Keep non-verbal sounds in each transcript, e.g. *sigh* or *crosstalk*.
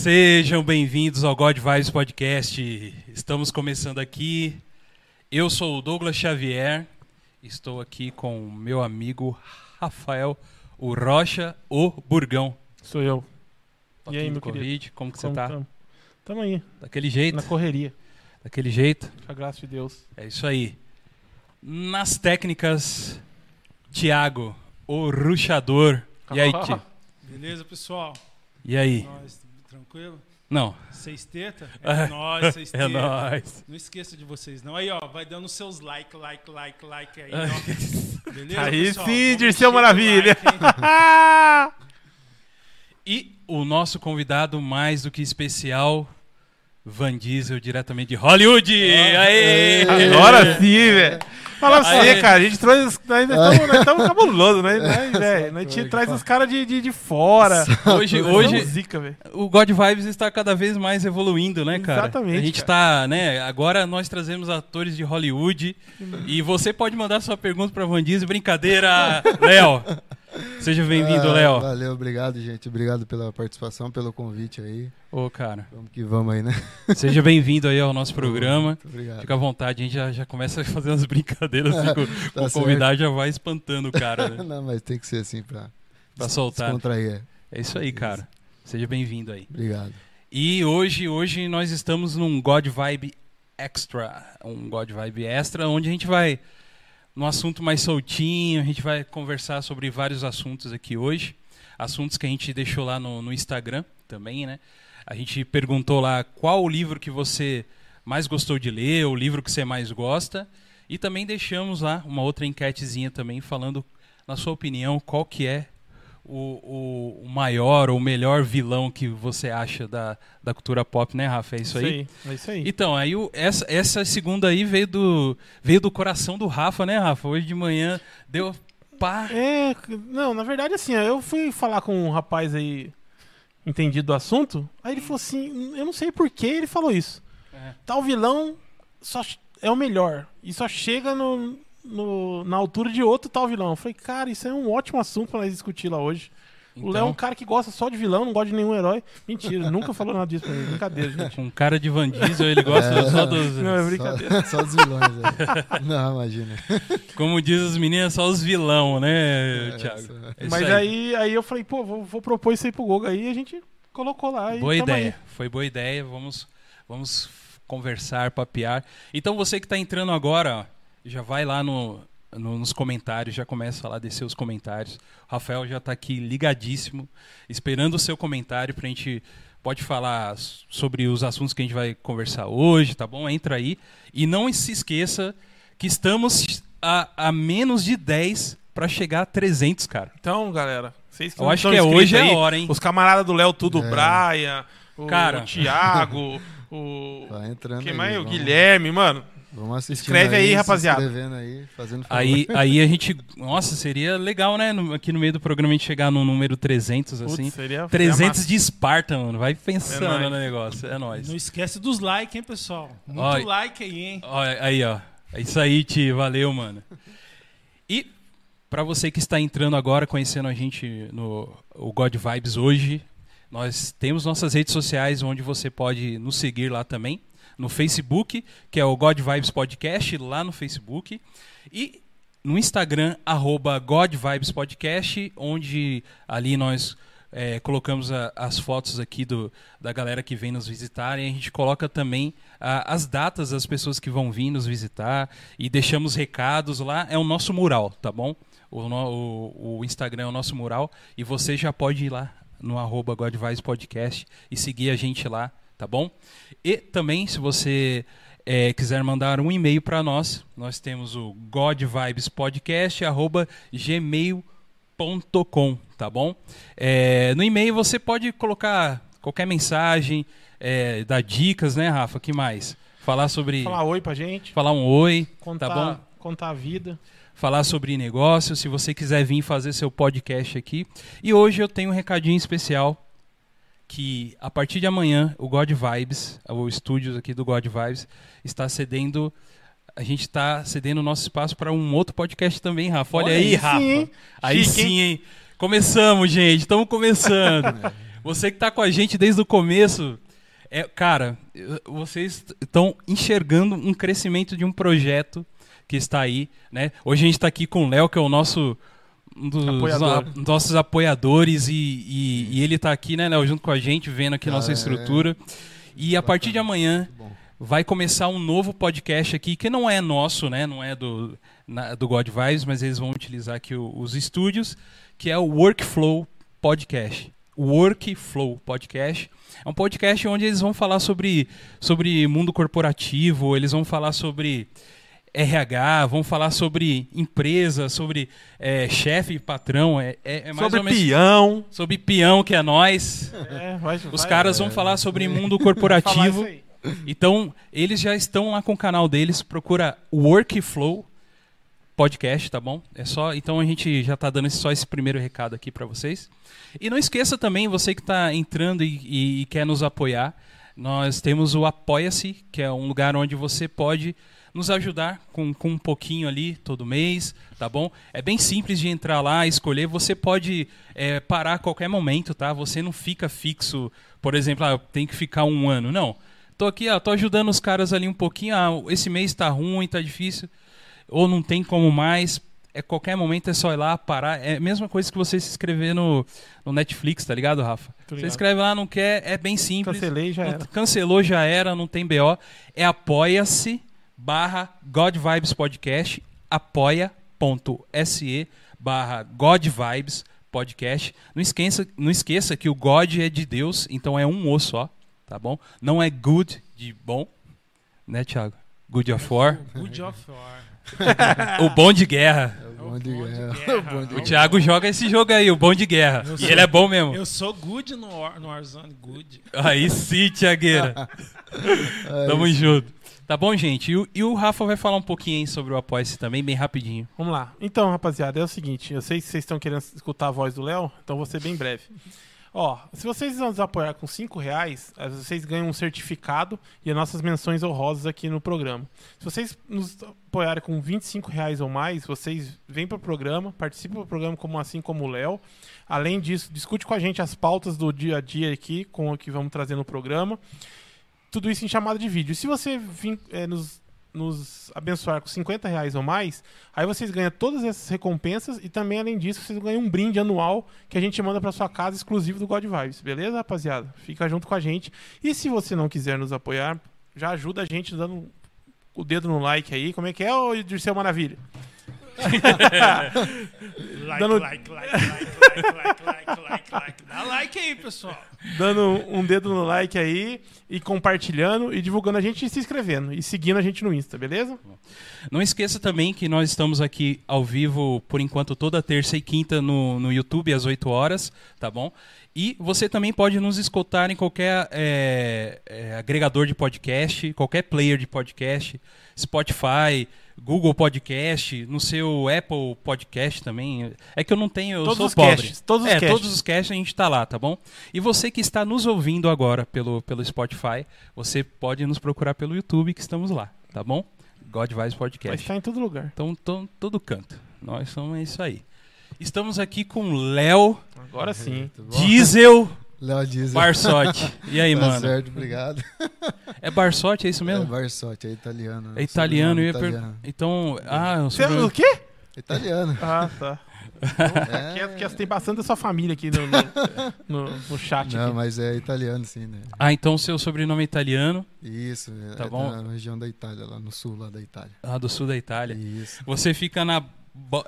Sejam bem-vindos ao God Vibes Podcast. Estamos começando aqui. Eu sou o Douglas Xavier. Estou aqui com o meu amigo Rafael, o Rocha, o Burgão. Sou eu. Tá E aí, meu Covid? querido? Como que você Como tá? tamo? Tamo aí, Daquele jeito? na correria. Daquele jeito? Com a graça de Deus. É isso aí. Nas técnicas, Thiago, o ruxador. E aí, Ti? *laughs* Beleza, pessoal? E aí? Nós, tranquilo? Não. Seis teta? É. *laughs* É nóis, seis É teta. nóis. Não esqueça de vocês, não. Aí, ó, vai dando seus like, like, like, like aí, ó. *laughs* Beleza, Aí pessoal? sim, Dirceu Maravilha. like? *laughs* E o nosso convidado mais do que especial, Van Diesel, diretamente de Hollywood. Aê! Agora sim, velho. Fala pra você, cara. A gente traz. os- Nós estamos cabuloso, né? Nós, *laughs* velho, nós te- traz os caras de, de, de fora. Hoje, hoje zica, o God Vibes está cada vez mais evoluindo, né, cara? Exatamente, A gente tá, né? Agora nós trazemos atores de Hollywood e você pode mandar sua pergunta para Van Diesel. Brincadeira, *laughs* Léo. Seja bem-vindo, Ah, Léo. Valeu, obrigado, gente. Obrigado pela participação, pelo convite aí. Ô, cara, Vamos que vamos aí, né? seja bem-vindo aí ao nosso programa. Muito obrigado. Fica à vontade, a gente já, já começa a fazer umas brincadeiras assim, *laughs* com, Tá o convidado, já vai espantando o cara, né? *laughs* Não, mas tem que ser assim pra, Pra soltar. descontrair. é. É isso aí, cara. Seja bem-vindo aí. Obrigado. E hoje, hoje nós estamos num God Vibe Extra, um God Vibe Extra, onde a gente vai num assunto mais soltinho, a gente vai conversar sobre vários assuntos aqui hoje, assuntos que a gente deixou lá no, no Instagram também, né? A gente perguntou lá qual o livro que você mais gostou de ler, o livro que você mais gosta, e também deixamos lá uma outra enquetezinha também falando, na sua opinião, qual que é o, o- maior ou o melhor vilão que você acha da, da cultura pop, né, Rafa? É isso aí? É isso aí. Então, aí o- essa, essa segunda aí veio do, veio do coração do Rafa, né, Rafa? Hoje de manhã deu pá. É, não, na verdade, assim, eu fui falar com um rapaz aí entendido do assunto, aí ele falou assim, eu não sei por que ele falou isso. É. Tal vilão só é o melhor e só chega no, no- na altura de outro tal vilão. Eu falei, cara, isso é um ótimo assunto pra nós discutir lá hoje. O Léo é um Então, cara que gosta só de vilão, não gosta de nenhum herói. Mentira, nunca falou nada disso pra mim. Brincadeira, gente. um cara de Van Diesel, ele gosta É. só dos. Não, é brincadeira. Só, só dos vilões. é. Não, imagina. Como diz as meninas, só os vilão, né, É, Thiago? É isso Mas aí, aí eu falei, pô, vou, vou propor isso aí pro Goga aí e a gente colocou lá. Boa ideia. aí. Foi boa ideia. Vamos, vamos conversar, papear. Então você que está entrando agora, ó, já vai lá no, no- nos comentários, já começa lá a descer os comentários. O Rafael já está aqui ligadíssimo, esperando o seu comentário para a gente pode falar sobre os assuntos que a gente vai conversar hoje, tá bom? Entra aí e não se esqueça que estamos a, a menos de 10 para chegar a 300, cara. Então, galera, vocês que Eu acho que é hoje é aí, a hora, hein? Os camaradas do Léo, tudo, É. o Brian, o, Cara. o Thiago, *laughs* o. Vai entrando Quem aí. mais? O vamos- Guilherme, mano. Vamos assistir. Escreve aí, rapaziada. Escrevendo aí, fazendo favor. Aí, aí a gente. Nossa, seria legal, né? no- aqui no meio do programa a gente chegar no número 300, Putz, assim. seria, 300 seria de Esparta, mano. Vai pensando É no negócio. É nóis. Não esquece dos likes, hein, pessoal? Muito Olha. like aí, hein? Ó, aí, ó. É isso aí, Ti. Valeu, mano. E pra você que está entrando agora, conhecendo a gente no o God Vibes hoje, nós temos nossas redes sociais onde você pode nos seguir lá também. No Facebook, que é o God Vibes Podcast, lá no Facebook. E no Instagram, arroba God Vibes Podcast, onde ali nós é, colocamos a- as fotos aqui do, da galera que vem nos visitar e a gente coloca também a- as datas das pessoas que vão vir nos visitar e deixamos recados lá. É o nosso mural, tá bom? O, o- o Instagram é o nosso mural e você já pode ir lá no arroba Podcast e seguir a gente lá, tá bom? E também, se você é, quiser mandar um e-mail para nós, nós temos o godvibespodcast.gmail.com, tá bom? É, no e-mail você pode colocar qualquer mensagem, é, dar dicas, né, Rafa? que mais? Falar sobre. Falar oi pra gente, falar um oi, contar, tá bom? contar a vida. falar sobre negócio, se você quiser vir fazer seu podcast aqui. E hoje eu tenho um recadinho especial que a partir de amanhã o God Vibes, o estúdios aqui do God Vibes, está cedendo. A gente está cedendo o nosso espaço para um outro podcast também, Rafa. Olha, Olha aí, Rafa. hein? Aí Chique, sim, hein? Começamos, gente. Estamos começando. *laughs* Você que tá com a gente desde o começo, é, cara, vocês estão enxergando um crescimento de um projeto que está aí, né? Hoje a gente está aqui com o Léo, que é o nosso dos Apoiador. a- nossos apoiadores e, e- e ele está aqui, né, Léo, junto com a gente, vendo aqui a nossa Ah, é. estrutura. E a partir de amanhã vai começar um novo podcast aqui, que não é nosso, né? Não é do, na- do God Vibes, mas eles vão utilizar aqui o- os estúdios, que é o Workflow Podcast. Workflow Podcast. É um podcast onde eles vão falar sobre, sobre mundo corporativo, eles vão falar sobre RH, vão falar sobre empresa, sobre é, chefe e patrão. É, é, é mais Sobre ou menos peão. sobre peão, que é nós. É, vai, Os vai- caras vão falar sobre mundo corporativo. *laughs* Então, eles já estão lá com o canal deles, procura Workflow Podcast, tá bom? É só, então a gente já tá dando só esse primeiro recado aqui para vocês. E não esqueça também, você que está entrando e, e- e quer nos apoiar, nós temos o Apoia-se, que é um lugar onde você pode nos ajudar com, com um pouquinho ali todo mês, tá bom? É bem simples de entrar lá, escolher. Você pode é, parar a qualquer momento, tá? Você não fica fixo, por exemplo, ah, tem que ficar um ano. Não. Tô aqui, ó, tô ajudando os caras ali um pouquinho. Ah, esse mês tá ruim, tá difícil. Ou não tem como mais. É qualquer momento é só ir lá, parar. É a mesma coisa que você se inscrever no, no Netflix, tá ligado, Rafa? Tô Você ligado. escreve lá, não quer, é bem simples. Cancelei já Não- era. Cancelou, já era, não tem BO. É apoia-se barra God Vibes Podcast, apoia.se barra God Vibes Podcast. Não esqueça, não esqueça que o God é de Deus, então é um O só, tá bom? Não é good de bom, né, Thiago? Good of War. Good of War. *laughs* o bom de guerra. É o bom de guerra. Thiago joga esse jogo aí, o bom de guerra. Eu E sou- ele é bom mesmo. Eu sou good no, War, no Warzone, good. Aí sim, Thiagueira. *laughs* Tamo junto. Tá bom, gente? E o, e o Rafa vai falar um pouquinho aí sobre o Apoia-se também, bem rapidinho. Vamos lá. Então, rapaziada, é o seguinte. Eu sei que vocês estão querendo escutar a voz do Léo, então vou ser bem breve. Ó, se vocês nos apoiar com 5 reais, eh, vocês ganham um certificado e as nossas menções honrosas aqui no programa. Se vocês nos apoiarem com 25 reais ou mais, vocês vêm para o programa, participam do programa como assim como o Léo. Além disso, discute com a gente as pautas do dia a dia aqui, com o que vamos trazer no programa. Tudo isso em chamada de vídeo. Se você eh, nos, nos abençoar com 50 reais ou mais, aí vocês ganham todas essas recompensas e também, além disso, vocês ganham um brinde anual que a gente manda para sua casa exclusivo do God Vibes. Beleza, rapaziada? Fica junto com a gente. E se você não quiser nos apoiar, já ajuda a gente dando o dedo no like aí. Como é que é, ô Dirceu Maravilha? *laughs* Like, Dando- like, like, like, like, like, like, like, like. Dá like aí, pessoal. Dando um dedo no like aí e compartilhando e divulgando a gente e se inscrevendo. E seguindo a gente no Insta, beleza? Não esqueça também que nós estamos aqui ao vivo, por enquanto, toda terça e quinta no, no YouTube, às 8 horas, tá bom? E você também pode nos escutar em qualquer é, é, agregador de podcast, qualquer player de podcast, Spotify, Google Podcast, no seu Apple Podcast também. É que eu não tenho, eu Todos sou os pobre. casts, todos os é, casts. todos os casts a gente tá lá, tá bom? E você que está nos ouvindo agora pelo, pelo Spotify, você pode nos procurar pelo YouTube que estamos lá, tá bom? God Vibes Vai Podcast. estar em todo lugar. Então, todo canto. Nós somos isso aí. Estamos aqui com Léo, Agora sim. Bom. Diesel, Léo Diesel. Barsotti. E aí, Tá mano? certo, obrigado. *laughs* É Barsotti, é isso É mesmo? Barsotti, é italiano. É italiano, eu ia Sobrenome per... italiano. Então, ah, Você, sobrenome- o quê? Italiano. Ah, tá. É. Que, é- que tem bastante da sua família aqui no, no, no- no chat. Não, aqui. mas é italiano sim, né? Ah, então seu sobrenome é italiano, Isso, é, Tá é bom. na região da Itália, lá no sul lá da Itália. ah, do sul da Itália. Isso. Você fica na,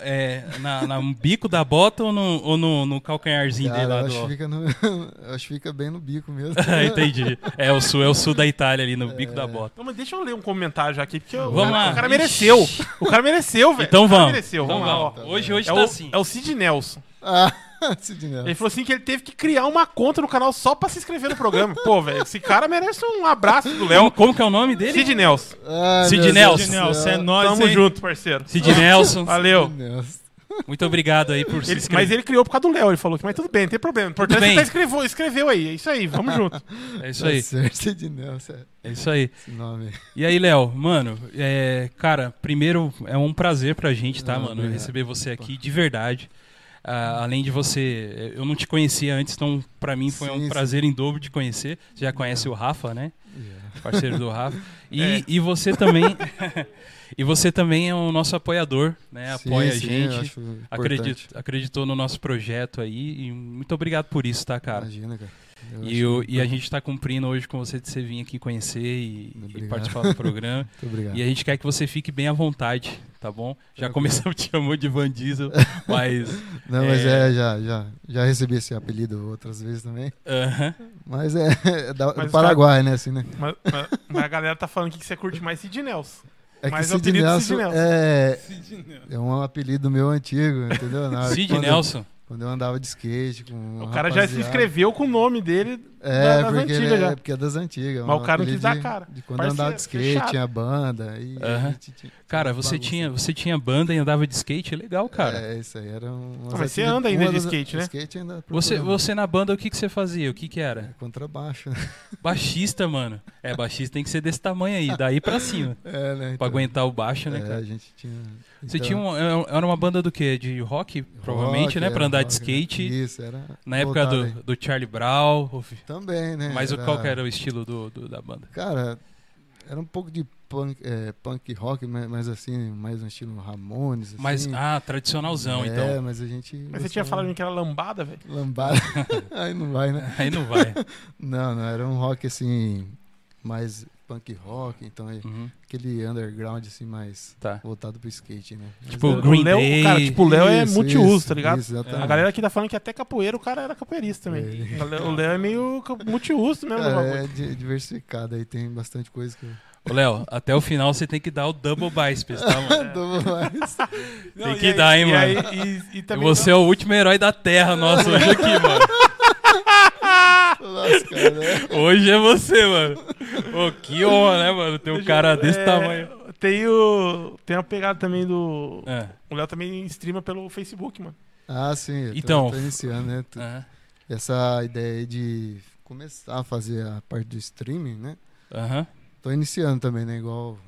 é, na, na- no bico da bota ou no, ou no, no calcanharzinho Cara, dele lá eu acho, do... que fica no, *laughs* eu acho que fica bem no bico mesmo. Ah, *laughs* Entendi. É o sul, é o sul da Itália ali, no bico É. da bota. Não, mas deixa eu ler um comentário já aqui, porque o, Vamos cara, lá. o cara mereceu. O cara mereceu, velho. Então O cara vamos. mereceu. Então Vamos lá, ó. Hoje, hoje É tá o, assim. é o Cid Nelson. Ah. *laughs* Ele falou assim que ele teve que criar uma conta no canal só pra se inscrever no programa. Pô, velho, esse cara merece um abraço do Léo. como que é o nome dele? Cid Nelson. Ai, Sid Nelson. Sid Nelson, é nóis, Tamo hein? junto, parceiro. Cid Nelson. Valeu. Sid Nelson. Muito obrigado aí por se Ele- inscrever. mas ele criou por causa do Léo, ele falou que, mas tudo bem, não tem problema. O importante é bem. que você tá escreveu, escreveu aí. É isso aí, vamos junto. É isso aí. Sid Nelson, é isso aí. esse nome. aí. E aí, Léo, mano, é, cara, primeiro é um prazer pra gente, tá, Ah, mano, obrigado. receber você aqui de verdade. Ah, além de você, eu não te conhecia antes, então pra mim foi Sim, um sim. prazer em dobro de conhecer. Você já conhece o Rafa, né? Yeah. Parceiro do Rafa. *laughs* E, É. e você também. *laughs* e você também é o nosso apoiador, né? Apoia sim, a gente. acho importante. Acredit, acreditou no nosso projeto aí. E muito obrigado por isso, tá, cara? Imagina, cara. Eu E, o- e a gente está cumprindo hoje com você de você vir aqui conhecer e, e participar do programa. *laughs* Muito obrigado. E a gente quer que você fique bem à vontade, tá bom? Já começamos *laughs* te chamando de Van Diesel, *laughs* mas. Não, mas É. é, já, já, já recebi esse apelido outras vezes também. aham. Mas é, é da- Mas do Paraguai, né, assim, né? Mas, mas- mas a galera tá falando aqui que você curte mais Sid Nelson. É que o Sid apelido Nelson, Sid Nelson. É, Sid Nelson. é um apelido meu antigo, entendeu? Cid quando, Nelson. Quando eu andava de skate com O cara já se rapaziada. inscreveu com o nome dele É, das porque, antigas ele já. é, porque é das antigas. Mas o cara não quis dar de- cara. De quando eu andava de Parceiro, skate, fechado. tinha banda. E gente tinha- Cara, você bagunça. tinha, você tinha banda e andava de skate? Legal, cara. É, isso aí era um. Ah, mas você anda ainda de skate, né? Skate ainda Você, você na banda, o que, que você fazia? O que, que era? É, Contrabaixo. né? *laughs* Baixista, mano. É, baixista tem que ser desse tamanho aí, daí pra cima. É, né? Pra então, aguentar o baixo, né, é, cara? a gente tinha. Você então, tinha um, era uma banda do quê? De rock, provavelmente, rock, né? era Pra andar de rock, né? skate. Isso, era. Na época do, aí. do Charlie Brown. Também, né? Mas o qual que era o estilo do, do- da banda? Cara, era um pouco de punk, é, punk rock, mas, mas assim, mais um estilo Ramones. Assim. Mas, ah, tradicionalzão, é, então. mas a gente. Mas você tinha falado que era lambada, velho. Lambada. *laughs* Aí não vai, né? Aí não vai. *laughs* Não, não, era um rock assim, mais punk rock, então é Uhum, aquele underground assim, mais tá. voltado pro skate, né? Mas Tipo, era- Green o Léo, Day. cara, tipo, o Léo é multiuso, isso, tá ligado? isso, exatamente. A galera aqui tá falando que até capoeira o cara era capoeirista também. É. O Léo- é meio multiuso mesmo. É di- diversificado aí, tem bastante coisa que Ô, Léo, até o final você tem que dar o double biceps, tá, mano? dou mais. Não, tem e que aí- dar, hein, e mano? aí- e, e Você é o último herói da Terra nosso hoje aqui, mano. Cara, né? Hoje é você, mano. Ô, que honra, né, mano? Ter um cara desse É, tamanho. Tem, o, tem a pegada também do. É. O Léo também streama pelo Facebook, mano. Ah, sim. eu Então, tô iniciando, né? Tô- Aham. Essa ideia aí de começar a fazer a parte do streaming, né? Aham. Tô iniciando também, né? Igual,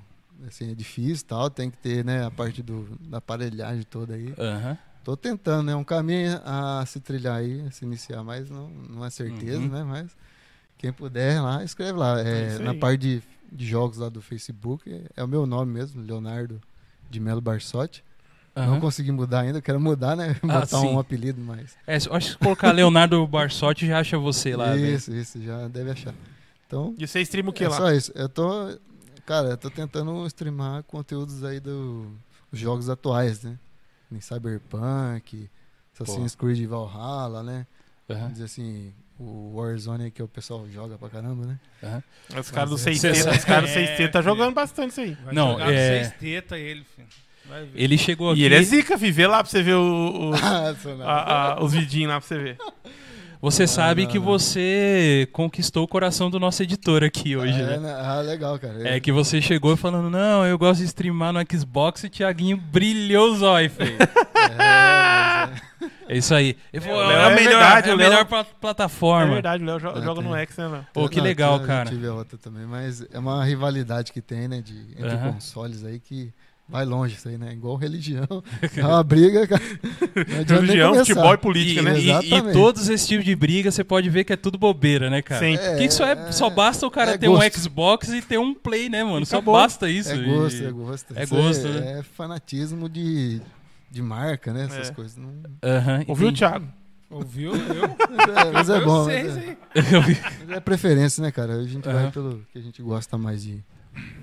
assim, é difícil e tal, tem que ter, né, a parte do, da aparelhagem toda aí. Aham. Tô tentando, né? Um caminho a se trilhar aí, a se iniciar, mas não, não é certeza, Uhum. né? Mas quem puder lá, escreve lá. É É, na parte de, de jogos lá do Facebook, é, é o meu nome mesmo, Leonardo de Melo Barsotti. Não aham. consegui mudar ainda, quero mudar, né? *laughs* Ah, Botar sim. um apelido, mas. É, acho que se colocar Leonardo Barsotti já acha você lá, né? isso, isso, já deve achar. Então, E você streama o que é lá? só isso. Eu tô. Cara, eu tô tentando streamar conteúdos aí dos jogos atuais, né? Em Cyberpunk, Assassin's Creed Valhalla, né? Aham. Vamos dizer assim, o Warzone que o pessoal joga pra caramba, né? aham. Os caras do Mas é- 6T, Cê- os caras do É, 6T tá filho. jogando bastante isso aí. Vai Não, jogar é- no seis teta ele, filho. Ele chegou aqui. E ele é zica. Vê lá pra você ver o, o- *laughs* Ah, a- a- os vidinhos lá pra você ver. *laughs* Você Não, sabe não, que não. você conquistou o coração do nosso editor aqui hoje, ah, né? é? Ah, legal, cara. É que você chegou falando, não, eu gosto de streamar no Xbox e o Thiaguinho brilhou os olhos, feio. *laughs* É, é- É isso aí. Falou, é, Léo a é melhor, verdade, é a melhor É plataforma. verdade, o Léo jo- É, joga no. X, né, Léo? Pô, que Não, legal, eu cara. tive a outra também, mas é uma rivalidade que tem, né? De, entre consoles aí que vai longe isso aí, né? Igual religião. *laughs* É uma briga, Religião, futebol e política, E, né? e- e todos esses tipos de briga você pode ver que é tudo bobeira, né, cara? Sim. Que só, é, só basta o cara é ter um gosto. Xbox e ter um Play, né, mano? E Só basta isso. É E- gosto, é gosto. é gosto, é, né? é fanatismo de, de marca, né? Essas É. coisas. Não... Aham, Ouviu. Thiago? Ouviu? *laughs* Eu? Mas é, mas é bom. Vocês Mas é, *laughs* mas é preferência, né, cara? A gente vai pelo que a gente gosta mais de.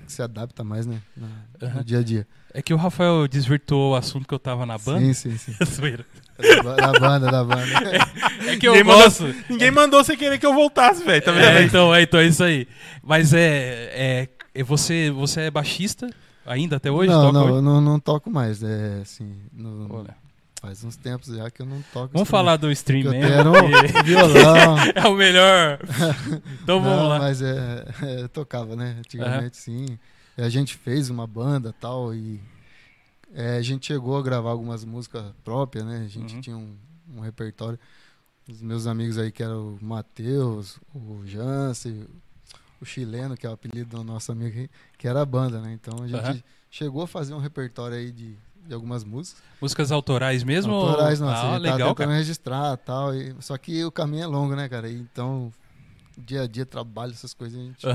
Que se adapta mais, né? na- Aham. No dia a dia. É que o Rafael desvirtuou o assunto que eu tava na banda. Sim, sim, sim. *laughs* Da, ba- da banda, da banda. *laughs* É que eu Ninguém mandou- gosto. Ninguém mandou você querer que eu voltasse, velho. Tá? É, então, é, então é isso aí. Mas é, é, é você, você é baixista ainda até hoje? não, não, hoje? eu não, não toco mais. É assim. no- Olha. Faz uns tempos já que eu não toco. Vamos falar do stream mesmo. era um *laughs* violão. *laughs* É o melhor. *laughs* Então não, vamos lá. Mas é, é, eu tocava, né? Antigamente, sim. E a gente fez uma banda tal e é, a gente chegou a gravar algumas músicas próprias, né? A gente Uhum. tinha um, um repertório. Os meus amigos aí, que eram o Matheus, o Jance, o chileno, que é o apelido do nosso amigo que era a banda, né? Então a gente Aham. chegou a fazer um repertório aí de de algumas músicas. Músicas autorais mesmo? ou- Autorais, não, ah, assim, legal, tá tentando cara. registrar e tal. E, só que o caminho é longo, né, cara? E Então, dia a dia, trabalho, essas coisas, a gente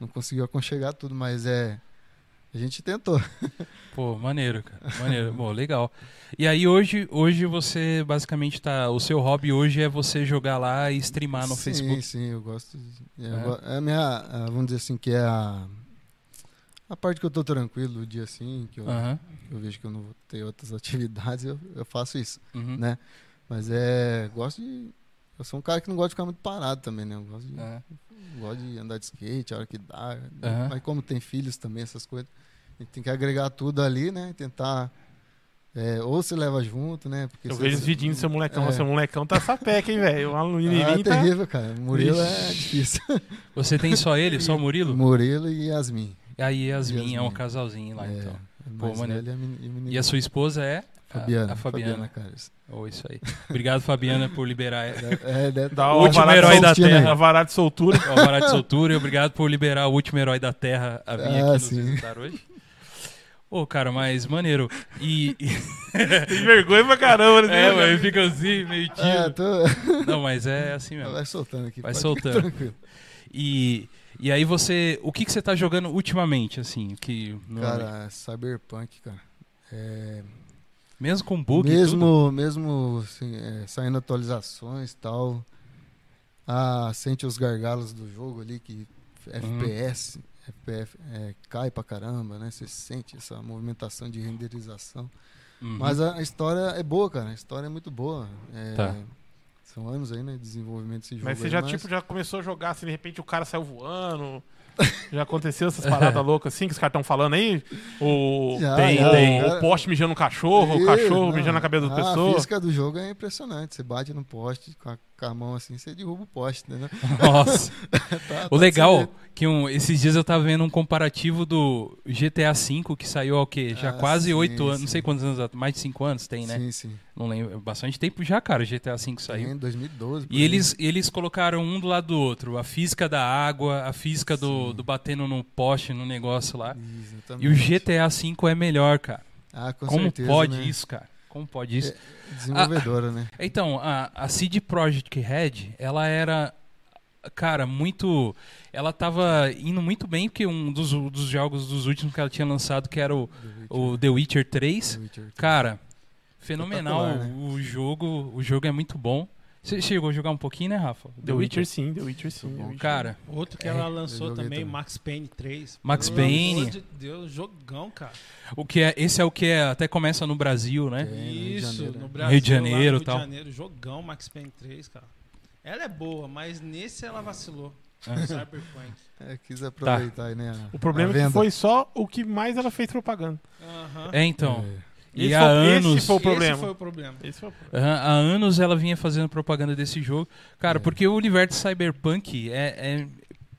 não conseguiu aconchegar tudo, mas é. A gente tentou. *laughs* Pô, maneiro, cara. Maneiro. Bom, legal. E aí hoje, hoje você basicamente tá. O seu hobby hoje é você jogar lá e streamar no sim, Facebook. Sim, eu gosto. de- É, eu É. go- é a minha. a- vamos dizer assim, que é a. A parte que eu tô tranquilo o dia assim, que eu, Aham. eu vejo que eu não vou ter outras *laughs* atividades, eu, eu faço isso, Uhum. né? Mas é. Gosto de. Eu sou um cara que não gosta de ficar muito parado também, né? Eu gosto de, É. gosto de andar de skate a hora que dá. Aham. Mas como tem filhos também, essas coisas, a gente tem que agregar tudo ali, né? E tentar. é, ou se leva junto, né? Porque Eu vejo os vidinhos do seu molecão. É. Seu molecão tá sapeca, hein, velho? O Alan Ah, é tá... terrível, cara. Murilo é Vixe. difícil. Você tem só ele, só o Murilo? Murilo e Yasmin. Aí Yasmin, é um Yasmin. casalzinho lá, É, então. é Pô, velha e a e a menina. E a sua esposa é? A- Fabiana. A, Fabiana. Caras. Oh, isso aí. Obrigado, Fabiana, por liberar *laughs* É, deve Dá O o último herói da Terra. alvará de soltura. o *laughs* alvará de soltura e obrigado por liberar o último herói da Terra a vir Ah, aqui nos sim. visitar hoje. Ô, cara, mas maneiro. E. e- *laughs* Tem vergonha pra caramba, né? é, mas fica assim, meio É, tiro. tô... Não, mas é assim mesmo. Vai soltando aqui. Vai pode soltando. Tranquilo. E, e aí você. O que, que você tá jogando ultimamente, assim? Que, Cara, Cyberpunk, cara. É, mesmo com bug mesmo mesmo assim, é, saindo atualizações e tal. Ah, sente os gargalos do jogo ali, que Uhum. FPS, FPF, é, cai pra caramba, né? Você sente essa movimentação de renderização. Uhum. Mas a, a história é boa, cara. A história é muito boa. É, Tá. São anos aí, né? De desenvolvimento desse jogo. Mas você aí, já, tipo, já começou a jogar, assim, de repente o cara saiu voando. Já aconteceu essas paradas *laughs* loucas assim que os caras estão falando aí? O, Já, Tem, já, tem. cara. o poste mijando no cachorro, o Ih, cachorro não. mijando na cabeça da Ah, pessoa. A física do jogo é impressionante. Você bate no poste com a, com a mão assim, você derruba o poste, entendeu? Nossa. *laughs* Tá- O tá legal que um, esses dias eu tava vendo um comparativo do GTA V que saiu ao quê? Já Ah, quase oito anos, não sei quantos anos, mais de cinco anos tem, né? Sim, sim. Não lembro, bastante tempo já, cara, o GTA V saiu. Em 2012. por E eles, eles colocaram um do lado do outro, a física da água, a física do, do batendo no poste, no negócio lá. Exatamente. E o GTA V é melhor, cara. Ah, com Como certeza, pode né? isso, cara? Como pode isso? Desenvolvedora, né? Então, a, a CD Projekt Red, ela era, cara, muito. Ela tava indo muito bem, porque um dos, dos jogos dos últimos que ela tinha lançado, que era o, o The Witcher 3, The Witcher. cara, fenomenal. Né? O jogo, o jogo é muito bom. Você chegou a jogar um pouquinho, né, Rafa? The Witcher sim, The Witcher sim. The. Witcher. Cara, Outro que É, ela lançou também, também. Max Payne 3. Max Pelo Payne. amor de Deus, jogão, cara. o que é, esse é o que é, até começa no Brasil, né? É, no Rio de Isso, Janeiro, no né? Brasil. Rio de Janeiro, no Rio de tal. Janeiro, jogão Max Payne 3, cara. Ela é boa, mas nesse ela vacilou. Cyberpunk. É, quis aproveitar aí, né? a- O problema é que foi só o que mais ela fez propaganda. Aham. É, então. É. E Esse há foi- anos. esse foi o problema. Esse foi o problema. Esse foi o problema. Aham, há anos ela vinha fazendo propaganda desse jogo. Cara, É. porque o universo cyberpunk é, é-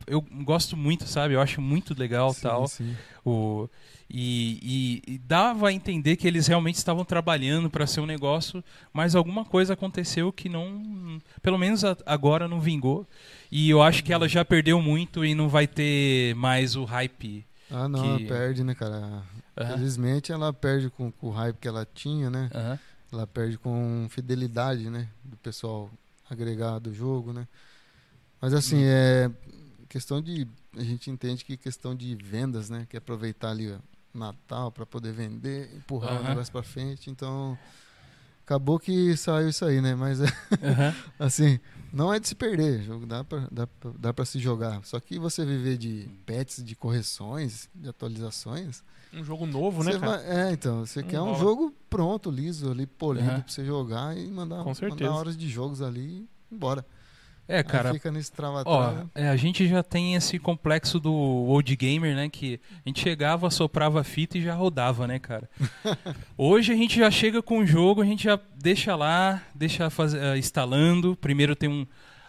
Eu gosto muito, sabe? Eu acho muito legal Sim, tal. sim. O, e, e- e dava a entender que eles realmente estavam trabalhando para ser um negócio, mas alguma coisa aconteceu que não. Pelo menos a- agora não vingou. E eu acho que ela já perdeu muito e não vai ter mais o hype. Ah, não, Que- perde, né, cara? Aham, Felizmente ela perde com, com o hype que ela tinha, né? aham, Ela perde com fidelidade, né? Do pessoal agregar do jogo, né? Mas assim, Uhum. é questão de. A gente entende que questão de vendas, né? Que é aproveitar ali o Natal para poder vender, empurrar o Aham. negócio para frente. Então, acabou que saiu isso aí, né? Mas *laughs* assim, não é de se perder. Jogo dá pra, dá, pra- dá pra se jogar. Só que você viver de pets, de correções, de atualizações. Um jogo novo, né, cara? vai- é, então, você Não quer um jogo pronto, liso, ali, polido, Aham. pra você jogar e mandar, mandar horas de jogos ali e embora. É, Aí cara. fica nesse Ó, é, a gente já tem esse complexo do old gamer, né? Que a gente chegava, soprava a fita e já rodava, né, cara? *laughs* Hoje a gente já chega com o jogo, a gente já deixa lá, deixa fazer, eh, instalando. Primeiro tem um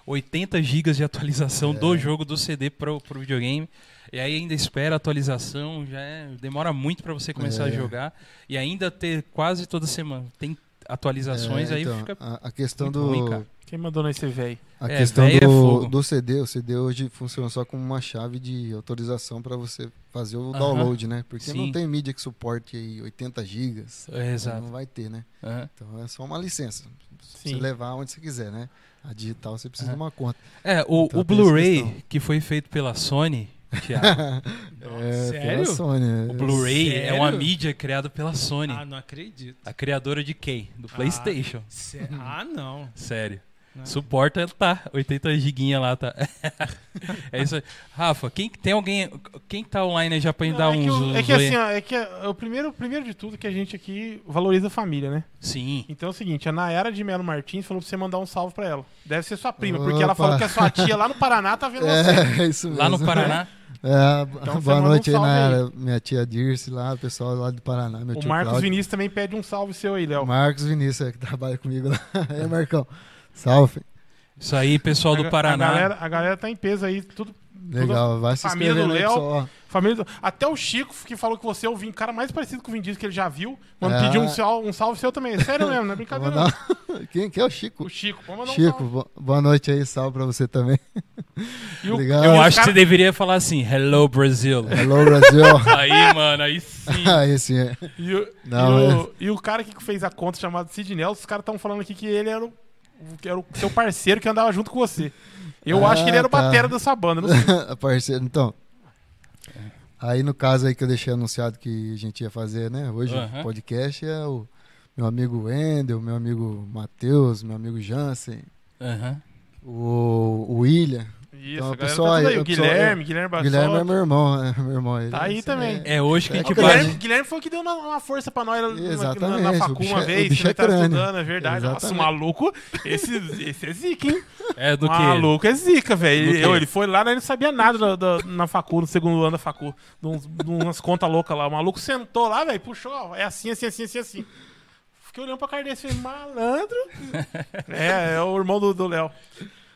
80 GB de atualização É. do jogo do CD pro, pro videogame. E aí ainda espera a atualização, já é- demora muito para você começar a É. jogar. E ainda ter quase toda semana. Tem atualizações, É, aí então, fica. a, a questão muito do ruim, cara. Quem mandou nesse velho? a É, questão véio é do, do CD, o CD hoje funciona só como uma chave de autorização para você fazer o Aham. download, né? Porque Sim. não tem mídia que suporte aí 80 gigas. É, exato. Não vai ter, né? Aham. Então é só uma licença. Sim. Você levar onde você quiser, né? A digital você precisa Aham. de uma conta. É, o, Então o Blu-ray, que foi feito pela Sony, Thiago, *laughs* é, sério? Sony. é. o Blu-ray é uma mídia criada pela Sony. Ah, não acredito. A criadora de quem? Do PlayStation. Sé- Ah, não. Sério. Não. Suporta, tá. 80 giguinha lá, tá. *laughs* é isso aí. Rafa, quem tem alguém. Quem tá online já pra dar é, que, uns. o- é que oi? assim, ó, é que é o primeiro, primeiro de tudo que a gente aqui valoriza a família, né? Sim. Então é o seguinte, a Nayara de Melo Martins falou pra você mandar um salve pra ela. Deve ser sua prima, porque ela Opa. falou que a sua tia lá no Paraná tá vendo você. É, *laughs* é isso mesmo. Lá no Paraná. É, Então boa manda um noite aí, Nayara. Minha tia Dirce lá, o pessoal lá do Paraná. Meu O tio Marcos Cláudio. Vinícius também pede um salve seu aí, Léo. Marcos Vinícius, é, que trabalha comigo lá. *laughs* É, Marcão. Salve. Isso aí, pessoal A do Paraná. A galera, a galera tá em peso aí, tudo. Legal, vai se família do Léo. Família do- Até o Chico, que falou que você é o Vin- cara mais parecido com o Vin Diesel que ele já viu. Mano, É. pediu um, sal- um salve seu também. Sério mesmo, não é *laughs* brincadeira. não. *laughs* Quem que é o Chico? O Chico, um Chico, bo- boa noite aí, salve pra você também. E o- Obrigado. Eu e acho que cara- você deveria falar assim: Hello, Brasil. Hello, Brasil. *laughs* aí, mano, aí sim. aí sim, é. E o, Não, e, o, e o cara que fez a conta chamado Sid Nelson, os caras estão falando aqui que ele era o, que era o seu parceiro que andava junto com você. Eu Ah, acho que ele era o tá. batera dessa banda, não sei. *laughs* Parceiro, então. Aí no caso aí que eu deixei anunciado que a gente ia fazer, né? Hoje o podcast é o meu amigo Wendel, meu amigo Matheus, meu amigo Jansen, Aham. o, o William. Isso, Então, a tá tudo aí. O Guilherme, Guilherme O Bassoli. Guilherme é meu irmão, né? Meu irmão. ele- Tá aí esse também. É hoje que a É gente que O vai. Guilherme, Guilherme foi o que deu uma, uma força pra nós na- na, Exatamente, na, facu uma é- vez, bicho que é ele tá crânio. estudando, é verdade. Nossa, o Exatamente. maluco, esse, esse é zica, hein? É do o que? maluco é zica, Do velho. Ele, ele foi lá, né, ele não sabia nada da- da- na facu, no segundo ano da facu. De, uns- de umas contas loucas lá. O maluco sentou lá, velho, puxou, ó, é assim, assim, assim, assim, assim. Fiquei olhando pra cara dele e falei, malandro. *laughs* é, é o irmão do do Léo.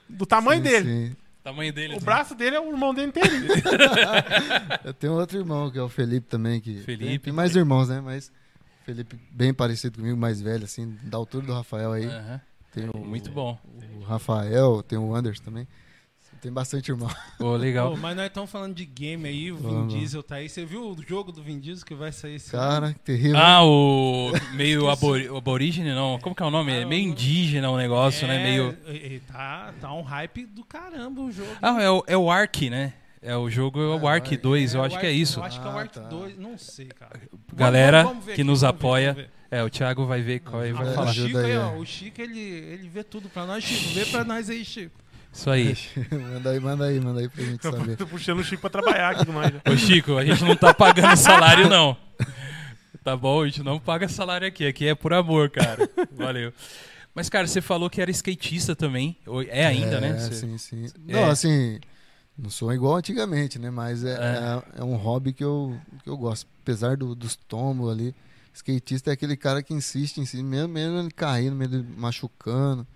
Do tamanho Sim, dele. sim. Tamanho dele. O assim. braço dele é o irmão dele inteirinho. *laughs* Eu tenho outro irmão, que é o Felipe também, que Felipe. tem, tem mais irmãos, né? Mas Felipe bem parecido comigo, mais velho, assim, da altura do Rafael aí. Tem o, Muito bom. o Rafael, tem o Anderson também. Tem bastante irmão. Pô, legal. Pô, mas nós estamos falando de game aí, o Vin Vamos. Diesel tá aí. Você viu o jogo do Vin Diesel que vai sair esse ano? Cara, que terrível. Ah, o meio abori aborígene, não. Como que é o nome? É meio indígena o negócio, né? Meio. é, é, tá, tá um hype do caramba o jogo. Ah, é o, é o Ark, né? É o jogo, é o Ah, Ark Ark. 2, eu o acho que é Ark- isso. Eu acho que é o Ah, Ark tá. 2, não sei, cara. Galera Vamos- vamos ver que nos apoia. É, o Thiago vai ver qual aí vai É, o falar. ajuda Chico aí, ó, é. o Chico ele, ele vê tudo pra nós, Chico. Vê pra nós aí, Chico. Isso aí. *laughs* manda aí, manda aí, manda aí pra gente saber. Tô puxando o Chico pra trabalhar aqui do nós. já. Ô Chico, a gente não tá pagando salário, não. Tá bom? A gente não paga salário aqui. Aqui é por amor, cara. Valeu. Mas, cara, você falou que era skatista também. Ou- É ainda, é, né? Você- Sim, sim. É. Não, assim, não sou igual antigamente, né? Mas é, É. é. é um hobby que eu, que eu gosto. Apesar do- dos tombos ali. Skatista é aquele cara que insiste em si, mesmo, mesmo ele caindo, mesmo ele machucando.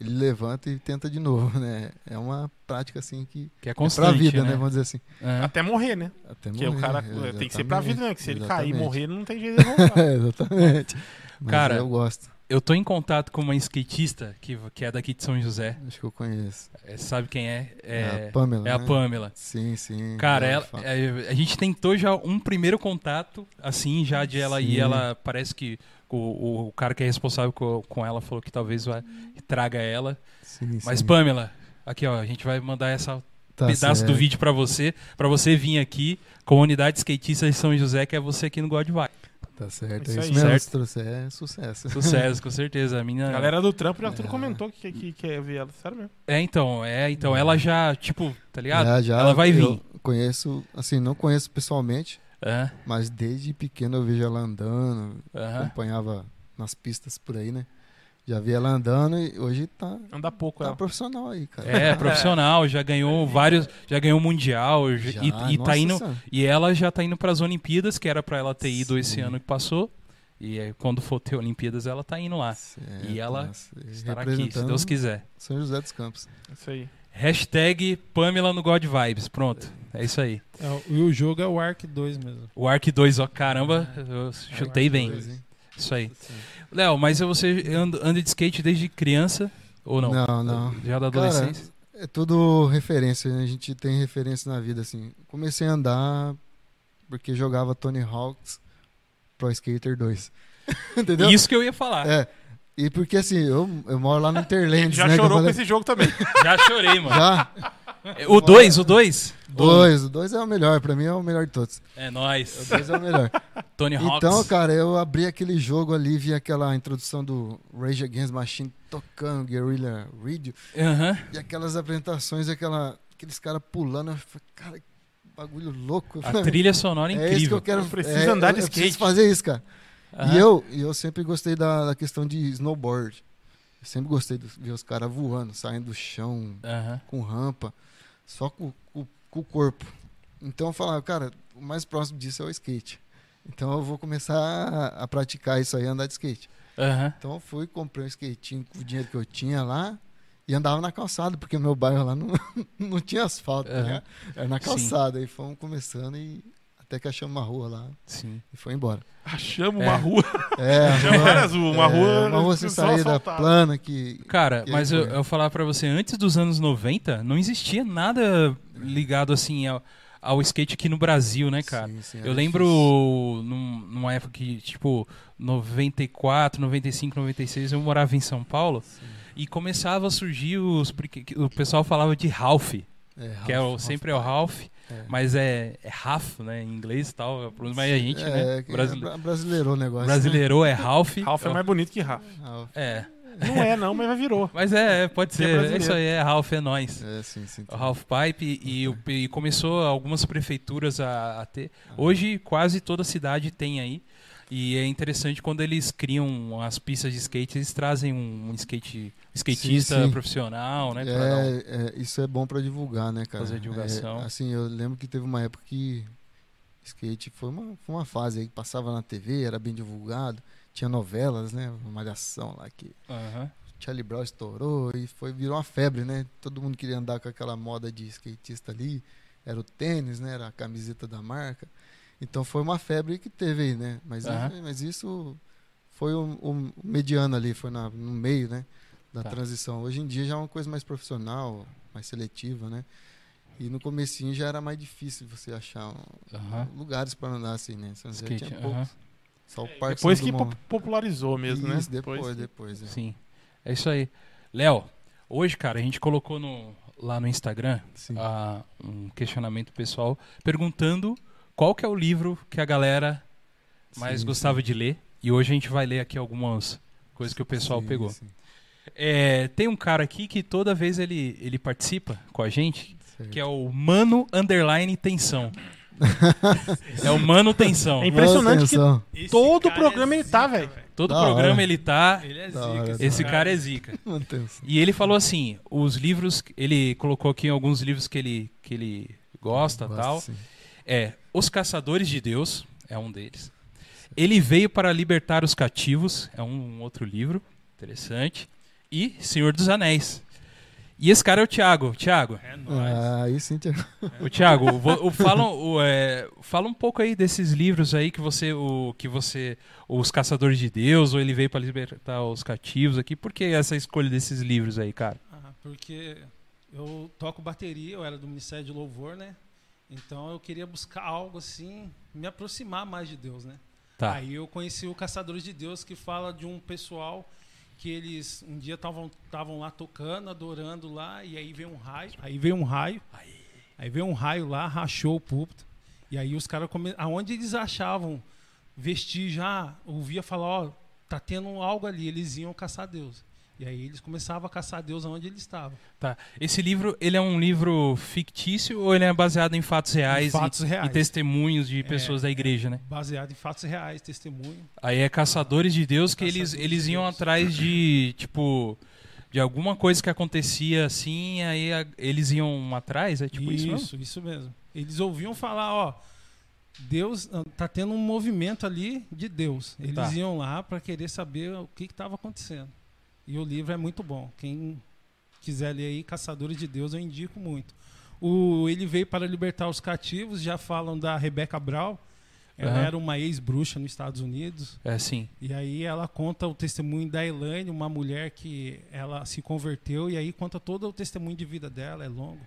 Ele levanta e tenta de novo, né? É uma prática assim que Que é é constante, pra vida, né? né? Vamos dizer assim. É. Até morrer, né? Até Porque o morrer, cara é, tem que ser pra vida, né? Que se ele cair e exatamente. morrer, não tem jeito de voltar. É, *laughs* exatamente. Mas Cara, eu gosto. Eu tô em contato com uma skatista que, que é daqui de São José. Acho que eu conheço. É, sabe quem é? É, É, a Pamela. é a né? Pamela. Sim, sim. Cara, ela, é, a gente tentou já um primeiro contato, assim, já de ela, e Sim. ela parece que o, o, cara que é responsável com, com ela falou que talvez vai, traga ela. Sim, Mas, sim. Pamela, aqui ó, a gente vai mandar essa Tá pedaço do certo. vídeo pra você, pra você vir aqui, Comunidade Skatista de São José, que é você aqui no God Vai. Tá certo, Isso é isso mesmo. Certo. Se trouxer, é sucesso. Sucesso, *laughs* com certeza. A minha... A galera do trampo já tudo É. comentou que, que quer ver ela. Sério mesmo. É, então, é, então, ela já, tipo, tá ligado? Já, já, ela vai vir. Conheço, assim, não conheço pessoalmente, É, mas desde pequeno eu vejo ela andando, aham. acompanhava nas pistas por aí, né? Já vi ela andando e hoje tá, Anda pouco tá ela. profissional aí, cara. É, profissional, já ganhou vários, já ganhou mundial Já, e, e tá indo senhora. e ela já tá indo para as Olimpíadas, que era pra ela ter ido esse Sim. ano que passou. E aí, quando for ter Olimpíadas, ela tá indo lá. Certo, E ela nossa, Estará aqui, se Deus quiser. São José dos Campos. Isso aí. Hashtag Pamela no God Vibes. Pronto. É isso aí. É, e o jogo é o Ark 2 mesmo. O Ark 2, ó, caramba, eu chutei Ark bem. dois. Pois, hein? Isso aí. Léo, mas você anda, anda de skate desde criança ou não? Não, não. Já da Cara, adolescência? É tudo referência, né? A gente tem referência na vida, assim. Comecei a andar porque jogava Tony Hawk's Pro Skater 2. *laughs* Entendeu? Isso que eu ia falar. É. E porque assim, eu, eu moro lá no Interlands, Já né? chorou com falei- esse jogo também. *laughs* Já chorei, mano. Já? O 2, o 2? Dois. O dois é o melhor, pra mim é o melhor de todos. É O nóis. dois é o melhor. *laughs* Tony Hawks. Então, cara, eu abri aquele jogo ali, vi aquela introdução do Rage Against Machine tocando Guerrilla Radio, e aquelas apresentações, aquela, aqueles caras pulando, eu falei, cara, que bagulho louco. A trilha sonora é é isso que eu incrível. quero. Eu preciso é, andar de eu, eu preciso skate. fazer isso, cara. Aham. E eu, e eu sempre gostei da, da questão de snowboard. Eu sempre gostei de ver os caras voando, saindo do chão, Aham. com rampa, só com, com- com o corpo. Então eu falava, cara, o mais próximo disso é o skate. Então eu vou começar a, a praticar isso aí, andar de skate. Aham. Então eu fui, comprei um skatinho com o dinheiro que eu tinha lá e andava na calçada, porque o meu bairro lá não, *laughs* não tinha asfalto, Aham. ligado? Era na Sim. calçada. Aí fomos começando e até que achamos uma rua lá Sim. e foi embora. Achamos É. uma rua. *laughs* É, a Chama rua- era azul, uma é, rua Uma rua sem só saída plana que. Cara, E aí mas eu, eu falar pra você, antes dos anos 90, não existia nada ligado assim ao, ao skate aqui no Brasil, né, cara? Sim, sim, Eu lembro num- numa época que, tipo, 94, 95, 96, eu morava em São Paulo e começava a surgir os. O pessoal falava de Ralph, É, que é o, Ralph- sempre é o Ralph, É. mas é, é Raf, né, em inglês e tal. Mas a gente, é, né? que brasile- bra- brasileirou o negócio. Brasileirou é Ralph. *laughs* Ralph é mais bonito que Rafa. Ralph. É. Não é, não, mas já virou. *laughs* Mas é, é, pode é ser. É brasileiro. isso aí, é Ralph, é nós. É, sim, sim. O Ralph Pipe e, o- e começou algumas prefeituras a, a ter. Hoje quase toda cidade tem aí. E é interessante quando eles criam as pistas de skate, eles trazem um, skate, skatista Sim, sim. profissional, né? dar um- É, é, isso é bom pra divulgar, né, cara? Fazer divulgação. É, assim, eu lembro que teve uma época que skate foi uma, foi uma fase aí que passava na TV, era bem divulgado, tinha novelas, né? Uma malhação lá que Aham. Charlie Brown estourou e foi virou uma febre, né? Todo mundo queria andar com aquela moda de skatista ali, era o tênis, né? Era a camiseta da marca. Então foi uma febre que teve aí, né? Mas, Aham. mas isso foi o, o mediano ali, foi na- no meio, né? Da Tá. transição. Hoje em dia já é uma coisa mais profissional, mais seletiva, né? E no comecinho já era mais difícil você achar um- Aham. lugares para andar assim, né? São José Skate, tinha aham. poucos. Só o Parque Depois que pop- popularizou mesmo, né? Isso, depois, depois. é. Sim. É isso aí. Léo, hoje, cara, a gente colocou no, lá no Instagram ah, um questionamento pessoal perguntando qual que é o livro que a galera mais Sim, gostava de ler. E hoje a gente vai ler aqui algumas coisas que o pessoal Sim, pegou. sim. É, tem um cara aqui que toda vez ele, ele participa com a gente, Certo. que é o Mano Underline Tensão. *laughs* é o Mano Tensão. É impressionante que Atenção. Esse Todo cara programa é ele tá, velho. Todo Da programa hora. ele tá. Ele é zica. hora, Esse cara é zica. *laughs* E ele falou assim: os livros. Ele colocou aqui alguns livros que ele, que ele gosta Gosto, tal. sim. É Os Caçadores de Deus, é um deles. Ele veio para libertar os cativos, é um outro livro, interessante. E Senhor dos Anéis. E esse cara é o Thiago. Thiago, É nóis. Ah, aí sim, Tiago. o Thiago, *laughs* vo- o- fala, o, é, fala um pouco aí desses livros aí que você, o, que você, os Caçadores de Deus, ou ele veio para libertar os cativos aqui. Por que essa escolha desses livros aí, cara? Ah, porque eu toco bateria, eu era do Ministério de Louvor, né? Então eu queria buscar algo assim, me aproximar mais de Deus, né? Tá. Aí eu conheci o Caçadores de Deus, que fala de um pessoal que eles um dia estavam lá tocando, adorando lá, e aí veio um raio, aí veio um raio, aí veio um raio lá, rachou o púlpito, e aí os caras, come... aonde eles achavam vestir já, ouvia falar, ó, tá tendo algo ali, eles iam caçar Deus. E aí eles começavam a caçar Deus aonde ele estava. Tá. Esse livro, ele é um livro fictício ou ele é baseado em fatos reais, fatos e, reais. e testemunhos de pessoas É, da igreja, né? Baseado em fatos reais, testemunho. Aí é caçadores de Deus que eles, eles iam Deus. atrás de, tipo, de alguma coisa que acontecia assim, aí a- eles iam atrás, é tipo isso, isso, mesmo? isso mesmo. Eles ouviam falar, ó, Deus ah, tá tendo um movimento ali de Deus. Eles Tá. iam lá para querer saber o que estava acontecendo. E o livro é muito bom. Quem quiser ler aí, Caçadores de Deus, eu indico muito. O Ele veio para libertar os cativos, já falam da Rebeca Brau. Ela Aham. era uma ex-bruxa nos Estados Unidos. É, sim. E aí ela conta o testemunho da Elaine, uma mulher que ela se converteu, e aí conta todo o testemunho de vida dela, é longo.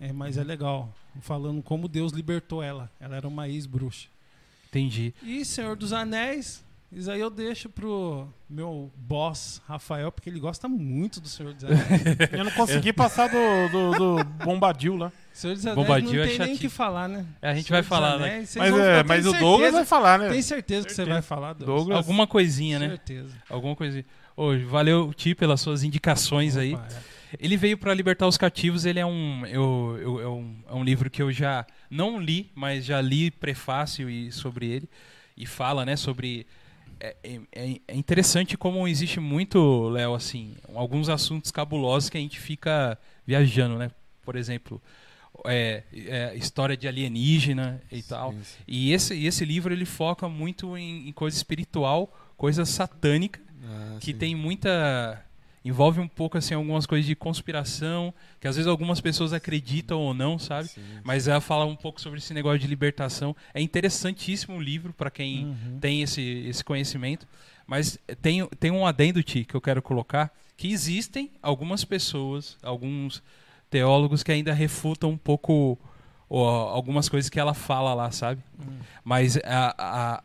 É, mas é legal, falando como Deus libertou ela. Ela era uma ex-bruxa. Entendi. E Senhor dos Anéis, isso aí eu deixo pro meu boss, Rafael, porque ele gosta muito do Senhor dos Anéis. *laughs* Eu não consegui passar do, do, do Bombadil lá. Senhor dos Anéis Bombadil não é tem nem o que falar, né? É, a gente Senhor vai falar, né? Mas, vão- é, mas o Douglas vai falar, né? Tenho certeza que você vai falar, Douglas. Douglas. Alguma coisinha, né? Certeza. Alguma coisinha. Ô, valeu, Ti, pelas suas indicações aí. Opa, é. Ele veio para libertar os cativos. Ele é um, eu, eu- é um, é um livro que eu já não li, mas já li prefácio e sobre ele e fala, né, sobre é, é- é interessante como existe muito, Léo, assim, alguns assuntos cabulosos que a gente fica viajando, né? Por exemplo, é, é, história de alienígena e tal. Sim, sim. E esse, esse livro ele foca muito em, em coisa espiritual, coisa satânica Ah, que sim. tem muita envolve um pouco assim algumas coisas de conspiração que às vezes algumas pessoas acreditam ou não sabe? Sim, mas ela fala um pouco sobre esse negócio de libertação. É interessantíssimo o livro para quem Uhum. tem esse, esse conhecimento. Mas tem, tem um adendo Ti, que eu quero colocar que existem algumas pessoas alguns teólogos que ainda refutam um pouco ó, algumas coisas que ela fala lá sabe? Hum. mas a, a,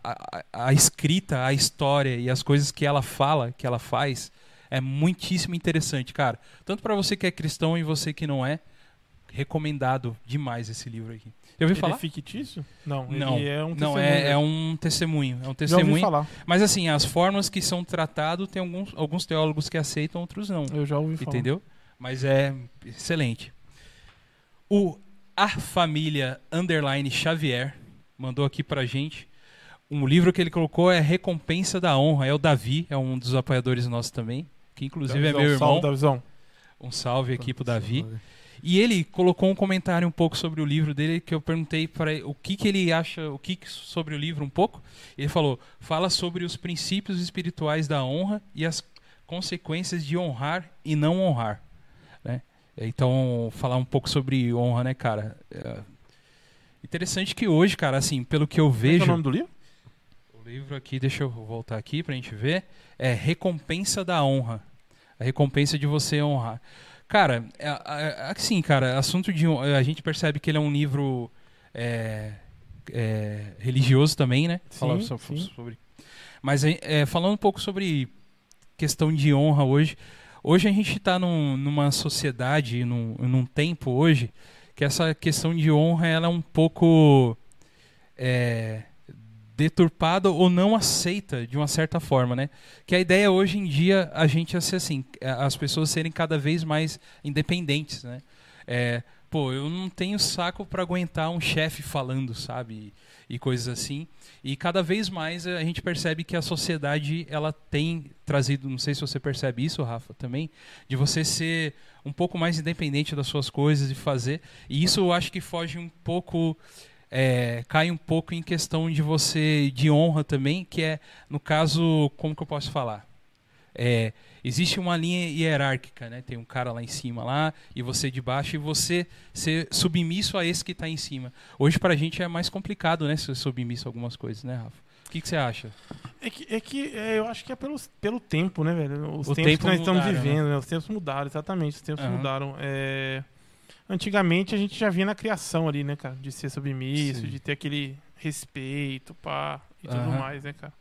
a, a escrita, a história e as coisas que ela fala, que ela faz, é muitíssimo interessante, cara. Tanto para você que é cristão e você que não é, recomendado demais esse livro aqui. Já ouviu Ele falar? é fictício? Não, Não, ele é um não testemunho. é, é um testemunho, é um Já ouvi testemunho. falar. Mas assim, as formas que são tratadas, tem alguns, alguns teólogos que aceitam, outros não. Eu já ouvi falar. Entendeu? Mas é excelente. O A Família Underline Xavier mandou aqui pra gente. Um livro que ele colocou é Recompensa da Honra. É o Davi, é um dos apoiadores nossos também. Que inclusive Davizão, é meu irmão. Salve, Davizão. Um salve aqui pro Davi. Salve. E ele colocou um comentário um pouco sobre o livro dele que eu perguntei para o que, que ele acha, o que, que sobre o livro um pouco. Ele falou: fala sobre os princípios espirituais da honra e as consequências de honrar e não honrar. Né? Então, falar um pouco sobre honra, né, cara? É interessante que hoje, cara, assim, pelo que eu Como é que é vejo. o nome do livro? Livro aqui, deixa eu voltar aqui pra gente ver. É Recompensa da Honra. A recompensa de você honrar. Cara, é, é, assim, cara, assunto de. A gente percebe que ele é um livro é, é, religioso também, né? Sim, so- sim. sobre. Mas é, falando um pouco sobre questão de honra hoje. Hoje a gente está num, numa sociedade, num, num tempo hoje, que essa questão de honra ela é um pouco é, deturpada ou não aceita de uma certa forma, né? Que a ideia hoje em dia a gente é ser assim, é, as pessoas serem cada vez mais independentes, né? É, pô, eu não tenho saco para aguentar um chefe falando, sabe? E, e coisas assim. E cada vez mais a gente percebe que a sociedade ela tem trazido, não sei se você percebe isso, Rafa, também, de você ser um pouco mais independente das suas coisas e fazer. E isso eu acho que foge um pouco é, cai um pouco em questão de você de honra também, que é no caso, como que eu posso falar? É, existe uma linha hierárquica, né? Tem um cara lá em cima lá e você de baixo e você ser submisso a esse que está em cima. Hoje pra gente é mais complicado, né? Ser submisso a algumas coisas, né, Rafa? O que, você acha? É que, é que é, eu acho que é pelo, pelo tempo, né, velho? Os O tempos tempo que nós estamos mudaram, vivendo, né? Os tempos mudaram, exatamente. Os tempos Aham. mudaram. É, Antigamente a gente já via na criação ali, né, cara? De ser submisso, Sim. de ter aquele respeito, pá, e tudo Aham. mais, né, cara?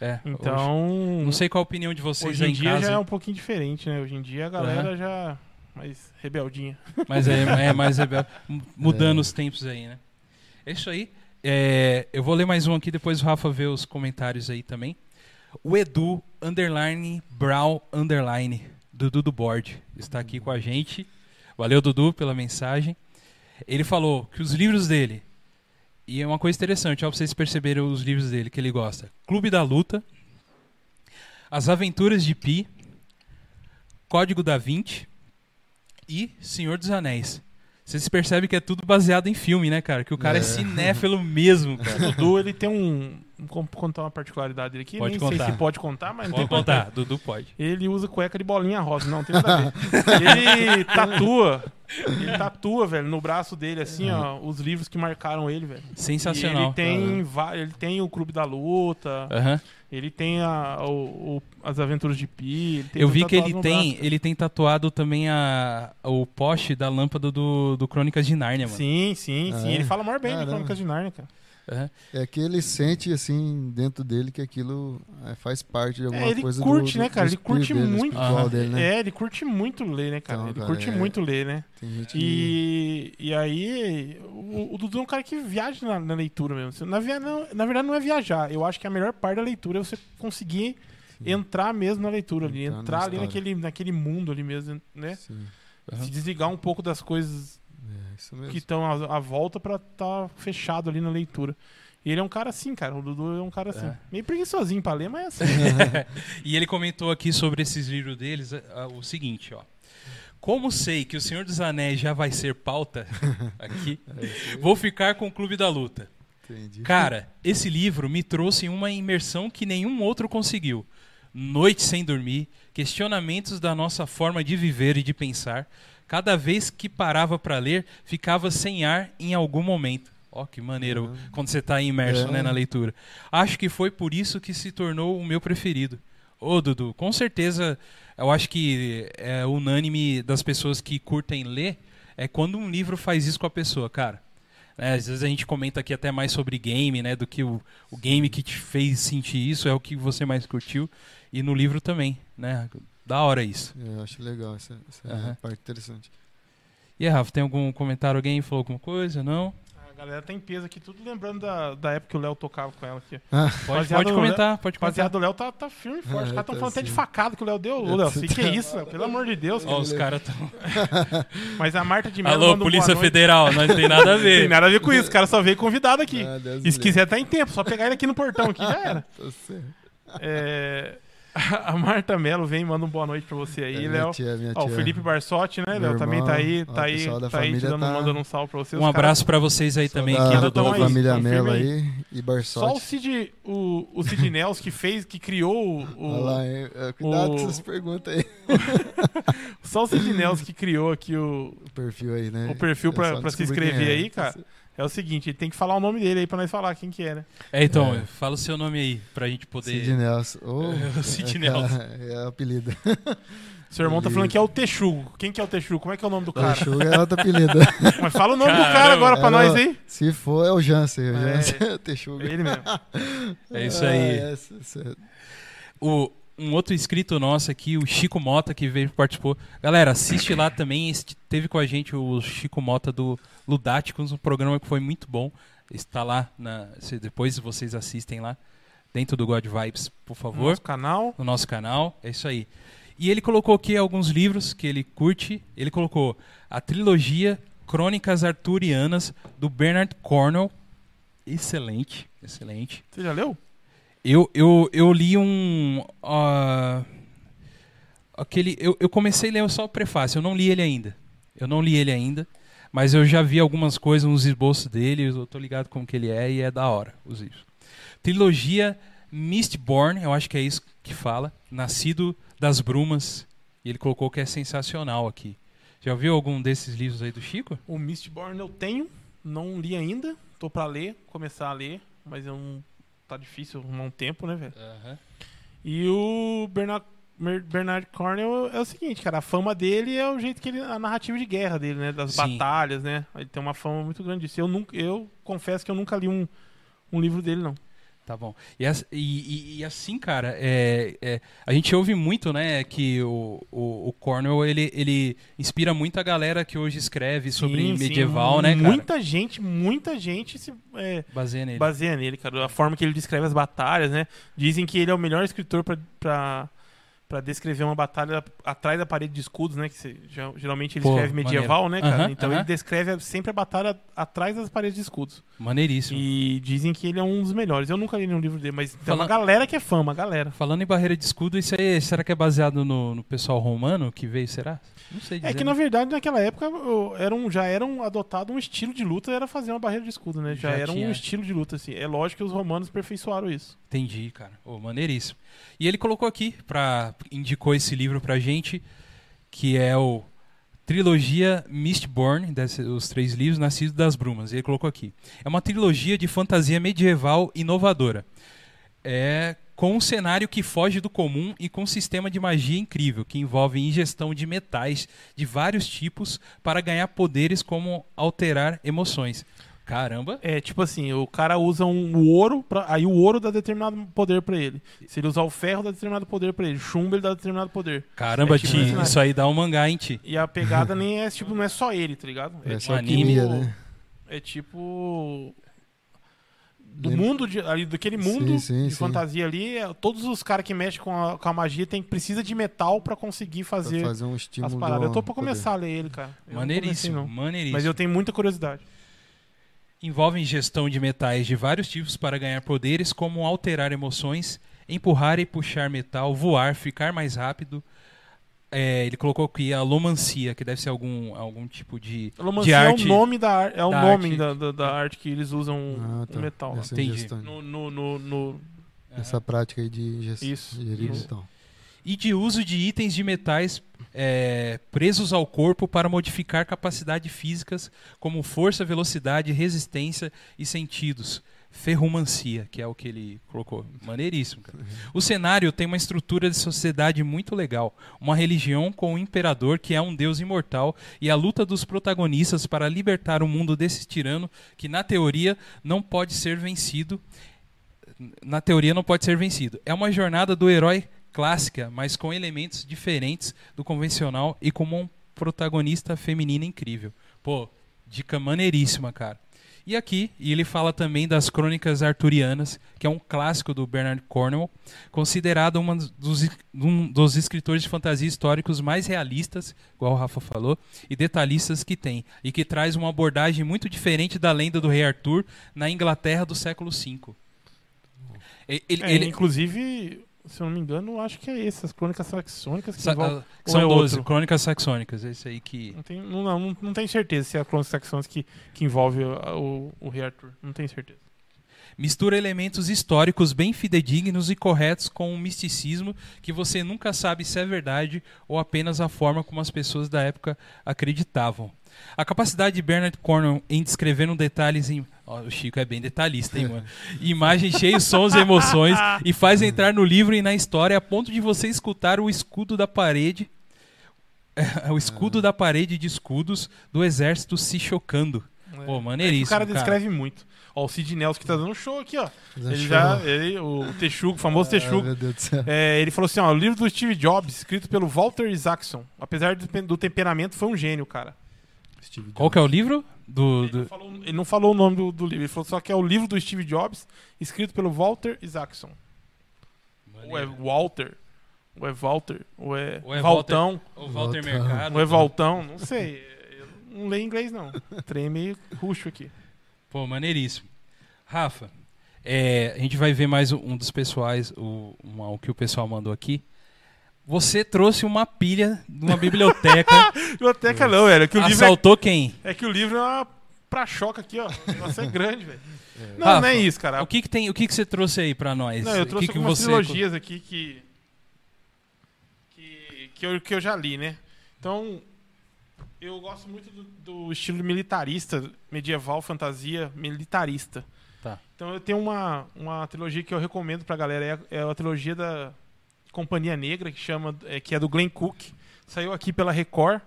É, Então. hoje- não sei qual a opinião de vocês Hoje em em dia casa, já é um pouquinho diferente, né? Hoje em dia a galera já. Mais rebeldinha. mas é, é mais rebelde, mudando É. os tempos aí, né? É isso aí. É, eu vou ler mais um aqui, depois o Rafa vê os comentários aí também. O Edu, underline, Brown, underline, Dudu do Board, está aqui com a gente. Valeu, Dudu, pela mensagem. Ele falou que os livros dele, e é uma coisa interessante, ó, pra vocês perceberem os livros dele que ele gosta. Clube da Luta, As Aventuras de Pi, Código da Vinci e Senhor dos Anéis. Vocês percebem que é tudo baseado em filme, né, cara? Que o cara é, É. cinéfilo mesmo, O cara. *laughs* Dudu, ele tem um. Vou contar uma particularidade dele aqui. Pode Nem contar. sei se pode contar, mas não Pode tem contar, Dudu pode. Ele usa cueca de bolinha rosa, não tem nada a ver. *laughs* ele tatua Ele tatua, velho, no braço dele, assim, ó, os livros que marcaram ele, velho. E Sensacional. ele tem, va- ele tem o Clube da Luta, Aham. Ele tem a, o- o- as Aventuras de Pi. ele tem Eu vi que ele tem, braço, ele tem tatuado também a, o poste da lâmpada do, do Crônicas de Nárnia, mano. Sim, sim, Ah, sim. é? Ele fala maior bem de Caramba. Crônicas de Nárnia, cara. Aham. É que ele sente, assim, dentro dele que aquilo é, faz parte de alguma É, ele coisa curte, do, né, cara? do Ele curte dele, muito. Aham. dele, né? É, ele curte muito ler, né, cara? Então, ele cara, curte é- muito ler, né? Tem gente que... E, e aí, o, o Dudu é um cara que viaja na, na leitura mesmo. Na, via- não- na verdade, não é viajar. Eu acho que a melhor parte da leitura é você conseguir entrar mesmo na leitura ali. Entrar na Entrar ali naquele, naquele mundo ali mesmo, né? Sim, Aham. Se desligar um pouco das coisas é isso mesmo. que estão à, à volta pra estar fechado ali na leitura. E ele é um cara assim, cara. O Dudu é um cara assim. É. Meio preguiçosinho pra ler, mas é assim. *laughs* E ele comentou aqui sobre esses livros deles ah, ah, o seguinte, ó. Como sei que o Senhor dos Anéis já vai ser pauta *laughs* aqui, vou ficar com o Clube da Luta. Entendi. Cara, esse livro me trouxe uma imersão que nenhum outro conseguiu. Noite sem dormir, questionamentos da nossa forma de viver e de pensar. Cada vez que parava para ler, ficava sem ar em algum momento. Ó, que maneiro quando você está imerso É. né, na leitura. Acho que foi por isso que se tornou o meu preferido. Ô, Dudu, com certeza, eu acho que é unânime das pessoas que curtem ler é quando um livro faz isso com a pessoa, cara. É, às vezes a gente comenta aqui até mais sobre game, né? Do que o, o game que te fez sentir isso, é o que você mais curtiu. E no livro também, né? Da hora isso. É, eu acho legal essa, essa Aham. parte interessante. E aí, Rafa, tem algum comentário? Alguém falou alguma coisa? Não? A galera tá em peso aqui, tudo lembrando da, da época que o Léo tocava com ela aqui. Ah, Pode, pode comentar, pode comentar. Rapaziada, o Léo tá, tá firme e forte. Os É, caras estão tá falando até de sim. facada que o Léo deu. Ô, Léo, que, que é isso, Léo? Pelo amor de Deus. Ó, os caras tão. *laughs* Mas a Marta de Mello Alô, Polícia. Federal, não tem nada a Tem ver. nada a ver com isso, o cara só veio convidado aqui. ah, E se quiser, tá em tempo. Só pegar ele aqui no portão aqui, já era. *laughs* Tá certo. É, *laughs* A Marta Mello vem e manda um boa noite pra você aí, É, Léo. tia, Ó, o. Felipe Barsotti, né, Léo? Também tá aí, tá ó, o aí, da tá aí te dando, tá- mandando um salve pra você. Um abraço pra vocês aí também, da, da aí, família confirma Mello aí. e Só o Barsotti. Cid, o, o Cid Nels que fez, que criou o. Olha lá, hein? É, cuidado o- com essas perguntas aí. *laughs* Só o Cid Nels que criou aqui o, O perfil aí, né? o perfil pra, pra se inscrever é. aí, cara. É o seguinte, ele tem que falar o nome dele aí pra nós falar quem que é, né? É, então, É. fala o seu nome aí, pra gente poder. Sid Nelson. *laughs* Oh, Sid é, Nelson. cara, É o apelido. *laughs* Seu irmão tá falando que é o Texugo. Quem que é o Texugo? Como é que é o nome do O cara? Chuga é outro *laughs* apelido. Mas fala o nome do cara Caramba. agora pra É, nós aí. Se for, é o Jansen. O É. Jansen é o É Texuga. ele mesmo. É isso aí. Ah, essa- essa- O, um outro inscrito nosso aqui, o Chico Mota, que veio participou. Galera, assiste lá também. Teve com a gente o Chico Mota do Ludáticos, um programa que foi muito bom. Está lá, na, se depois vocês assistem lá, dentro do God Vibes, por favor, Nosso canal. no nosso canal. É isso aí. E ele colocou aqui alguns livros que ele curte. Ele colocou a trilogia Crônicas Arturianas, do Bernard Cornwell. Excelente, excelente. Você já leu? Eu, eu, eu li um. ah, aquele, eu, eu comecei a ler só o prefácio, eu não li ele ainda. Eu não li ele ainda, mas eu já vi algumas coisas, uns esboços dele, eu tô ligado como que ele é e é da hora os livros. Trilogia Mistborn, eu acho que é isso que fala, Nascido das Brumas, e ele colocou que é sensacional aqui. Já viu algum desses livros aí do Chico? O Mistborn eu tenho, não li ainda. Tô pra ler, começar a ler, mas eu não. Tá difícil arrumar um tempo, né, velho? E o Bernard, Bernard Cornwell é o seguinte, cara, a fama dele é o jeito que ele. a narrativa de guerra dele, né? Das Sim. batalhas, né? Ele tem uma fama muito grande disso. Eu, nunca, eu confesso que eu nunca li um, um livro dele, não. Tá bom. E, e- e- assim, cara, é, é, a gente ouve muito, né, que o, o, o Cornwell, ele, ele inspira muito a galera que hoje escreve sobre Sim, sim, medieval, né, cara? Muita gente, muita gente se é, Baseia nele. baseia nele, cara. A forma que ele descreve as batalhas, né? Dizem que ele é o melhor escritor pra, pra descrever uma batalha atrás da parede de escudos, né? Que ge- geralmente ele Pô, escreve medieval, né, cara? Aham, então aham. ele descreve sempre a batalha atrás das paredes de escudos. Maneiríssimo. E dizem que ele é um dos melhores. Eu nunca li nenhum livro dele, mas tem Fala- uma galera que é fã, uma galera. Falando em barreira de escudo, isso aí, será que é baseado no, no pessoal romano que veio, será? Não sei dizer. É que, né? na verdade, naquela época o- era um, já era um, adotado um estilo de luta, era fazer uma barreira de escudo, né? Já, Já era tinha. um estilo de luta, assim. É lógico que os romanos aperfeiçoaram isso. Entendi, cara. Ô, maneiríssimo. E ele colocou aqui, pra, indicou esse livro pra gente, que é o trilogia Mistborn, os três livros, Nascido das Brumas. Ele colocou aqui. É uma trilogia de fantasia medieval inovadora. É com um cenário que foge do comum e com um sistema de magia incrível, que envolve ingestão de metais de vários tipos para ganhar poderes como alterar emoções. Caramba. É tipo assim, o cara usa um o ouro, pra, aí o ouro dá determinado poder pra ele. Se ele usar o ferro, dá determinado poder pra ele. Chumbo, ele dá determinado poder. Caramba, É tipo Ti, isso aí dá um mangá em ti. E a pegada nem é tipo, não é só ele, tá ligado? É tipo, só anime, né? É tipo. Do Lembra- mundo, de, ali, daquele mundo Sim, sim, de sim. fantasia ali, é, todos os caras que mexem com a, com a magia tem, precisa de metal pra conseguir Pra fazer, fazer um as estímulo. paradas. Eu tô pra poder. começar a ler ele, cara. Eu não Maneiríssimo, comecei, não. maneiríssimo. Mas eu tenho muita curiosidade. Envolvem gestão de metais de vários tipos para ganhar poderes, como alterar emoções, empurrar e puxar metal, voar, ficar mais rápido. É, ele colocou aqui a lomancia, que deve ser algum, algum tipo de, Lomancia de é arte. o nome da ar- é o da nome arte. da, da, da arte que eles usam Ah, o tá. metal. Essa Entendi. No, no, no, no- Essa prática aí de gestão. Isso, gerir isso. metal. E de uso de itens de metais é, presos ao corpo para modificar capacidades físicas como força, velocidade, resistência e sentidos. Ferromancia, que é o que ele colocou. Maneiríssimo, cara. O cenário tem uma estrutura de sociedade muito legal. Uma religião com um imperador que é um deus imortal e a luta dos protagonistas para libertar o mundo desse tirano que, na teoria, não pode ser vencido. Na teoria, não pode ser vencido. É uma jornada do herói clássica, mas com elementos diferentes do convencional e com uma protagonista feminina incrível. Pô, dica maneiríssima, cara. E aqui, e ele fala também das Crônicas Arturianas, que é um clássico do Bernard Cornwell, considerado uma dos, um dos escritores de fantasia históricos mais realistas, igual o Rafa falou, e detalhistas que tem, e que traz uma abordagem muito diferente da lenda do Rei Arthur na Inglaterra do século V. Ele, É, ele- Inclusive, se eu não me engano, acho que é esse, as crônicas saxônicas que Sa- envolvem- ah, são é 12, outro? Crônicas Saxônicas, esse aí que. Não, tenho, não, não, não tenho certeza se é a crônica saxônica que, que envolve o, o, o Rei Arthur. Não tenho certeza. Mistura elementos históricos bem fidedignos e corretos com um misticismo que você nunca sabe se é verdade ou apenas a forma como as pessoas da época acreditavam. A capacidade de Bernard Cornwell em descrever um detalhes em. Ó, o Chico é bem detalhista, hein, mano? Imagens cheias, sons e emoções e faz entrar no livro e na história a ponto de você escutar o escudo da parede. *laughs* o escudo da parede de escudos do exército se chocando. Pô, É. maneiríssimo. o cara cara. descreve muito. Ó, o Sid Nelson que tá dando show aqui, ó. Ele show. já, ele, o Texugo, o famoso Ah, Texugo. meu Deus do céu. É, ele falou assim, ó, o livro do Steve Jobs, escrito pelo Walter Isaacson, apesar do, do temperamento, foi um gênio, cara. Steve Qual que é o livro? Do, Ele, não do... falou, ele não falou o nome do, do livro, ele falou só que é o livro do Steve Jobs, escrito pelo Walter Isaacson. Ou é Walter, ou é Walter, ou é, Ou é Valtão, O Walter Walter. Mercado. ou é Valtão, não sei. Eu não leio inglês, não. Trem meio ruxo aqui. Pô, maneiríssimo. Rafa, é, a gente vai ver mais um dos pessoais, o, uma- o que o pessoal mandou aqui. Você trouxe uma pilha de uma biblioteca. *laughs* Biblioteca não, velho. É que o livro é, assaltou quem? é que o livro é uma prachoca aqui, ó. O negócio é grande, velho. Não, Rafa, não é isso, cara. O que que tem? O que que você trouxe aí pra nós? Não, eu O trouxe que que algumas você trilogias aqui que, que, que, eu, que eu já li, né? Então, eu gosto muito do, do estilo militarista, medieval, fantasia, militarista. Tá. Então eu tenho uma, uma trilogia que eu recomendo pra galera, é, a- é a trilogia da Companhia Negra, que chama, é, que é do Glenn Cook. Saiu aqui pela Record.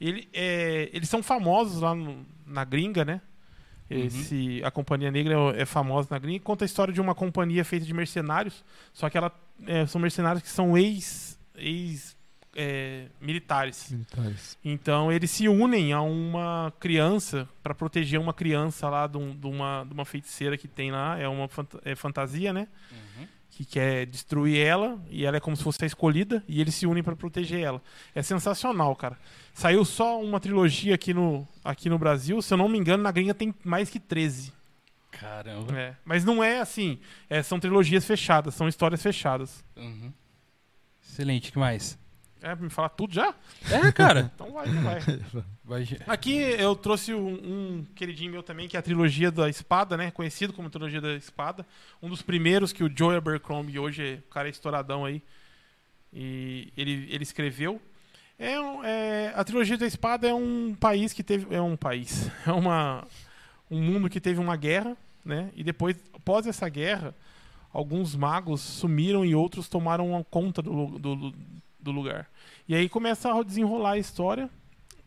Ele, é, eles são famosos lá no- na gringa, né? Esse, A Companhia Negra é, é famosa na gringa e conta a história de uma companhia feita de mercenários, só que ela, é, são mercenários que são ex, ex é, militares. Militares. Então eles se unem a uma criança para proteger uma criança lá de, um- de uma, de uma feiticeira que tem lá. É uma fanta- é fantasia, né? Uhum. Que quer destruir ela e ela é como se fosse a escolhida e eles se unem para proteger ela. É sensacional, cara. Saiu só uma trilogia aqui no, aqui no Brasil. Se eu não me engano, na gringa tem mais que 13. Caramba. É. Mas não é assim. É, são trilogias fechadas, são histórias fechadas. Uhum. Excelente, o que mais? É, pra me falar tudo já? É, cara. *laughs* Então vai, vai. Vai- Aqui eu trouxe um, um queridinho meu também, que é a trilogia da espada, né? Conhecido como trilogia da espada. Um dos primeiros que o Joe Abercrombie, hoje é- o cara é estouradão aí, e ele, ele escreveu. É, é, a trilogia da espada é um país que teve. É um país. *laughs* É uma, um mundo que teve uma guerra, né? E depois, após essa guerra, alguns magos sumiram e outros tomaram conta do, do, lu- do lugar. E aí começa a desenrolar a história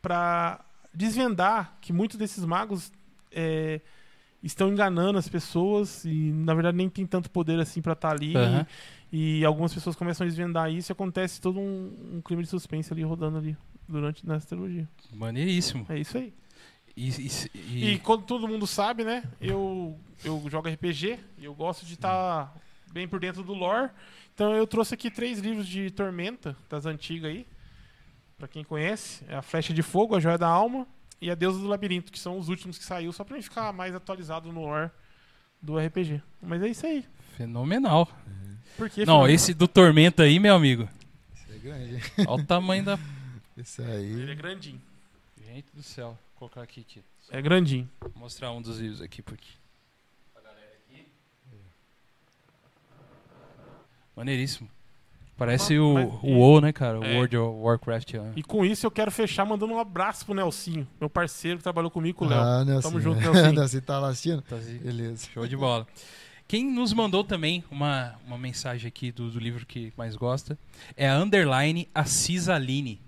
para desvendar que muitos desses magos é, estão enganando as pessoas e na verdade nem tem tanto poder assim para estar ali. Aham. E algumas pessoas começam a desvendar isso e acontece todo um, um clima de suspense ali rodando ali durante nessa trilogia. Maneiríssimo. É isso aí. E, e- E, e- quando todo mundo sabe, né? Eu, eu jogo RPG e eu gosto de estar bem por dentro do lore. Então eu trouxe aqui três livros de Tormenta, das antigas aí. Pra quem conhece, é a Flecha de Fogo, a Joia da Alma e a Deusa do Labirinto, que são os últimos que saiu, só pra mim ficar mais atualizado no lore do RPG. Mas é isso aí. fenomenal. Por quê? Não, Fernando? esse do Tormenta aí, meu amigo. Esse é grande. Olha o tamanho da. Esse Ele é aí. grandinho. Gente do céu. Vou colocar aqui, Tito. É grandinho. Vou mostrar um dos livros aqui por aqui. Maneiríssimo. Parece o, Mas- o WoW, né, cara? O É. World of Warcraft. ó. E com isso eu quero fechar mandando um abraço pro Nelsinho, meu parceiro que trabalhou comigo com o Léo. Ah, Nelson. Tamo junto, *laughs* Nelson. Nelson tá lá assistindo? Tá assim, Beleza. Show de bola. Quem nos mandou também uma, uma mensagem aqui do, do livro que mais gosta é a Underline Assis Aline,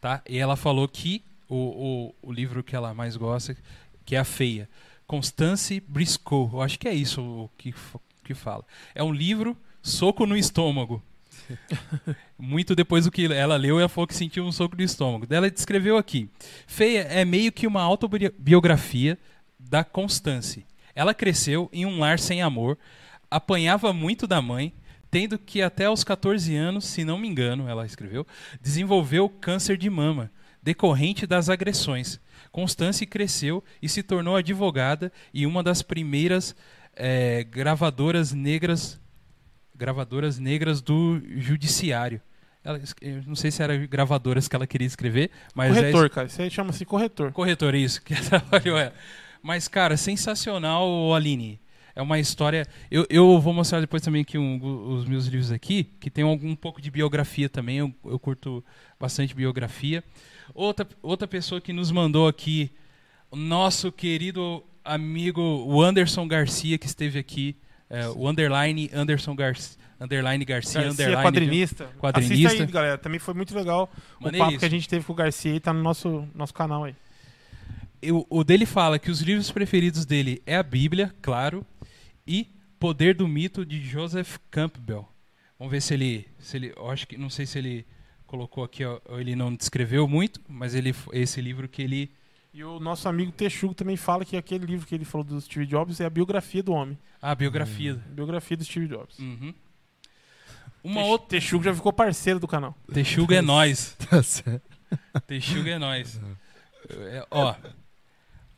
tá? E ela falou que o, o, o livro que ela mais gosta, que é a Feia, Constance Briscoe. Eu acho que é isso o que, que fala. É um livro soco no estômago. Muito depois do que ela leu, ela falou que sentiu um soco no estômago. Ela descreveu aqui: Feia é meio que uma autobiografia da Constance. Ela cresceu em um lar sem amor, apanhava muito da mãe, tendo que até aos 14 anos, se não me engano, ela escreveu, desenvolveu câncer de mama, decorrente das agressões. Constance cresceu e se tornou advogada e uma das primeiras eh, gravadoras negras gravadoras negras do judiciário. Ela, não sei se era gravadoras que ela queria escrever, mas é corretor, cara. Isso aí chama-se corretor. Corretor, isso, que *laughs* trabalhou ela. Mas, cara, sensacional, Aline. É uma história. Eu, eu vou mostrar depois também aqui um- os meus livros aqui, que tem algum um pouco de biografia também. Eu, eu curto bastante biografia. Outra, outra pessoa que nos mandou aqui, o nosso querido amigo o Anderson Garcia, que esteve aqui. É, o underline Anderson Garcia, underline Garcia, Garcia, underline. quadrinista. Quadrinista. Assista aí, galera. Também foi muito legal o papo que a gente teve com o Garcia e tá no nosso, nosso canal aí. Eu- o dele fala que os livros preferidos dele é a Bíblia, claro, e Poder do Mito de Joseph Campbell. Vamos ver se ele, se ele, eu acho que não sei se ele colocou aqui, ó, ou ele não descreveu muito, mas ele esse livro que ele E o nosso amigo Texugo também fala que aquele livro que ele falou do Steve Jobs é a biografia do homem. a biografia. Biografia do Steve Jobs. Uhum. Uma outra Texugo já ficou parceiro do canal. Texuga é nós. *laughs* Tá certo. Texuga é nós. É, ó,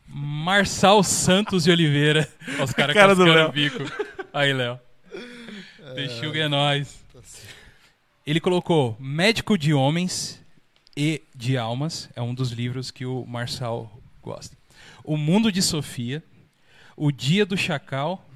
Marçal Santos de Oliveira. Ó, *laughs* Os caras Cara do cascando o bico. Aí, Léo. Texuga é nós. Tá certo. Ele colocou Médico de Homens e de Almas, é um dos livros que o Marçal gosta. O Mundo de Sofia, O Dia do Chacal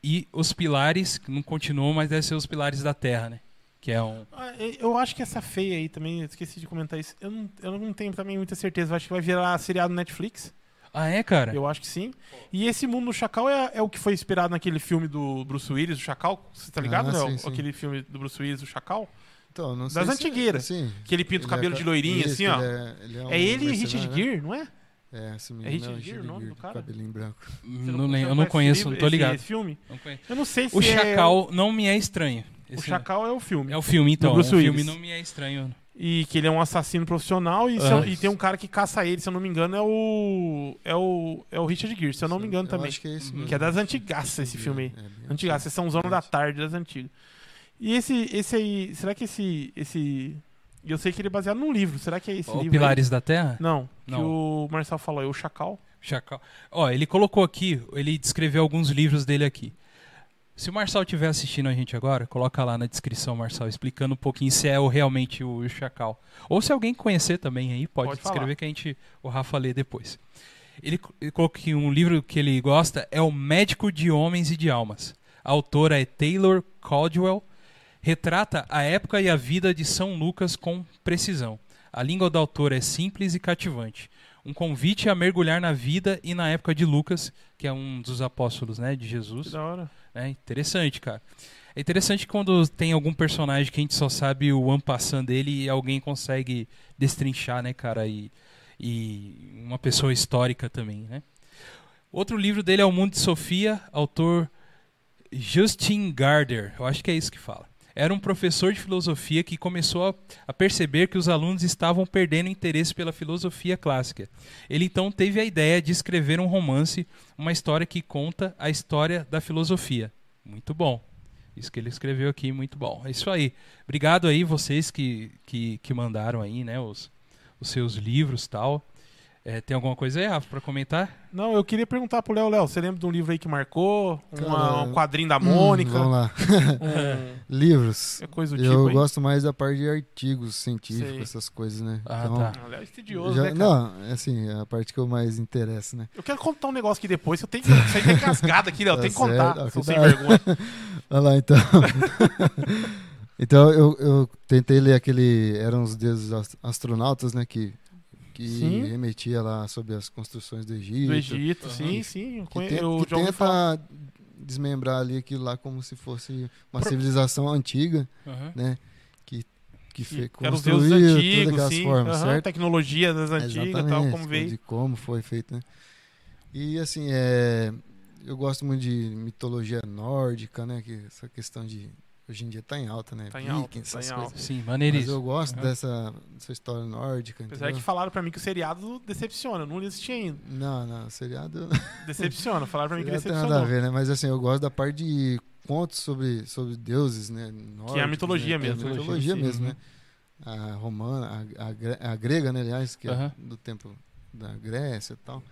e Os Pilares, que não continuou, mas deve ser Os Pilares da Terra, né? Que é um. Ah, Eu acho que essa feia aí também, esqueci de comentar isso. Eu não, eu não tenho também muita certeza. Eu acho que vai virar seriado Netflix. Ah, é, cara? Eu acho que sim. E esse Mundo do Chacal é, é o que foi inspirado naquele filme do Bruce Willis, o Chacal. Você tá ligado, Ah, sim, sim. Aquele filme do Bruce Willis, o Chacal. Então, não Das sei se- antigueiras. Sim. Que ele pinta o cabelo é de loirinho, Isso, assim, ó. Ele é, ele é, um É ele e Richard né? Gere, não é? É, se me É Richard Gere o nome do cara? Cabelinho branco. Não, você eu não conheço, não tô ligado. Esse, esse filme? Não conheço. Eu não sei se O é... Chacal não me é estranho. O Chacal é o filme. É o filme, então. O filme não me é estranho. E que ele é um assassino profissional e, se eu- Ah. e tem um cara que caça ele, se eu não me engano, é o. É o. É o Richard Gere, se eu não me engano Eu também. acho que é esse Uhum. mesmo. Que é das antigaças esse filme aí. É, bem Antigas, antigo. sessãozona da tarde das antigas. E esse, esse aí, será que esse. esse eu sei que ele é baseado num livro. Será que é esse O livro? aí? Pilares da Terra? Não, que Não. o Marcel falou, é o Chacal. Chacal. Ó, ele colocou aqui, ele descreveu alguns livros dele aqui. Se o Marçal estiver assistindo a gente agora, coloca lá na descrição, Marçal, explicando um pouquinho se é o- realmente o Chacal. Ou se alguém conhecer também aí, pode, Pode escrever falar. que a gente, o Rafa lê depois. Ele, ele colocou aqui um livro que ele gosta, é O Médico de Homens e de Almas. A autora é Taylor Caldwell. Retrata a época e a vida de São Lucas com precisão. A língua do autor é simples e cativante. Um convite a mergulhar na vida e na época de Lucas, que é um dos apóstolos né, de Que Jesus. da hora. É interessante, cara. É interessante quando tem algum personagem que a gente só sabe o one passant dele e alguém consegue destrinchar, né, cara? E, e uma pessoa histórica também, né? Outro livro dele é O Mundo de Sofia, autor Justin Gardner. Eu acho que é isso que fala. Era um professor de filosofia que começou a, a perceber que os alunos estavam perdendo interesse pela filosofia clássica. Ele então teve a ideia de escrever um romance, uma história que conta a história da filosofia. Muito bom. Isso que ele escreveu aqui, muito bom. É isso aí. Obrigado aí vocês que, que, que mandaram aí, né, os, os seus livros tal. É, tem alguma coisa aí, Rafa, pra comentar? Não, eu queria perguntar pro Léo, Léo, você lembra de um livro aí que marcou? Uma- um quadrinho da Hum, Mônica? vamos lá. um, *laughs* *laughs* Livros. é coisa do tipo Eu aí? gosto mais da parte de artigos científicos, Sei. essas coisas, né? Ah, tá. Ah, o Léo é estudioso, já- né, cara? não, é assim, é a parte que eu mais interesso, né? Eu quero contar um negócio aqui depois, que eu tenho que sair tá engasgado aqui, Léo. Tá Tem que contar, Ah, sem cuidado. vergonha. *laughs* Olha lá, então. então, eu, eu tentei ler aquele. Eram os deuses ast- astronautas, né? Que, que Sim. remetia lá sobre as construções do Egito. Do Egito, Aham. sim, sim. Que, tem- eu que tenta desmembrar ali aquilo lá como se fosse uma Pro- civilização antiga, Aham. né? Que, que, construiu deuses todas aquelas sim. formas, aham, certo? Tecnologia das antigas e tal, como veio. De como foi feito, né? E assim, é, eu gosto muito de mitologia nórdica, né? Que essa questão de. Hoje em dia tá em alta, né? Tá em alta, Vikings, tá essas em coisas. alta. Sim, Mas maneiríssimo. eu gosto Aham. dessa, dessa história nórdica. Apesar entendeu? que falaram pra mim que o seriado decepciona. Eu não assisti ainda. Não, não, seriado *laughs* Decepciona. Falaram pra mim que seriado tem nada a ver, né? Mas assim, eu gosto da parte de contos sobre, sobre deuses, né? Que é a mitologia né? Que é mesmo, a né? mitologia mesmo, uhum. né? A romana, a, a, a grega, né? Aliás, que Aham. é do tempo da Grécia e tal.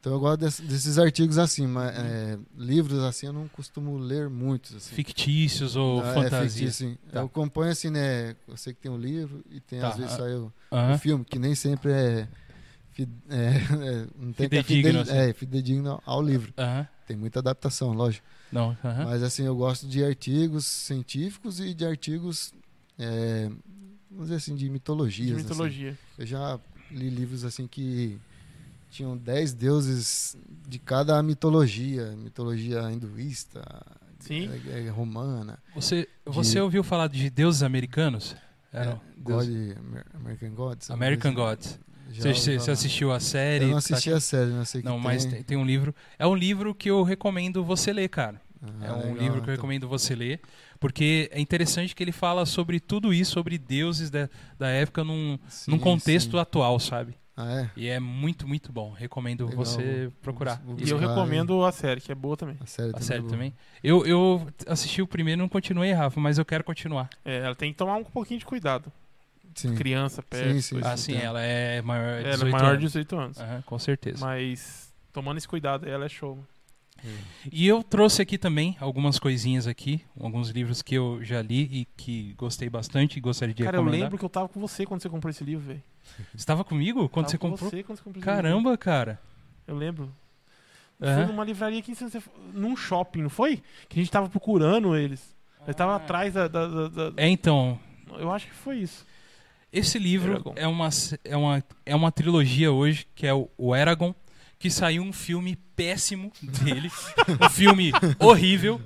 Então eu gosto desse- desses artigos assim, mas é, livros assim eu não costumo ler muitos. Assim. Fictícios ou Ah, é fantasia. fictício, sim. Tá. Eu acompanho assim, né? Eu sei que tem um livro e tem Tá, às vezes ah. sai o, o filme, que nem sempre é, fi- é, *laughs* é, não tem que é Fidedigno, fidel- é, fidedigno ao livro. Tem muita adaptação, lógico. Não. Mas assim, eu gosto de artigos científicos e de artigos, é, vamos dizer assim, de De mitologias. assim. mitologia. Eu já li livros assim que tinham 10 deuses de cada mitologia, mitologia hinduísta, Sim. é, é, romana, Você, você de- ouviu falar de deuses americanos? é, God, deuses- American Gods. American Gods. Você, você- você assistiu a série? Eu não Tá- assisti a série, não sei que Não, mas tem. tem, tem um livro. É um livro que eu recomendo você ler, cara. Ah, é um legal, livro que eu então. recomendo você ler. Porque é interessante que ele fala sobre tudo isso, sobre deuses da, da época num, Sim, num contexto sim. atual, sabe? Ah, é? E é muito, muito bom. Recomendo Legal, você vou- procurar. vou E eu recomendo a série, que é boa também. A série A também. série é também. Eu, eu assisti o primeiro e não continuei, Rafa, mas eu quero continuar. É, ela tem que tomar um pouquinho de cuidado. Sim. Criança, perto. Sim, sim. Ah, assim. sim, ela é maior de Ela é 18 maior de anos. 18 anos. Aham, com certeza. Mas tomando esse cuidado, ela é show. E eu trouxe aqui também algumas coisinhas aqui, alguns livros que eu já li e que gostei bastante e gostaria de Cara, eu recomendar. lembro que eu tava com você quando você comprou esse livro, velho. Você estava comigo quando Tava você com comprou? Você quando você comprou. Caramba, cara. Eu lembro. Aham. Foi numa livraria aqui em São num shopping, não foi? Que a gente tava procurando eles. Ele tava Ah. atrás da, da- da- da- É, então, Eu acho que foi isso. esse livro Eragon. é uma, é, uma, é uma trilogia hoje, que é o, o Eragon, que saiu um filme péssimo dele. um filme horrível.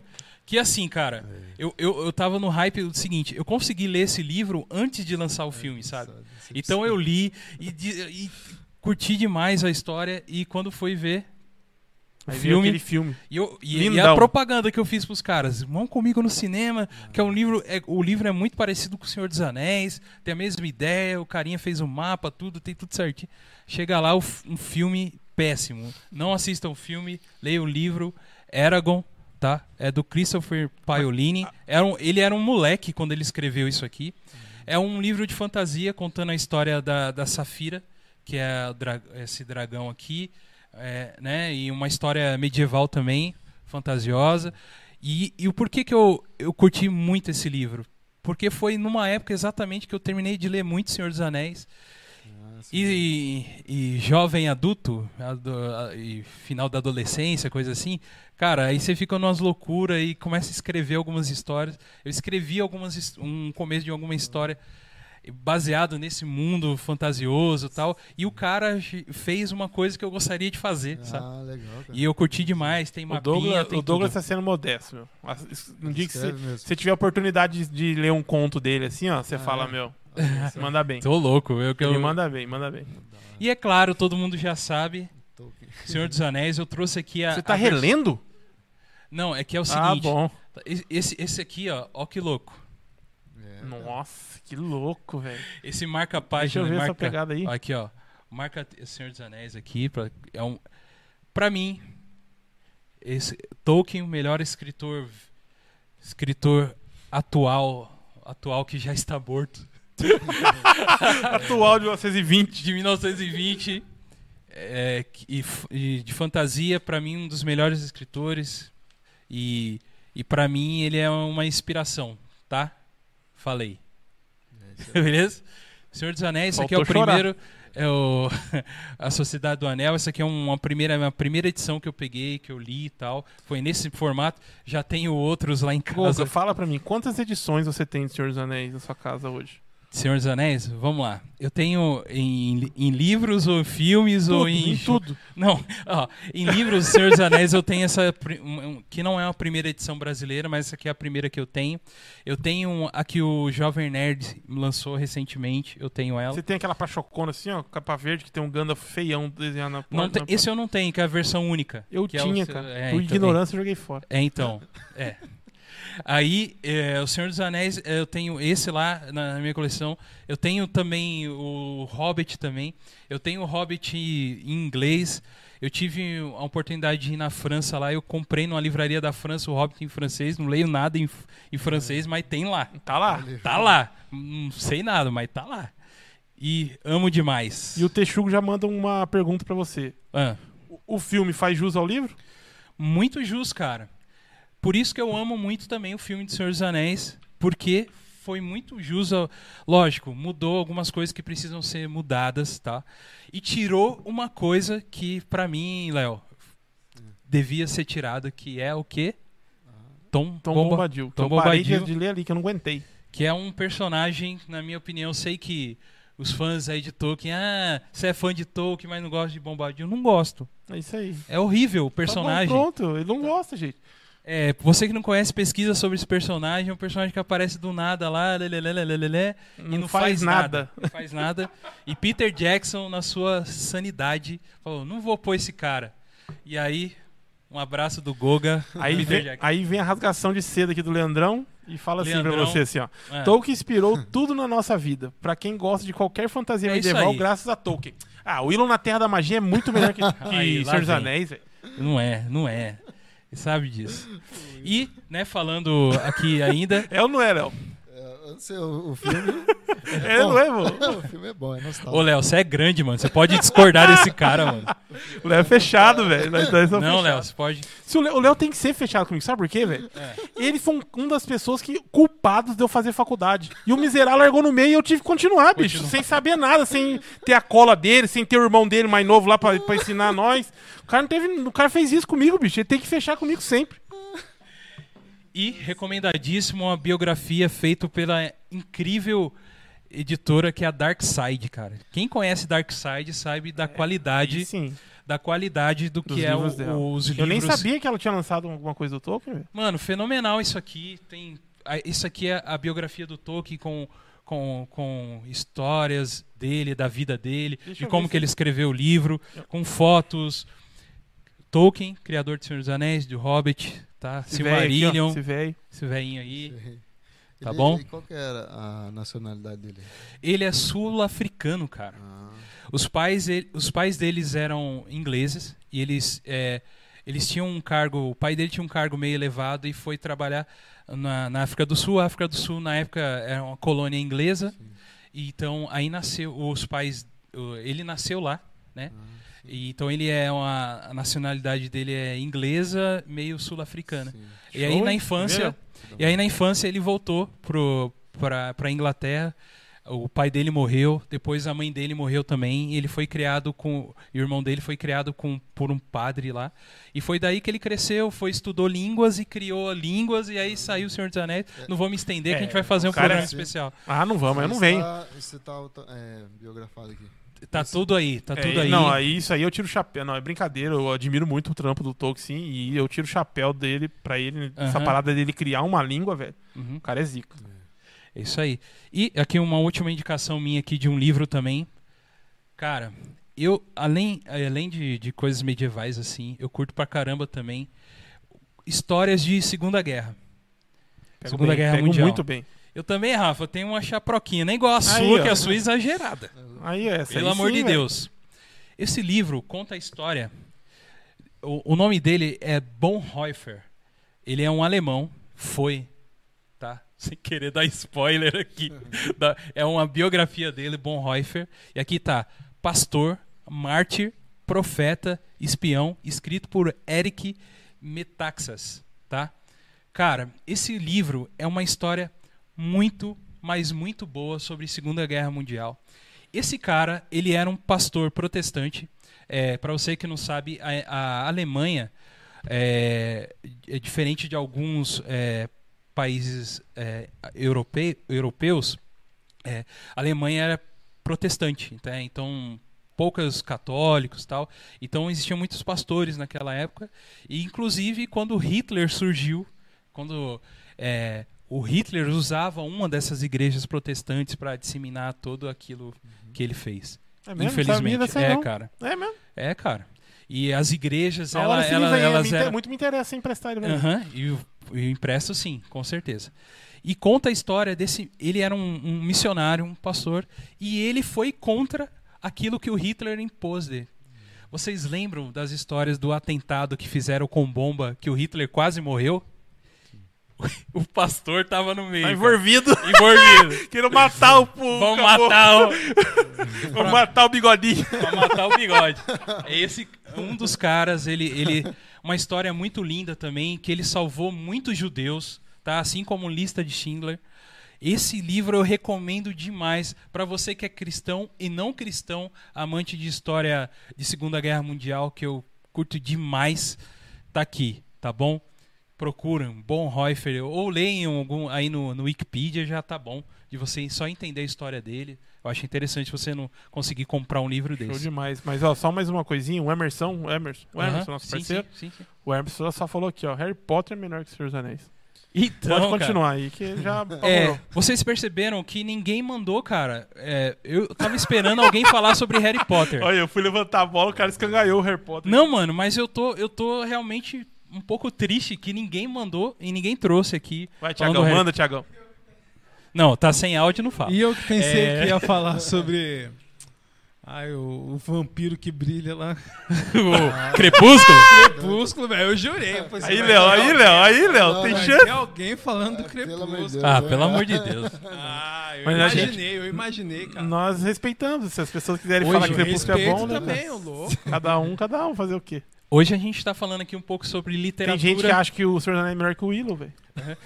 Que assim, cara, eu, eu, eu tava no hype do seguinte, eu consegui ler esse livro antes de lançar o filme, sabe? Então eu li e, e curti demais a história e quando fui ver o Aí filme, aquele filme. e, eu, e, e a propaganda que eu fiz pros caras, vão comigo no cinema, que é um livro, é, o livro é muito parecido com o Senhor dos Anéis, tem a mesma ideia, o carinha fez o mapa, tudo, tem tudo certinho. Chega lá, o um filme péssimo. Não assistam o filme, leiam o livro, Eragon, tá? É do Christopher Paolini. Era um- ele era um moleque quando ele escreveu isso aqui. É um livro de fantasia contando a história da, da Safira, que é dra- esse dragão aqui, é, né? E uma história medieval também, fantasiosa. E, e o porquê que eu, eu curti muito esse livro? Porque foi numa época exatamente que eu terminei de ler muito Senhor dos Anéis. E, e jovem adulto, ado- a- e final da adolescência, coisa assim, cara, aí você fica numas loucuras e começa a escrever algumas histórias. Eu escrevi algumas um começo de alguma história baseado nesse mundo fantasioso e tal. E o cara fez uma coisa que eu gostaria de fazer, sabe? Ah, legal, cara. E eu curti demais, tem O mapinha, Douglas, tem o Douglas tudo. tá sendo modesto, meu. No dia que você, tiver a oportunidade de, de ler um conto dele assim, ó, você Ah, fala, é? meu. Manda bem. Tô louco. Eu, Ele eu... manda bem, manda bem. E é claro, todo mundo já sabe. Senhor dos Anéis, eu trouxe aqui a... Você tá a vers- relendo? Não, é que é o Ah, seguinte, bom. esse, esse aqui, ó, ó que louco. É, Nossa, que louco, velho. Esse Deixa marca-página, eu ver essa marca... pegada aí. Aqui, ó. Marca Senhor dos Anéis aqui. Pra, é um, pra mim, esse, Tolkien, o melhor escritor escritor atual atual que já está morto. *laughs* Atual de 1920. De 1920. é, e, e de fantasia, pra mim, um dos melhores escritores. E, e para mim, ele é uma inspiração, tá? Falei. é, isso. Beleza? Senhor dos Anéis, esse aqui é o Faltou chorar. primeiro. É o *laughs* A Sociedade do Anel. Essa aqui é uma primeira, uma primeira edição que eu peguei, que eu li e tal. Foi nesse formato. Já tenho outros lá em casa. Goga, fala pra mim, quantas edições você tem de Senhor dos Anéis na sua casa hoje? Senhor dos Anéis, vamos lá. Eu tenho em, em livros ou filmes ou Tudo, em. em tudo. Não, ó, em livros Senhor dos Anéis eu tenho essa. que não é uma primeira edição brasileira, mas essa aqui é a primeira que eu tenho. Eu tenho a que o Jovem Nerd lançou recentemente. Eu tenho ela. Você tem aquela pachocona assim, ó, capa verde, que tem um Gandalf feião desenhado na porta. Não tem- na esse eu não tenho, que é a versão única. Eu que é o tinha, cara. é, Por então, ignorância, eu joguei fora. É, então. É. *laughs* Aí, é, o Senhor dos Anéis, é, eu tenho esse lá na, minha coleção. Eu tenho também o Hobbit também. Eu tenho o Hobbit em inglês. Eu tive a oportunidade de ir na França lá. Eu comprei numa livraria da França o Hobbit em francês. Não leio nada em, em francês, mas tem lá. Tá lá. Tá lá. Não sei nada, mas tá lá. E amo demais. E o Texugo já manda uma pergunta pra você. Ah. O- O filme faz jus ao livro? Muito jus, cara. Por isso que eu amo muito também o filme de Senhor dos Anéis, porque foi muito jus. ao- Lógico, mudou algumas coisas que precisam ser mudadas, tá? E tirou uma coisa que, pra mim, Léo, devia ser tirada, que é o quê? Tom, Tom Bomba- Bombadil. Tom eu parei de, Bombadil. de ler ali, que eu não aguentei. que é um personagem, na minha opinião, sei que os fãs aí de Tolkien, ah, você é fã de Tolkien, mas não gosta de Bombadil. Não gosto. É isso aí. É horrível o Tá personagem. bom, pronto, ele não gosta, gente. É, você que não conhece, pesquisa sobre esse personagem. É um personagem que aparece do nada lá, lelelelelelele, Não, e não faz, nada. Não faz nada. E Peter Jackson, na sua sanidade, falou: não vou pôr esse cara. E aí, um abraço do Goga. Aí vem, Jackson. aí vem a rasgação de seda aqui do Leandrão e fala assim pra Leandrão. você assim, ó. É. Tolkien inspirou tudo na nossa vida. Pra quem gosta de qualquer fantasia É medieval, graças a Tolkien. Ah, o Willow na Terra da Magia é muito melhor que, que *laughs* Aí, Senhor dos. Anéis, velho. Não é, não é. Sabe disso. *laughs* E, né, falando aqui ainda, É ou não é, Léo? É, o, o filme. *laughs* É, não é, mano? o filme é bom, é ô nostálgico. Léo, você é grande, mano. Você pode discordar desse *laughs* cara, mano. O Léo é fechado, velho. Nós dois somos Não, Léo, fechados. você pode. Se o Léo, o Léo tem que ser fechado comigo, sabe por quê, velho? É. Ele foi um, um das pessoas que culpados de eu fazer faculdade. E o miserável largou no meio e eu tive que continuar, bicho. Continua. Sem saber nada, sem ter a cola dele, sem ter o irmão dele mais novo lá pra, pra ensinar nós. O cara, não teve, o cara fez isso comigo, bicho. Ele tem que fechar comigo sempre. E recomendadíssimo uma biografia feita pela incrível editora que é a Dark Side, cara. Quem conhece Dark Side sabe da Aí qualidade, sim, da qualidade do dos que é o- os livros. Eu nem sabia que ela tinha lançado alguma coisa do Tolkien. Mano, fenomenal isso aqui. Tem isso aqui é a biografia do Tolkien com com, com histórias dele, da vida dele, Deixa de como que ele escreveu o livro, com fotos. Tolkien, criador de Senhor dos Anéis, de Hobbit, tá? Esse Silmarillion, Esse velho. esse velhinho aí. Tá Ele- bom? E qual que era a nacionalidade dele? Ele é sul-africano, cara. Ah, Os pais, ele- os pais deles eram ingleses e eles, é, eles tinham um cargo. O pai dele tinha um cargo meio elevado e foi trabalhar na, na África do Sul. A África do Sul, na época, era uma colônia inglesa. E então, aí nasceu. Os pais. Ele nasceu lá, né? ah, E, então, ele é uma. A nacionalidade dele é inglesa, meio sul-africana. E aí na infância, e aí na infância ele voltou pro para para Inglaterra. o pai dele morreu, depois a mãe dele morreu também, e ele foi criado com. E o irmão dele foi criado com, por um padre lá. E foi daí que ele cresceu, foi, estudou línguas e criou línguas, e aí saiu o Senhor dos Anéis. Não vou me estender, É, que a gente vai fazer o um cara programa é- especial. Ah, não vamos, eu não venho. tá- Isso tá auto- é, biografado aqui. Tá tudo aí, tá É, tudo aí. Não, aí isso aí eu tiro o chapéu. Não, é brincadeira. Eu admiro muito o trampo do Tolkien, sim, e eu tiro o chapéu dele pra ele. Essa Aham. parada dele criar uma língua, velho. Uhum. O cara é zica. É isso aí. E aqui uma última indicação minha aqui de um livro também. Cara, eu, além, além de, de coisas medievais assim, eu curto pra caramba também histórias de Segunda Guerra. Pego Segunda bem, Guerra Mundial. muito bem. Eu também, Rafa, tenho uma chaproquinha. Nem igual a sua, Aí, que a sua é exagerada. Aí é, essa Pelo aí amor sim, de. Deus. Esse livro conta a história. O, o nome dele é Bonhoeffer. Ele é um alemão. Foi. Tá? *laughs* Sem querer dar spoiler aqui. *laughs* É uma biografia dele, Bonhoeffer. E aqui tá: Pastor, Mártir, Profeta, Espião, escrito por Eric Metaxas. Tá? Cara, esse livro é uma história muito, mas muito boa sobre Segunda Guerra Mundial. Esse cara, ele era um pastor protestante. É, Para você que não sabe, a, a Alemanha é, é diferente de alguns é, países é, europe- europeus. é, a Alemanha era protestante, tá? então poucos católicos tal. Então existiam muitos pastores naquela época. E inclusive quando Hitler surgiu, quando é, o Hitler usava uma dessas igrejas protestantes para disseminar tudo aquilo que ele fez. É mesmo? Infelizmente. Sabia É, não. cara. É mesmo. É, cara. E as igrejas, ela, hora aí, elas me eram... muito me interessa em emprestar ele. mesmo. Aham, e eu empresto sim, com certeza. E conta a história desse. Ele era um, um missionário, um pastor, e ele foi contra aquilo que o Hitler impôs dele. Vocês lembram das histórias do atentado que fizeram com bomba, que o Hitler quase morreu? *laughs* O pastor tava no meio. Tá cara. envolvido. Envolvido. *laughs* Querendo matar o povo. Vão matar o, *laughs* Vão matar o bigodinho. pra matar o bigode. Esse um dos caras, ele, ele uma história muito linda também, que ele salvou muitos judeus, tá? Assim como Lista de Schindler. Esse livro eu recomendo demais para você que é cristão e não cristão, amante de história de Segunda Guerra Mundial, que eu curto demais. Tá aqui, tá bom? Procuram Bonhoeffer ou leiam algum aí no, no Wikipedia, já tá bom de você só entender a história dele. Eu acho interessante você não conseguir comprar um livro Show desse. demais. Mas ó, só mais uma coisinha. O Emerson, o Emerson, o Emerson, Aham, nosso sim, parceiro. Sim, sim, sim. O Emerson só falou aqui, ó. Harry Potter é melhor que Senhor dos Anéis. Então, Pode cara, continuar aí, que já *laughs* É, vocês perceberam que ninguém mandou, cara. É, eu tava esperando alguém falar sobre Harry Potter. *laughs* Olha, eu fui levantar a bola, o cara escangalhou o Harry Potter. Não, mano, mas eu tô, eu tô realmente um pouco triste que ninguém mandou e ninguém trouxe aqui. Vai, Tiagão, do manda, Tiagão. Não, tá sem áudio, não fala. E eu que pensei É. que ia falar sobre. Ai, o, o vampiro que brilha lá. *laughs* o Crepúsculo? Crepúsculo, velho. Eu jurei. eu falei, Aí, Léo, aí, Léo, aí, Léo, Não, tem chance. Tem alguém falando do amor de Crepúsculo. Deus. Ah, pelo amor de Deus. Ah, eu Mas a gente- imaginei, eu imaginei, cara. Nós respeitamos. Se as pessoas quiserem Hoje falar que Crepúsculo é bom, né? também, o louco. Cada um, cada um, fazer o quê? Hoje a gente tá falando aqui um pouco sobre Tem literatura. gente que acha que o Anéis é melhor que o Willow, velho.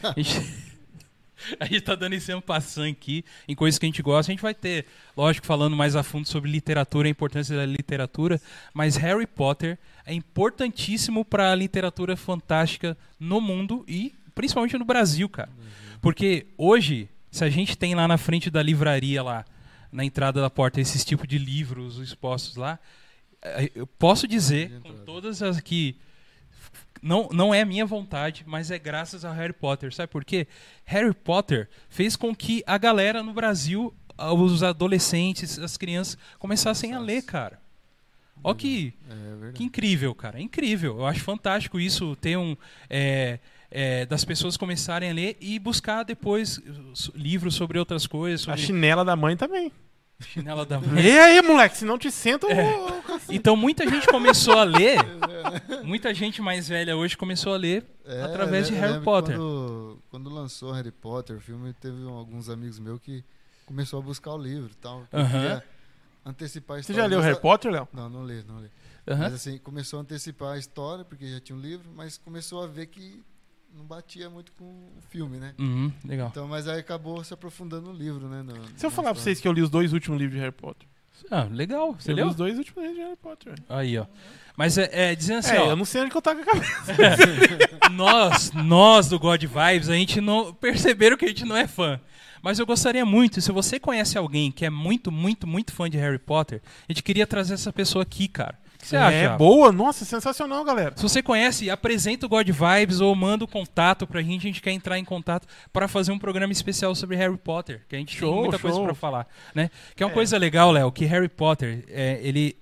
A gente, *laughs* a gente tá dando esse passando aqui em coisas que a gente gosta. A gente vai ter, lógico, falando mais a fundo sobre literatura, a importância da literatura, mas Harry Potter é importantíssimo para a literatura fantástica no mundo e principalmente no Brasil, cara. Porque hoje, se a gente tem lá na frente da livraria lá, na entrada da porta, esses tipos de livros expostos lá, eu posso dizer, com todas as que não, não é minha vontade, mas é graças a Harry Potter. Sabe por quê? Harry Potter fez com que a galera no Brasil, ah, os adolescentes, as crianças, começassem a ler, cara. Ó que, É que incrível, cara. É incrível. Eu acho fantástico isso, ter um. é, é, das pessoas começarem a ler e buscar depois livros sobre outras coisas, A sobre chinela da mãe também. Chinela da mãe. E aí, moleque, se não te senta, eu É. vou... Então muita gente começou a ler, *laughs* muita gente mais velha hoje começou a ler É, através de Harry Potter. Quando, quando lançou Harry Potter, o filme, teve alguns amigos meus que começou a buscar o livro e tal. que Aham. queria antecipar a Você história. já leu Harry Potter, Léo? Não, não li, não li. Aham. Mas assim, começou a antecipar a história, porque já tinha um livro, mas começou a ver que não batia muito com o filme, né? Uhum, legal. Então, mas aí acabou se aprofundando no livro, né? no- Se eu falar pra vocês que eu li os dois últimos livros de Harry Potter. Ah, legal. Você eu li leu? os dois últimos livros de Harry Potter. Aí, ó. Mas é, é dizendo assim, é, ó. eu não sei onde que eu tava com a cabeça. *laughs* nós, nós do God Vibes, a gente não perceberam que a gente não é fã. Mas eu gostaria muito, se você conhece alguém que é muito, muito, muito fã de Harry Potter, a gente queria trazer essa pessoa aqui, cara. O que você acha? é boa, nossa, sensacional, galera. Se você conhece, apresenta o God Vibes ou manda o contato pra gente, a gente quer entrar em contato para fazer um programa especial sobre Harry Potter, que a gente Show, tem muita coisa show. pra falar, né? Que é uma É. coisa legal, Léo, que Harry Potter, é, ele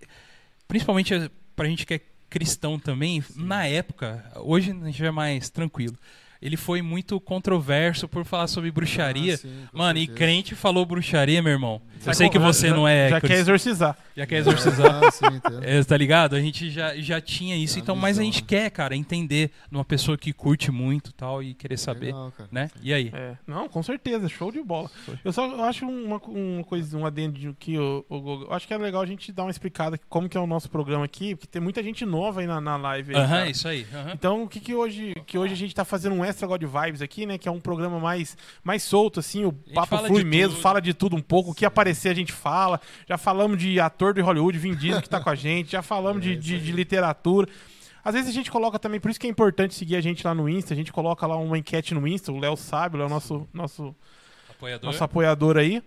principalmente é, pra gente que é cristão também, na época, hoje a gente já é mais tranquilo. Ele foi muito controverso por falar sobre bruxaria. Ah, sim, Mano, e certeza. crente falou bruxaria, meu irmão. Eu sei que você já- não é Já quer exorcizar. já quer exorcizar. Ah, sim. É, tá ligado? A gente já, já tinha isso, A então, mas a visão, gente né? quer, cara, entender numa pessoa que curte muito tal e querer saber, Legal, né? E aí? É, não, com certeza, show de bola. Eu só eu acho uma, uma coisa, um adendo de que o, o Gogo- eu acho que é legal a gente dar uma explicada como que é o nosso programa aqui, porque tem muita gente nova aí na, na live. Aham, cara. isso aí. aham. Então, o que, que hoje que hoje a gente tá fazendo um extra God Vibes aqui, né? Que é um programa mais, mais solto, assim, o papo flui mesmo, tudo. fala de tudo um pouco. O que aparecer a gente fala. Já falamos de ator de Hollywood, Vin Diesel que tá com a gente, já falamos de, de, de literatura. Às vezes a gente coloca também, por isso que é importante seguir a gente lá no Insta. A gente coloca lá uma enquete no Insta, o Léo sabe, o Léo é o nosso, nosso, Apoiador. nosso apoiador aí.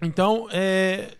Então, é,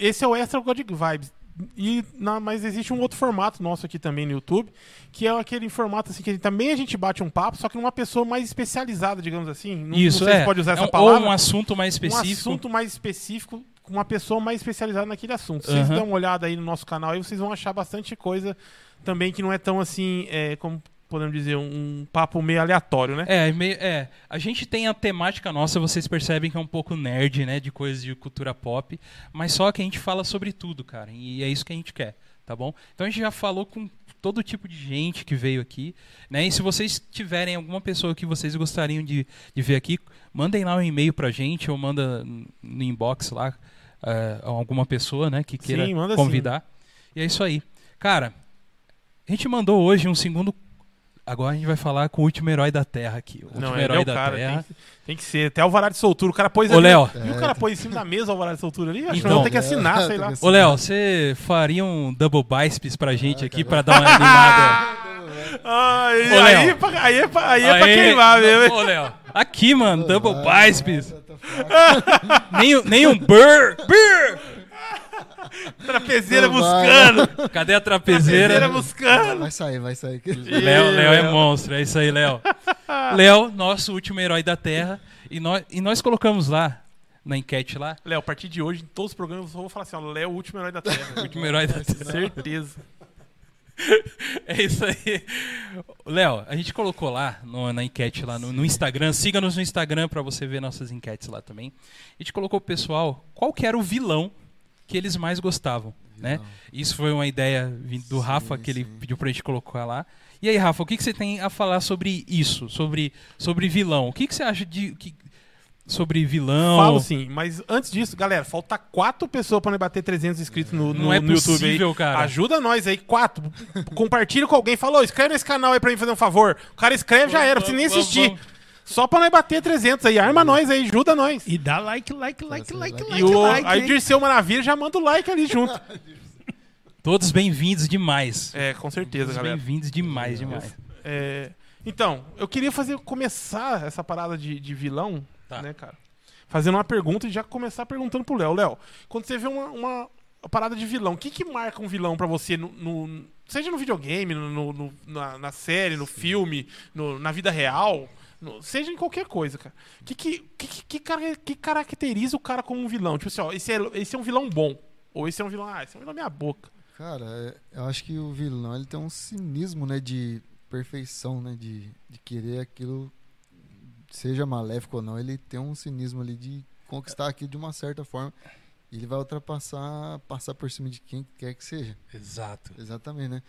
esse é o Extra God Vibes. E, na- mas existe um outro formato nosso aqui também no YouTube, que é aquele formato assim que também a gente bate um papo, só que numa pessoa mais especializada, digamos assim. Não, Isso, não é. se pode usar É essa um- palavra. Ou um assunto mais um específico. assunto mais específico, com uma pessoa mais especializada naquele assunto. Se vocês Aham. dão uma olhada aí no nosso canal, aí vocês vão achar bastante coisa também que não é tão assim, é, como podemos dizer, um, papo meio aleatório, né? É, meio- é, a gente tem a temática nossa, vocês percebem que é um pouco nerd, né, de coisas de cultura pop, mas só que a gente fala sobre tudo, cara, e é isso que a gente quer, tá bom? Então a gente já falou com todo tipo de gente que veio aqui, né, e se vocês tiverem alguma pessoa que vocês gostariam de, de ver aqui, mandem lá um e-mail pra gente, ou manda no inbox lá, é, alguma pessoa, né, que queira Sim, manda sim. convidar, e é isso aí. Cara, a gente mandou hoje um segundo... Agora a gente vai falar com o último herói da Terra aqui. O último Não, ele herói é o da cara, Terra. tem, que- tem que ser. Até alvará de soltura. O cara pôs Ô, ali- Léo. Viu o cara pôs em cima da mesa o alvará de soltura ali? Acho que Então. vamos ter que assinar, É, *laughs* sei lá. tem que Ô, Léo, você faria um double biceps pra gente Ah, aqui cara. pra dar uma animada? *laughs* Ai, Ô, aí, é pra, aí, é pra, aí é pra queimar mesmo. Ô, Léo, aqui, mano, *laughs* double Ah, biceps. tá. Nem, um- nem um burr. Burr. *laughs* Trapezeira Não vai. buscando. Cadê a Trapezeira trapezeira? buscando. Vai sair, vai sair. Léo, Léo é monstro, é isso aí, Léo. *laughs* Léo, nosso último herói da Terra. E nós, e nós colocamos lá, na enquete lá, Léo, a partir de hoje, em todos os programas, eu só vou falar assim, ó, Léo, o último herói da Terra. *laughs* último herói da Terra. Certeza. É isso aí. Léo, a gente colocou lá no- na enquete lá no, no Instagram. Siga-nos no Instagram pra você ver nossas enquetes lá também. A gente colocou pro pessoal qual que era o vilão que eles mais gostavam, né? Isso foi uma ideia vindo do Sim, Rafa que ele sim. pediu pra gente colocar lá. E aí, Rafa, o que, que você tem a falar sobre isso? Sobre, sobre vilão? O que, que você acha de que, sobre vilão? Falo sim, mas antes disso, galera, falta quatro pessoas pra nós bater 300 inscritos no, Não no, é no YouTube possível, aí. cara. Ajuda nós aí, quatro. Compartilha com alguém. Falou, escreve nesse canal aí pra mim fazer um favor. O cara escreve, já era, não precisa nem Vamos, assistir. vamos. Só pra nós bater 300 aí. Arma nós aí, ajuda nós. E dá like, like, like, Sim, like, like. like, E o, like. aí o? Dirceu Maravilha já manda o like ali junto. *laughs* Todos bem-vindos demais. É, com certeza, Todos galera. bem-vindos demais, demais. É, então, eu queria fazer começar essa parada de, de vilão, Tá. né, cara? Fazendo uma pergunta e já começar perguntando pro Léo. Léo, quando você vê uma, uma parada de vilão, o que que marca um vilão pra você no, no- seja no videogame, no, no- na, na série, no filme, no- na vida real, seja em qualquer coisa, cara. O que que, que, que, que cara- que caracteriza o cara como um vilão? Tipo assim, ó, esse é, esse é um vilão bom. Ou esse é um vilão, ah, esse é um vilão meia boca. Cara, é- eu acho que o vilão ele tem um cinismo, né, de perfeição, né, de, de querer aquilo, seja maléfico ou não, ele tem um cinismo ali de conquistar aquilo de uma certa forma. E ele vai ultrapassar, passar por cima de quem quer que seja. Exato. Exatamente, né?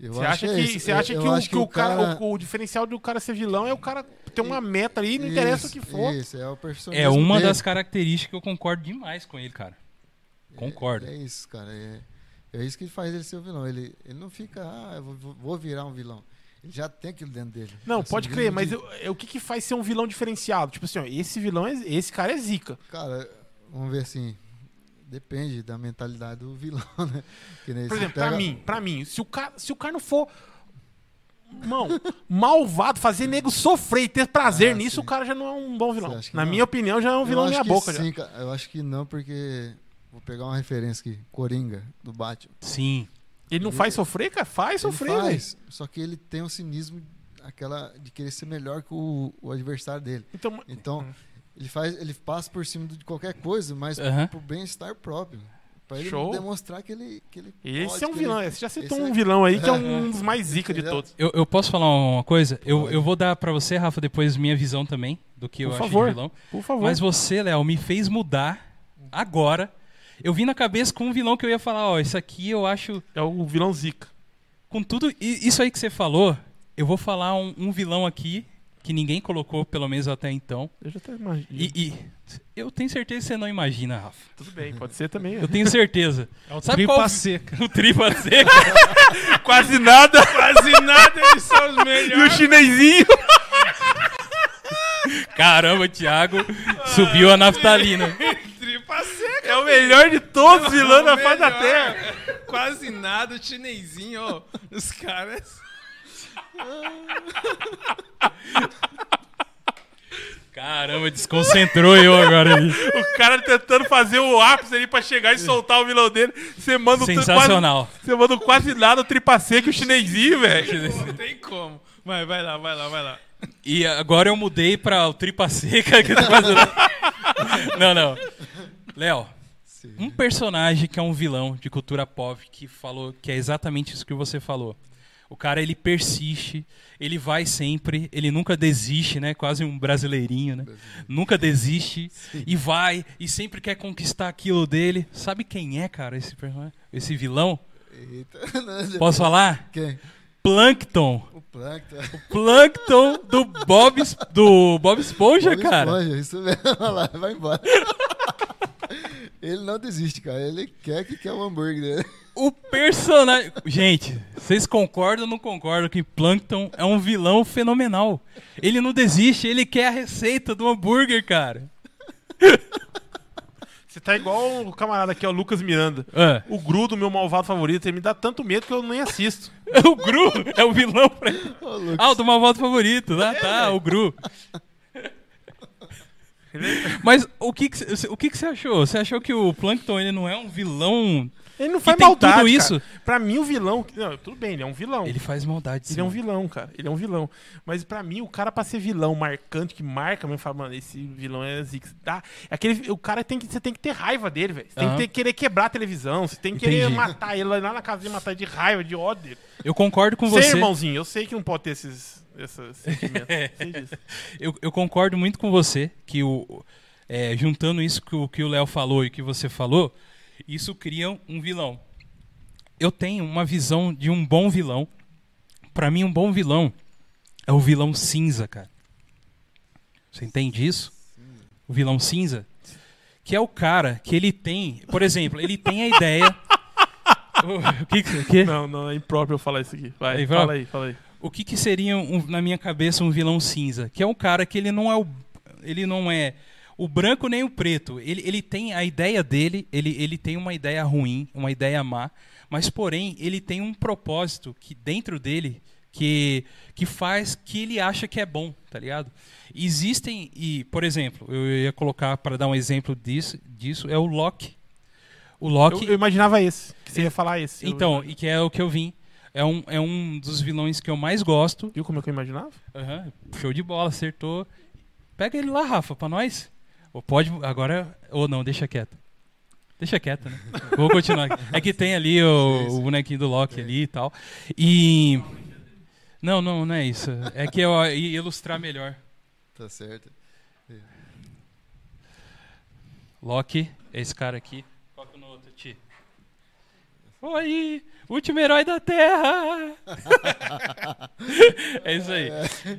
Eu Você acha é que, isso. você Eu- acha eu que, o, acho que o cara, o, o diferencial do cara ser vilão é o cara ter uma meta ali, não interessa o que for. Isso, é o É perfeccionismo uma dele. das características que eu concordo demais com ele, cara. Concordo. É, é isso, cara. É, é isso que faz ele ser o vilão. Ele, ele não fica, ah, eu vou, vou virar um vilão. Ele já tem aquilo dentro dele. Não, Esse pode crer, mas de- eu- é o que, que faz ser um vilão diferenciado? Tipo assim, ó, esse vilão, é, esse cara é zica. Cara, vamos ver assim. Depende da mentalidade do vilão, *laughs* né? Que nem Por exemplo, pra pega- mim, pra mim, se o cara, se o cara não for mão, *laughs* malvado, fazer nego sofrer e ter prazer Ah, nisso, sim. o cara já não é um bom vilão. Na não? minha opinião, já é um vilão meia que boca já. sim, cara. Eu acho que não, porque. Vou pegar uma referência aqui. Coringa, do Batman. Sim. Ele não faz sofrer, cara? Faz Ele sofrer, faz, só que ele tem um cinismo aquela de querer ser melhor que o, o adversário dele. Então, Então, ele faz, ele passa por cima de qualquer coisa, mas Aham. pro bem-estar próprio. Pra ele Show. demonstrar que ele, que ele esse pode, é um vilão. ele- Você já citou um é- vilão aí que é um *laughs* dos mais zica de Entendeu? todos. Eu, eu posso falar uma coisa? Eu, eu vou dar pra você, Rafa, depois minha visão também do que eu Por acho favor. de vilão. Por favor. Mas você, Léo, me fez mudar agora. Eu vim na cabeça com um vilão que eu ia falar, ó, isso aqui eu acho É o vilão zica. com tudo isso aí que você falou, eu vou falar um, um vilão aqui que ninguém colocou, pelo menos até então. Eu já até imagino. E, e eu tenho certeza que você não imagina, Rafa. Tudo bem, pode ser também. Eu tenho certeza. É o Sabe tripa qual- seca. O *laughs* tripa seca. *laughs* Quase nada. Quase nada, eles são os E o melhores. chinesinho. Caramba, Thiago subiu a naftalina. *laughs* tripa seca. É o melhor de todos os vilões da É o face da. Terra. Quase nada, o chinesinho, ó. Os caras. Caramba, desconcentrou eu agora ali. O cara tentando fazer o ápice ali pra chegar e soltar o vilão dele. Você manda Sensacional. Quase, você manda o quase nada, o tripa seca e o chinesinho, velho. Não tem como. Vai, vai lá, vai lá, vai lá. E agora eu mudei pra o tripa seca. *laughs* que eu tô fazendo. não, não. Léo, um personagem que é um vilão de cultura pop que falou que é exatamente isso que você falou. O cara ele persiste, ele vai sempre, ele nunca desiste, né? Quase um brasileirinho, né? Nunca desiste e vai e sempre quer conquistar aquilo dele. Sabe quem é, cara, esse personagem? Esse vilão? Eita, *laughs* né? Posso falar? Quem? Plankton. O Plankton. Plankton do Bob do Bob Esponja, Bob cara. Esponja, isso mesmo. Olha lá, vai embora. *laughs* Ele não desiste, cara. Ele quer que quer o hambúrguer dele. O personagem. Gente, vocês concordam ou não concordam que Plankton é um vilão fenomenal? Ele não desiste, ele quer a receita do hambúrguer, cara. Você tá igual o camarada aqui, ó, o Lucas Miranda. Ah, O Gru do meu malvado favorito, ele me dá tanto medo que eu nem assisto. *laughs* o Gru é o vilão pra... Ô, Lucas. Ah, o do malvado favorito. Ah, tá, o Gru. Mas o que, o que, que você achou? Você achou que o Plankton ele não é um vilão? Ele não faz tem maldade, tudo cara. isso? Pra mim, o vilão... Não, tudo bem, ele é um vilão. Ele faz maldade, sim. Ele é um vilão, cara. Ele é um vilão. Mas pra mim, o cara pra ser vilão marcante, que marca mesmo, fala, mano, esse vilão é. Dá- é aquele, o cara tem que, você tem que ter raiva dele, velho. Você tem Aham. que ter- querer quebrar a televisão. Você tem que querer Entendi. matar ele lá na casa de matar de raiva, de ódio dele. Eu concordo com Sei, você. irmãozinho, eu sei que não pode ter esses, esses *laughs* sentimentos. sei disso. Eu, eu concordo muito com você que o é, juntando isso que o que o Léo falou e o que você falou, isso cria um vilão. Eu tenho uma visão de um bom vilão. Pra mim, um bom vilão é o vilão cinza, cara. Você entende isso? O vilão cinza, que é o cara que ele tem, por exemplo, ele tem a ideia. *laughs* o que, que? Não, não, é impróprio eu falar isso aqui. Vai, É fala aí, fala aí. O que, que seria, um- na minha cabeça, um vilão cinza? Que é um cara que ele não é o, ele não é o branco nem o preto. Ele, ele tem a ideia dele, ele, ele tem uma ideia ruim, uma ideia má, mas porém ele tem um propósito que dentro dele que, que faz que ele acha que é bom, tá ligado? Existem, e por exemplo, eu ia colocar para dar um exemplo disso, disso é o Loki. O Loki, Eu, eu imaginava esse, que você ia falar esse. Então, e que é o que eu vim. É um, é um dos vilões que eu mais gosto. Viu como é que eu imaginava? Aham, show de bola, acertou. Pega ele lá, Rafa, pra nós. Ou pode, agora, ou não, deixa quieto. Deixa quieto, né? Vou continuar. É que tem ali o, o bonequinho do Loki ali e tal. E. Não, não, não é isso. É que eu ia ilustrar melhor. Tá certo. Loki, é esse cara aqui. No outro, Ti. Oi, último herói da Terra! *laughs* é isso aí.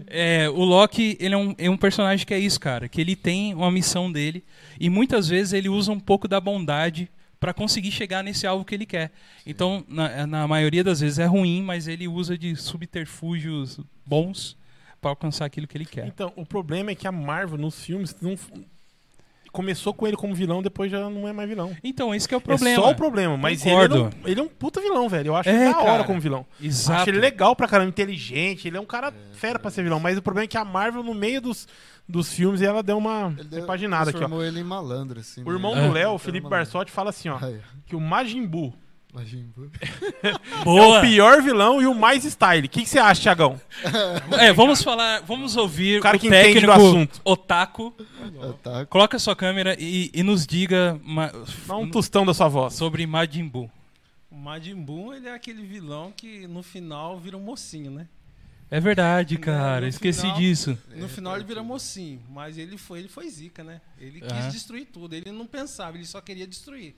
É, o Loki, ele é um, é um personagem que é isso, cara. Que ele tem uma missão dele e muitas vezes ele usa um pouco da bondade pra conseguir chegar nesse alvo que ele quer. Então, na, na maioria das vezes é ruim, mas ele usa de subterfúgios bons pra alcançar aquilo que ele quer. Então, o problema é que a Marvel nos filmes não começou com ele como vilão, depois já não é mais vilão. Então, esse que é o problema. É só o problema, mas ele, Concordo. não- ele é um puta vilão, velho. Eu acho É, da hora cara. como vilão. Exato. Acho ele legal pra caramba, inteligente. Ele é um cara fera pra ser vilão. Mas o problema é que a Marvel, no meio dos, dos filmes, ela deu uma Ele deu- repaginada aqui, ó. ele em malandro, assim. O irmão É. do Léo, o Ele Felipe. Barsotti, fala assim, ó. Aí, Que o Majin Buu *laughs* é Boa! o pior vilão e o mais style. O que, que você acha, Thiagão? É, vamos falar, vamos ouvir O cara o que entende do técnico assunto. Otaku. Tá, Coloca a sua câmera e, e nos diga ma- Dá um tostão da sua voz. sobre Majin Buu. O Majin Buu, ele é aquele vilão que no final vira um mocinho, né? É verdade, No cara. Esqueci final- disso. No final ele vira mocinho, mas ele foi, ele foi zica, né? Ele quis destruir tudo, ele não pensava, ele só queria destruir.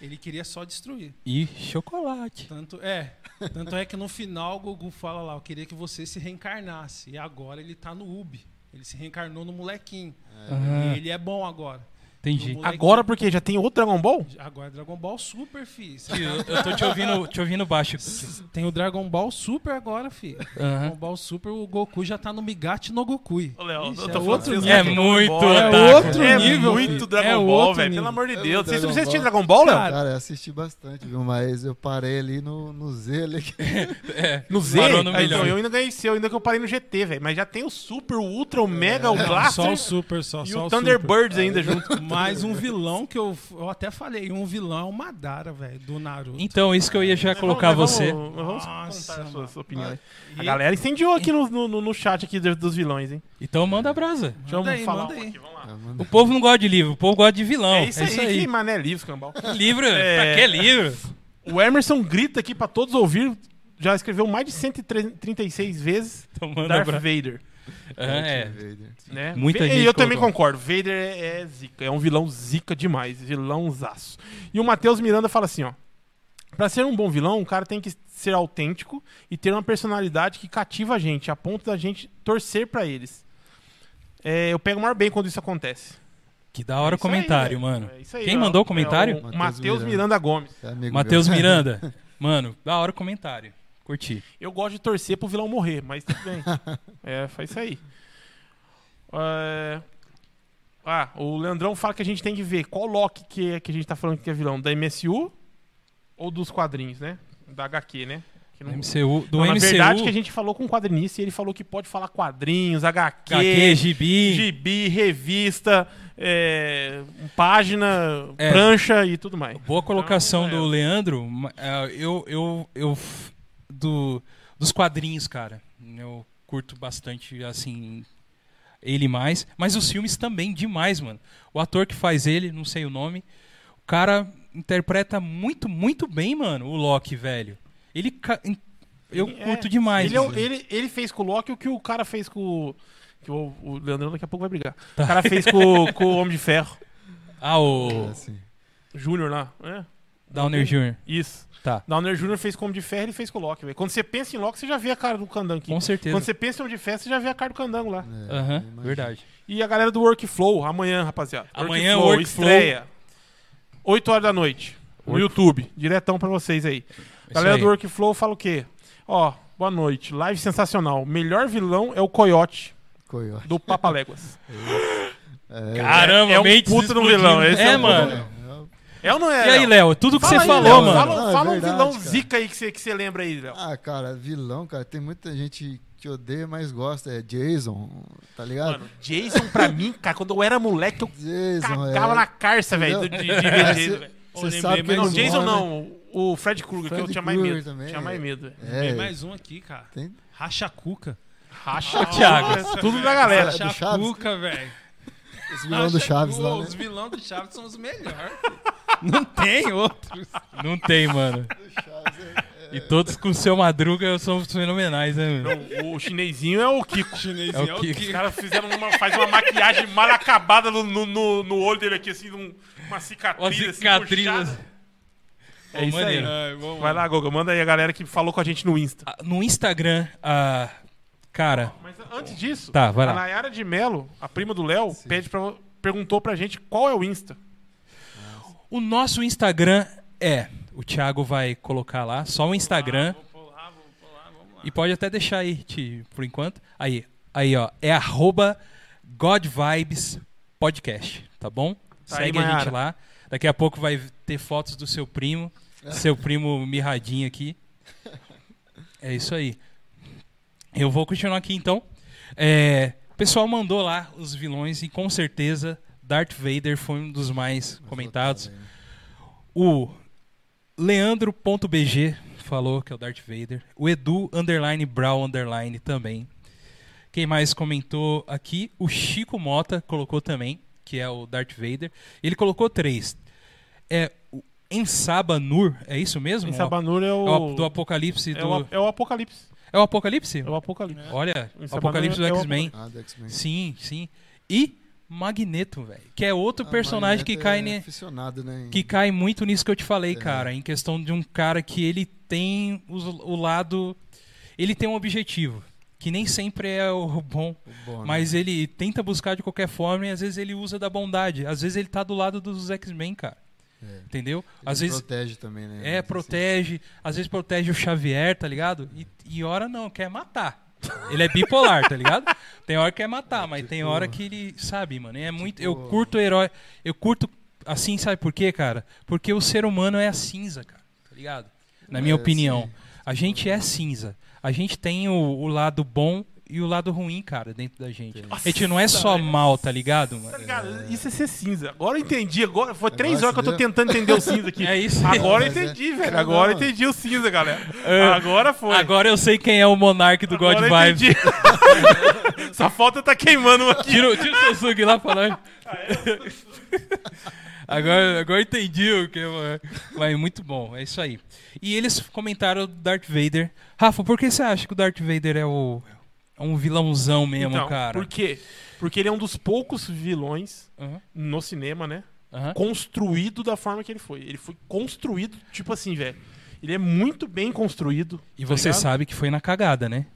Ele queria só destruir. E chocolate. Tanto é, tanto é que no final o Gugu fala lá, eu queria que você se reencarnasse. E agora ele tá no Ubi. Ele se reencarnou no molequinho. Aham, E ele é bom agora. Entendi. Molequinho. Agora porque já tem outro Dragon Ball? Agora é Dragon Ball Super, fi. Eu, eu tô te ouvindo, te ouvindo baixo. Tem o Dragon Ball Super agora, fi. Aham. Dragon Ball Super, o Goku já tá no Migate no Gokui. Ô, Léo, Ixi, eu é tô falando outro vocês, É muito É outro É nível, muito filho. Dragon É Ball, outro velho. nível. Pelo amor de É Deus. Vocês assistem Ball. Dragon Ball, Léo? Cara, eu assisti bastante, viu? Mas eu parei ali no, no Z ali. *laughs* É, No Z? parou no milhão. então, eu ainda ganhei seu, ainda que eu parei no GT, velho. Mas já tem o Super, o Ultra, o Mega, o Blaster só o Super, só, e só o o Thunderbirds ainda junto. Mais um vilão que eu, eu até falei, um vilão é o Madara, velho, do Naruto. Então, isso que eu ia já Mas colocar vamos- você. Vamos, vamos Nossa, contar as suas mano. opiniões. A E- galera incendiou aqui no, no, no chat aqui dos, dos vilões, hein? Então manda a brasa. Deixa eu Manda aí, falar manda um aí. aqui, vamos lá. Ah, O povo não gosta de livro, o povo gosta de vilão. É isso, aí, que mané livro, cambal. *laughs* Livro? É. Pra que livro? O Emerson grita aqui pra todos ouvir. Já escreveu mais de 136 vezes Então manda Darth. Vader. *laughs* É, Vader. Né? Muita e gente eu também concordo. Vader é, é zica. É um vilão zica demais. Vilãozaço. E o Matheus Miranda fala assim, ó. Pra ser um bom vilão, o cara tem que ser autêntico e ter uma personalidade que cativa a gente, a ponto da gente torcer pra eles. É, eu pego o maior bem quando isso acontece. Que da hora É o aí, comentário, velho. mano. É aí, Quem ó. mandou o comentário? É o Matheus Miranda. Miranda Gomes. É Matheus. Miranda. *laughs* Mano, da hora o comentário. Curti. Eu gosto de torcer pro vilão morrer, mas tudo bem. *laughs* é, faz isso aí. É, Ah, o Leandrão fala que a gente tem que ver qual Loki que, é, que a gente tá falando que é vilão, da MSU ou dos quadrinhos, né? Da HQ, né? Que não- MCU, do Não, na MCU, verdade que a gente falou com um quadrinista e ele falou que pode falar quadrinhos, HQ, HQ, gibi. gibi, revista, é, página, É. prancha e tudo mais. Boa colocação Então, é. do Leandro. É, Eu, eu, eu do, dos quadrinhos, cara. Eu curto bastante, assim, ele mais. Mas os filmes também, demais, mano. O ator que faz ele, não sei o nome, o cara interpreta muito, muito bem, mano, o Loki, velho. Ele. Eu É, curto demais. Ele, é ele, ele fez com o Loki o que o cara fez com o. Que o, o Leandrão daqui a pouco vai brigar. Tá. O cara fez com, com o Homem de Ferro. Ah, o É. Júnior lá. É, Downer Jr. isso. Tá, Downer Jr. fez com o Homem de Ferro e ele fez com o Loki. velho. Quando você pensa em Loki, você já vê a cara do Candango aqui. com certeza. Quando você pensa em Homem de Ferro, você já vê a cara do Candango lá. É, Aham, verdade. E a galera do Workflow, amanhã, rapaziada. Amanhã, Workflow. estreia. 8 horas da noite. No Work- YouTube. Diretão pra vocês aí. Isso Galera aí. do Workflow fala o quê? Ó, boa noite. Live sensacional. Melhor vilão é o Coyote, Coiote. do Papaléguas. *laughs* É, Caramba, é um mentes puta no vilão, esse é, é um mano. É ou não é? E aí, Léo? Tudo que Fala você aí, falou, Léo. mano. Fala, Não, é fala um verdade, vilão cara. zica aí que você, que você lembra aí, Léo. Ah, cara, vilão, cara, tem muita gente que odeia, mas gosta. É Jason, tá ligado? Mano, Jason pra mim, cara, quando eu era moleque, eu Jason, cagava é. na carça, velho, de, de, de ver *laughs* Jason. Você lembrei sabe que mais Não. Jason morre, não, o Fred Krueger, que eu tinha mais medo. também, tinha mais é. medo. É, Tem mais um aqui, cara. tem Racha Cuca. Racha, é tudo da galera. Racha? Cuca, velho. Esse vilão do Chaves lá, Os né? vilões do Chaves são os melhores. *laughs* Não tem outros. Não tem, mano. E todos com o seu Madruga são fenomenais, né, mano? Não, o chinesinho é o Kiko. Chinesinho É o Kiko. Os caras fizeram uma, faz uma maquiagem mal acabada no, no, no- no olho dele aqui, assim, um- uma cicatriz. Uma assim, cicatriz. puxada. É isso aí. Vai lá, Goga, manda aí a galera que falou com a gente no Insta. Ah, No Instagram, a. Cara, Mas antes disso, Tá, vai lá. a Nayara de Melo, a prima do Léo, pede pra, perguntou pra gente qual é o Insta. o O nosso Instagram é. O Thiago vai colocar lá, só o Instagram. Vou pular, vou pular, vamos lá. E pode até deixar aí, Ti, por enquanto. Aí, aí, ó. É arroba God Vibes Podcast, tá bom? Tá aí, Segue a gente lá. Daqui a pouco vai ter fotos do seu primo. Seu primo mirradinho aqui. É isso aí. Eu vou continuar aqui então. É, o pessoal mandou lá os vilões e com certeza Darth Vader foi um dos mais comentados. O Leandro.bg falou que é o Darth Vader. O Edu underline Brown underline também. Quem mais comentou aqui? O Chico Mota colocou também, que é o Darth Vader. Ele colocou três. É o Ensaba Nur, é isso mesmo? Em Sabanur é É o. o do Apocalipse é, do... o, é o Apocalipse. É o Apocalipse? É o Apocalipse. Olha, o Apocalipse do é o X-Men. Ah, do X-Men. Sim, sim. E Magneto, velho. Que é outro Ah, personagem que cai, é ne- aficionado, né? em- que cai muito nisso que eu te falei, É. cara. Em questão de um cara que ele tem os- o lado. Ele tem um objetivo. Que nem sempre é o bom. o bom, né? Mas ele tenta buscar de qualquer forma e às vezes ele usa da bondade. Às vezes ele tá do lado dos X-Men, cara. É. Entendeu? Ele Às vezes. protege também, né? É, protege. Às vezes protege o Xavier, tá ligado? E, e hora não, quer matar. Ele é bipolar, tá ligado? *laughs* Tem hora que quer matar, mas tem tipo- hora que ele sabe, mano. É muito. Eu Tipo- curto herói. Eu curto assim, sabe por quê, cara? Porque o ser humano é a cinza, cara. Tá ligado? Na minha É, opinião. sim. A gente é cinza. A gente tem o, o lado bom e o lado ruim, cara, dentro da gente. Tem. A gente não é só mal, tá ligado, Tá ligado? Isso é ser cinza. Agora eu entendi. Agora, foi três Negócio horas que eu tô tentando entender o cinza aqui. *laughs* É isso. Agora eu é- entendi, velho. Não, Agora eu entendi o cinza, galera. *laughs* É. Agora foi. Agora eu sei quem é o monarca do God Agora eu Vibes. entendi. *laughs* Só falta tá queimando aqui. Tira, o- tira o seu sugi lá pra nós. agora, agora eu entendi o que. é, Mas muito bom, é isso aí. E eles comentaram do Darth Vader. Rafa, por que você acha que o Darth Vader é, o, é um vilãozão mesmo, Então, cara? Por quê? Porque ele é um dos poucos vilões Aham, no cinema, né? aham. Construído da forma que ele foi. Ele foi construído, tipo assim, velho. Ele é muito bem construído. E tá você ligado? sabe que foi na cagada, né?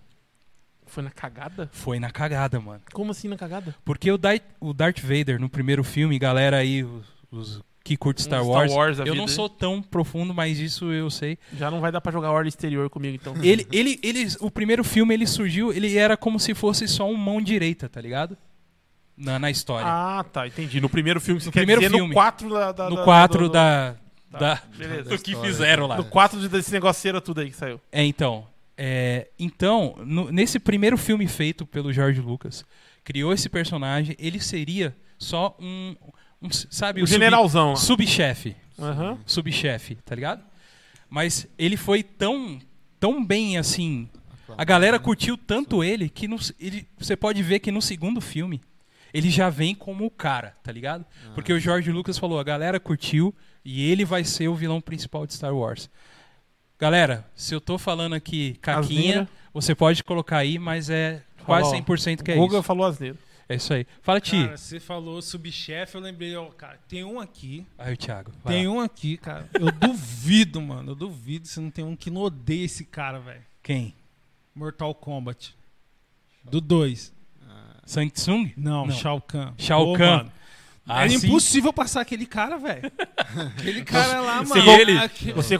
Foi na cagada? Foi na cagada, mano. Como assim na cagada? Porque o, Darth, o Darth Vader, no primeiro filme, galera aí, os, os que curte Star Um Wars, a eu vida, não sou tão profundo, mas isso eu sei. Já não vai dar pra jogar Orla Exterior comigo, então. Ele, ele, ele, o primeiro filme ele surgiu, ele era como se fosse só um mão direita, tá ligado? Na, na história. Ah, tá, entendi. No primeiro filme, você No quer primeiro dizer filme. no 4 da, da, no da- 4 do- do- da, Tá, da beleza. do que fizeram lá. No 4 desse negoceira tudo aí que saiu. É, então, é, então no- nesse primeiro filme feito pelo George Lucas, criou esse personagem, ele seria só um, sabe, O sub- generalzão lá. subchefe, Aham. subchefe, tá ligado? Mas ele foi tão tão bem assim, a galera curtiu tanto ele que no, ele, você pode ver que no segundo filme ele já vem como o cara, tá ligado? Porque o George Lucas falou, a galera curtiu e ele vai ser o vilão principal de Star Wars. Galera, se eu tô falando aqui caquinha, Asneira. você pode colocar aí, mas é quase ó, 100% que é isso. falou asneiro. É isso aí. Fala, Ti. Cara, você falou subchefe, eu lembrei, ó, cara, tem um aqui. Aí o Thiago. vai Tem lá. um aqui, cara. Eu duvido, *laughs* mano. Eu duvido se não tem um que não odeia esse cara, velho. Quem? Mortal Kombat. Do 2. Sang Tsung? Não, Não. Shao Kahn. Shao Pô, Kahn. mano, Ah, Era sim. impossível passar aquele cara, velho. *laughs* Aquele cara lá, Você- mano. ele- Você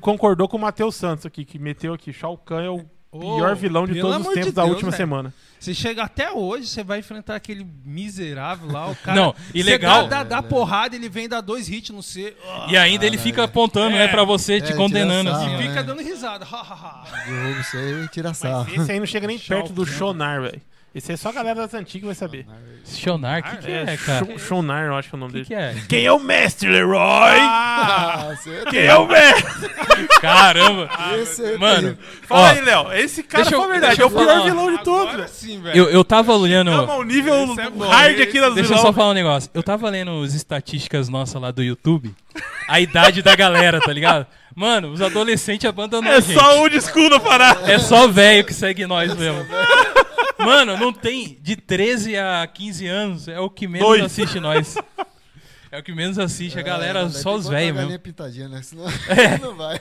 concordou com o Matheus Santos aqui, que meteu aqui. Shao Kahn é o pior vilão de todos os amor de tempos da Deus, última velho. semana. Você chega até hoje, você vai enfrentar aquele miserável lá, o cara. Não, e Você legal- Dá, dá, dá porrada, ele vem dar dois hits no C. Ah, E ainda ele fica apontando, né, pra você, te É, condenando tira assim. sarro, ó. e fica né? dando risada. Derruba isso aí e tira sarro. Esse aí não chega nem perto do. Shonar, velho. Esse aí só a galera das antigas vai saber. Shonar, o que, que é, É, cara? Shon- Shonar, eu acho que é o O nome que, dele. que é? Quem é o mestre, Leroy? Ah, você Quem é o mestre? *laughs* Caramba! Esse aí Mano, Fala ó, aí, Léo. Esse cara deixa eu- a verdade. deixa É eu o pior falar. vilão de todos, Agora velho. sim, velho. eu, eu tava olhando. Calma, o nível Esse é bom, hard esse- aqui das Deixa eu só falar um negócio. Eu tava lendo as estatísticas nossas lá do YouTube. A idade da galera, tá ligado? Mano, os adolescentes abandonam a É gente. só o desculpa na parada. É só velho que segue nós mesmo. Mano, não tem. De 13 a 15 anos é o que menos Dois. assiste nós. É o que menos assiste. A galera, É, só os velhos mesmo. pitadinha, né? Senão É. *laughs* não vai.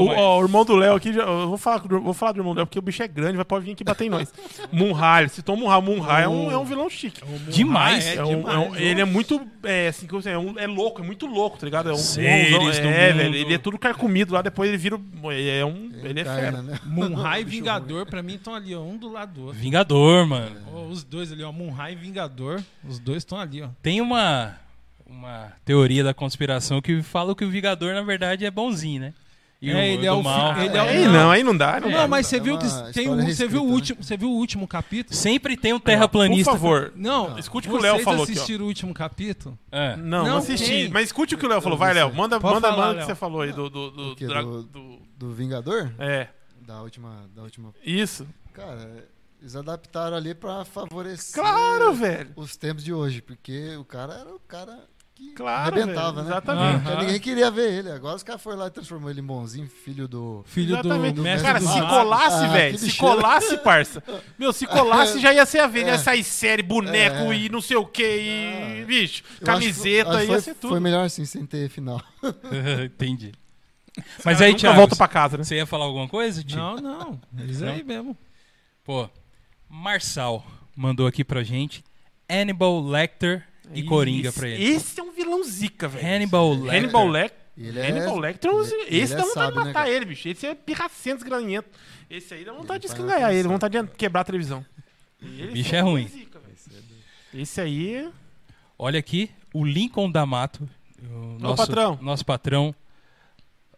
O, mas- ó, o irmão do Léo aqui, já- eu vou falar, do- vou falar do irmão do Léo, porque o bicho é grande, vai pode vir aqui bater em nós. *laughs* Munhai, se toma Munhai, Munhai é um, é um vilão chique. Demais. É É um- é um- demais, ele é muito. É, assim, é, um- é louco, é muito louco, tá ligado? É um Seres é, mundo. velho. Ele é tudo carcomido lá, depois ele vira. É um. Ele é fera. né? Munhai e *laughs* Vingador, pra mim, estão ali, ó, um do lado do outro. Vingador, mano. Ó, os dois ali, ó, Munhai e Vingador, os dois estão ali, ó. Tem uma, uma teoria da conspiração que fala que o Vingador, na verdade, é bonzinho, né? E É, ele é o fi- mal. ele é o- Aí não, aí não dá. Não, Não, dá. mas você viu que uma tem um, você viu o último, você viu o último capítulo? Sempre tem um Por terraplanista. favor. Não, Escute o que o Léo vocês falou aqui, ó. assistiram o último capítulo? É. Não, Não, não assisti. tem. Mas escute o que o Léo falou. Vai, Léo. Manda, Pode manda, falar, manda o que você falou aí do. do, do, O Do- do- Do Vingador? É, Da última. Da última. isso. Cara, eles adaptaram ali pra favorecer Claro, velho. os tempos de hoje, porque o cara era o cara Claro, arrebentava, velho, né? exatamente. Aham. Ninguém queria ver ele. Agora os caras foram lá e transformou ele em bonzinho, filho do. Filho Exatamente. do mestre Cara, do se colasse, Ah, velho, se colasse, parça. Meu, se colasse já ia ser a vez. É. Ia sair série, boneco É. e não sei o que. E, Ah. bicho, Eu camiseta, acho ia foi, ser tudo. Foi melhor assim, sem ter final. *laughs* Entendi. Mas aí, Thiago, volta pra casa, né? você ia falar alguma coisa, Tio? Não, não. Eles aí mesmo. Pô, Marçal mandou aqui pra gente Hannibal Lecter e Coringa Esse- pra ele. Esse é um vilão zica, velho. Hannibal Lecter. Hannibal Lecter. Ele é. Hannibal Lecter, é um- ele- esse ele dá é vontade sábio, de né, matar cara? ele, bicho. Esse é pirracento, granhento. Esse aí dá vontade de Ele vai escangalhar ele, vontade de quebrar a televisão. Ele Bicho é ruim. zica. Esse aí. Olha aqui, o Lincoln D'Amato, o nosso patrão. nosso patrão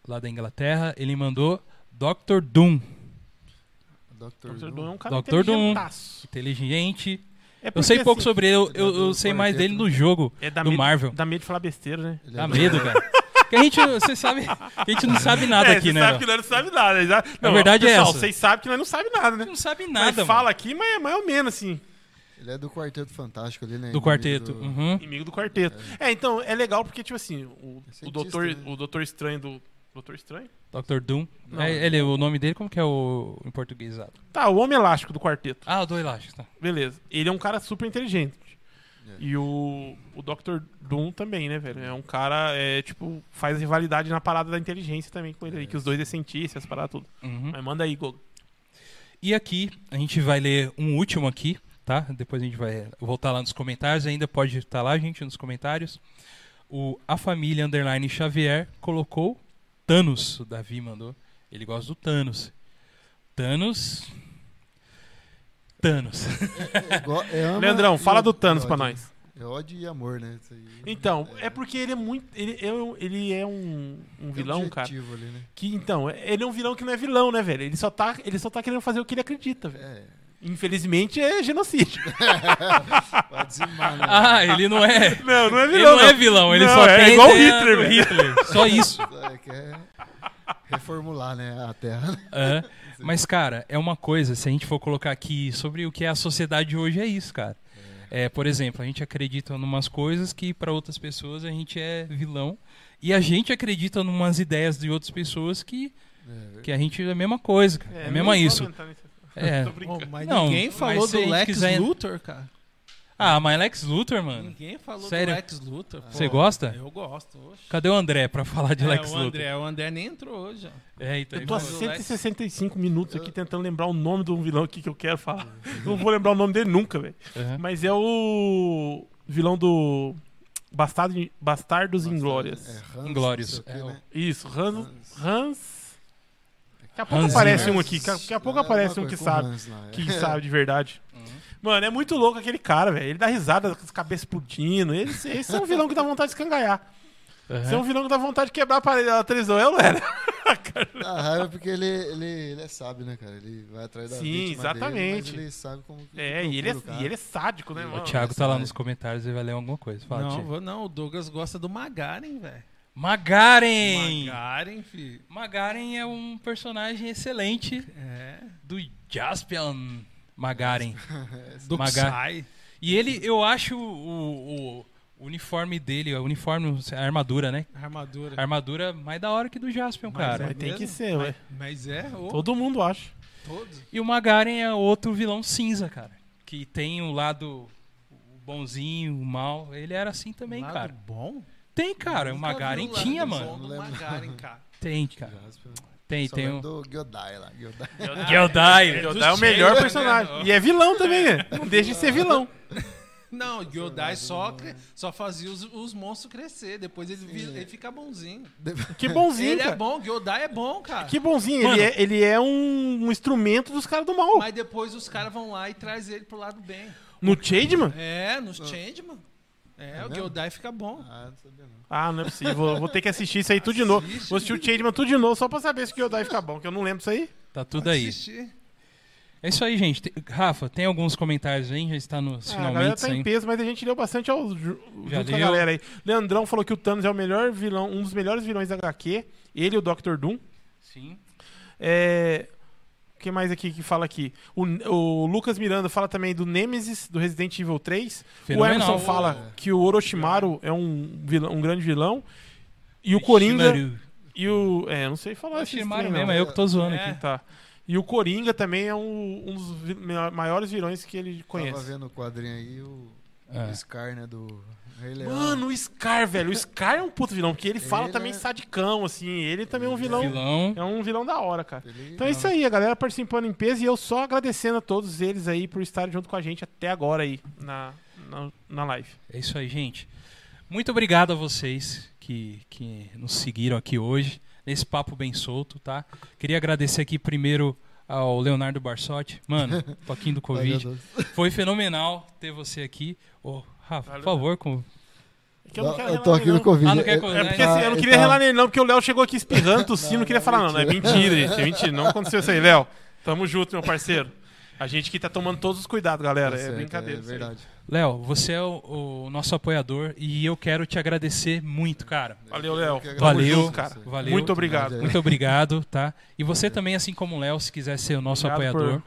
lá da Inglaterra, ele mandou Dr. Doom, Dr. Dr. Doom. Doom é um cara Dr. Doom. inteligente. É Eu sei pouco assim, sobre ele, eu, eu- eu sei mais dele no jogo É da do medo, Marvel. Dá medo de falar besteira, né? É Dá do- medo, cara. Porque a gente, você sabe, a gente não sabe nada é, aqui, né? sabe que nós não sabe nada. Já- Não, verdade é pessoal, essa. Vocês sabem que nós não sabe nada, né? Não sabe nada, fala mano. aqui, mas é mais ou menos assim. Ele é do Quarteto Fantástico ali, né? Do Inimigo quarteto. do- Uhum. Inimigo do quarteto. É, então, é legal porque, tipo assim, o, o, cientista, doutor, né? o doutor Estranho do. Doutor Estranho? Dr. Doom. Não. É, ele, o nome dele, como que é o em portuguesado? Tá, o Homem Elástico do quarteto. Ah, o do elástico, tá. Beleza. Ele é um cara super inteligente. É. E o, o Dr. Doom também, né, velho? É um cara, é, tipo, faz rivalidade na parada da inteligência também com ele aí, que os dois é cientista, as paradas tudo. Uhum. Mas manda aí, Gogo. E aqui, a gente vai ler um último aqui, tá? Depois a gente vai voltar lá nos comentários. Ainda pode estar lá, gente, nos comentários. O A Família Underline Xavier colocou Thanos. O Davi mandou. Ele gosta do Thanos. Thanos. Thanos. É é Leandrão, fala do. Thanos É pra nós. É ódio e amor, né? Isso aí. Então, é porque ele é muito. Ele é, um- ele é um, um vilão, cara. objetivo Ali, né? Que, então, ele é um vilão que não é vilão, né, velho? Ele só tá, ele só tá querendo fazer o que ele acredita, velho. É, Infelizmente é genocídio. *laughs* dizimar, né? Ah, ele não é. Não, não é Ele não é vilão, ele Não, só é igual Hitler, velho. Hitler. Só isso. É, quer reformular, né? A Terra. Aham. Mas, cara, é uma coisa, se a gente for colocar aqui sobre o que é a sociedade hoje, é isso, cara. É, por exemplo, a gente acredita em umas coisas que para outras pessoas a gente é vilão. E a gente acredita em umas ideias de outras pessoas que, É, que a gente é a mesma coisa, cara. É, a mesma nem isso. É. *laughs* Mas Não, ninguém falou do Lex quiser- Luthor, cara. Ah, mas Lex Luthor, mano. Ninguém falou Sério? do Lex Luthor. pô. Você gosta? Eu gosto. Oxe. Cadê o André pra falar de É, Lex o Luthor? André, o André nem entrou hoje. ó. É, então, Eu tô há Mas o 165 minutos aqui tentando lembrar o nome de um vilão aqui que eu quero falar. Não vou lembrar o nome dele nunca, velho. Aham. Mas é o vilão do Bastardo, Bastardos Inglórias. É, Hans, Inglórios, é, né? Isso, Hans. Hans. Hans. Daqui a pouco Hans aparece Zimmer. um aqui. Daqui a pouco É, aparece um que sabe. Hans lá, é. Que sabe de verdade. Uhum. Mano, é muito louco aquele cara, velho. Ele dá risada com as cabeças explodindo. Esse, esse é um vilão que dá vontade de escangalhar. Esse é um vilão que dá vontade de quebrar a parede da televisão. Eu não era. Dá raiva porque ele, ele, ele é sábio, né, cara? Ele vai atrás da Sim, vítima exatamente. Dele, mas ele sabe como que É, e ele é, e ele é sádico, né, O O mano? Thiago essa tá lá nos comentários e vai ler alguma coisa. Fala, não, vou, não, o Douglas gosta do Magaren, velho. Magaren! Magaren, filho. Magaren é um personagem excelente É. do Jaspion Magaren. *laughs* Do Maga- Psy. E ele, eu acho o, o uniforme dele, o uniforme, a armadura, né? A armadura. A armadura mais da hora que do Jaspion, Mas cara. Mas tem mesmo? que ser, ué. Mas é, ô, Todo mundo acha. todos. E o Magaren é outro vilão cinza, cara. Que tem o lado o bonzinho, o mal. Ele era assim também, Lado cara. bom? Tem, cara. O Magaren tinha, bom mano. do Não lembro. Magaren, cara. Tem, cara. Tem, Só tem um. do Gyodai lá. Gyodai. Gyodai. Yoda é o melhor personagem. E é vilão também, né? Não deixa de ser vilão. Não, o Gyodai só, cre- só fazia os, os monstros crescer. Depois ele, vi- ele fica bonzinho. *laughs* Que bonzinho, ele cara. é bom, Gyodai é bom, cara. Que bonzinho. Mano. Ele é, ele é um, um instrumento dos caras do mal. Mas depois os caras vão lá e traz ele pro lado bem. No Changeman? É, nos Changeman. É, o Gyodai fica bom. Ah, não sabia não. Ah, não é possível. Vou, vou ter que assistir isso aí tudo de novo. Assiste. Vou assistir o Changeman tudo de novo só pra saber se o Kyodai fica bom, que eu não lembro isso aí. Tá tudo aí. Assistir. É isso aí, gente. Te- Rafa, tem alguns comentários aí? Já está nos Ah, a galera finalmente. tá em peso, mas a gente leu bastante ao, ju- Já junto com a leu? galera aí. Leandrão falou que o Thanos é o melhor vilão, um dos melhores vilões da HQ. Ele e o Dr. Doom. Sim. É... O que mais aqui que fala aqui? O, o Lucas Miranda fala também do Nemesis, do Resident Evil 3. O Fenomenal. Emerson fala que o Orochimaru é um, vilão, um grande vilão. E o Coringa... Shimaru. E o... É, não sei falar o Shimaru trem, mesmo, é eu que tô zoando É. aqui. Tá. E o Coringa também é um, um dos maiores vilões que ele Tava conhece. vendo o quadrinho aí, o, É. o Scar, né, do. Mano, o Scar, velho. O Scar é um puto vilão, porque ele fala Ele também é- sadicão, assim. Ele também é um vilão. Vilão. É um vilão da hora, cara. Ele- Então é isso aí, a galera participando em peso e eu só agradecendo a todos eles aí por estarem junto com a gente até agora aí na, na, na live. É isso aí, gente. Muito obrigado a vocês que, que nos seguiram aqui hoje, nesse papo bem solto, tá? Queria agradecer aqui primeiro ao Leonardo Barsotti. Mano, *laughs* pouquinho do Covid. Foi fenomenal ter você aqui. Ô, Rafa, por favor, com... É que eu não quero eu tô aqui no. Covid. Ah, não quer É- coisa, É né? porque assim, eu não Ele queria tá- relar nele não, porque o Léo chegou aqui espirrando, tossindo, não, Não, queria não, falar não. Não, é mentira. mentira, gente, é mentira. Não aconteceu isso aí, Léo. *laughs* Tamo junto, meu parceiro. A gente aqui tá tomando todos os cuidados, galera. Tá É certo, brincadeira. É verdade. Léo, você é o, o nosso apoiador e eu quero te agradecer muito, cara. Valeu, Léo. Eu que Valeu. junto, cara. Valeu. Muito obrigado. Muito obrigado, tá? E você também, assim como o Léo, se quiser ser o nosso Obrigado apoiador.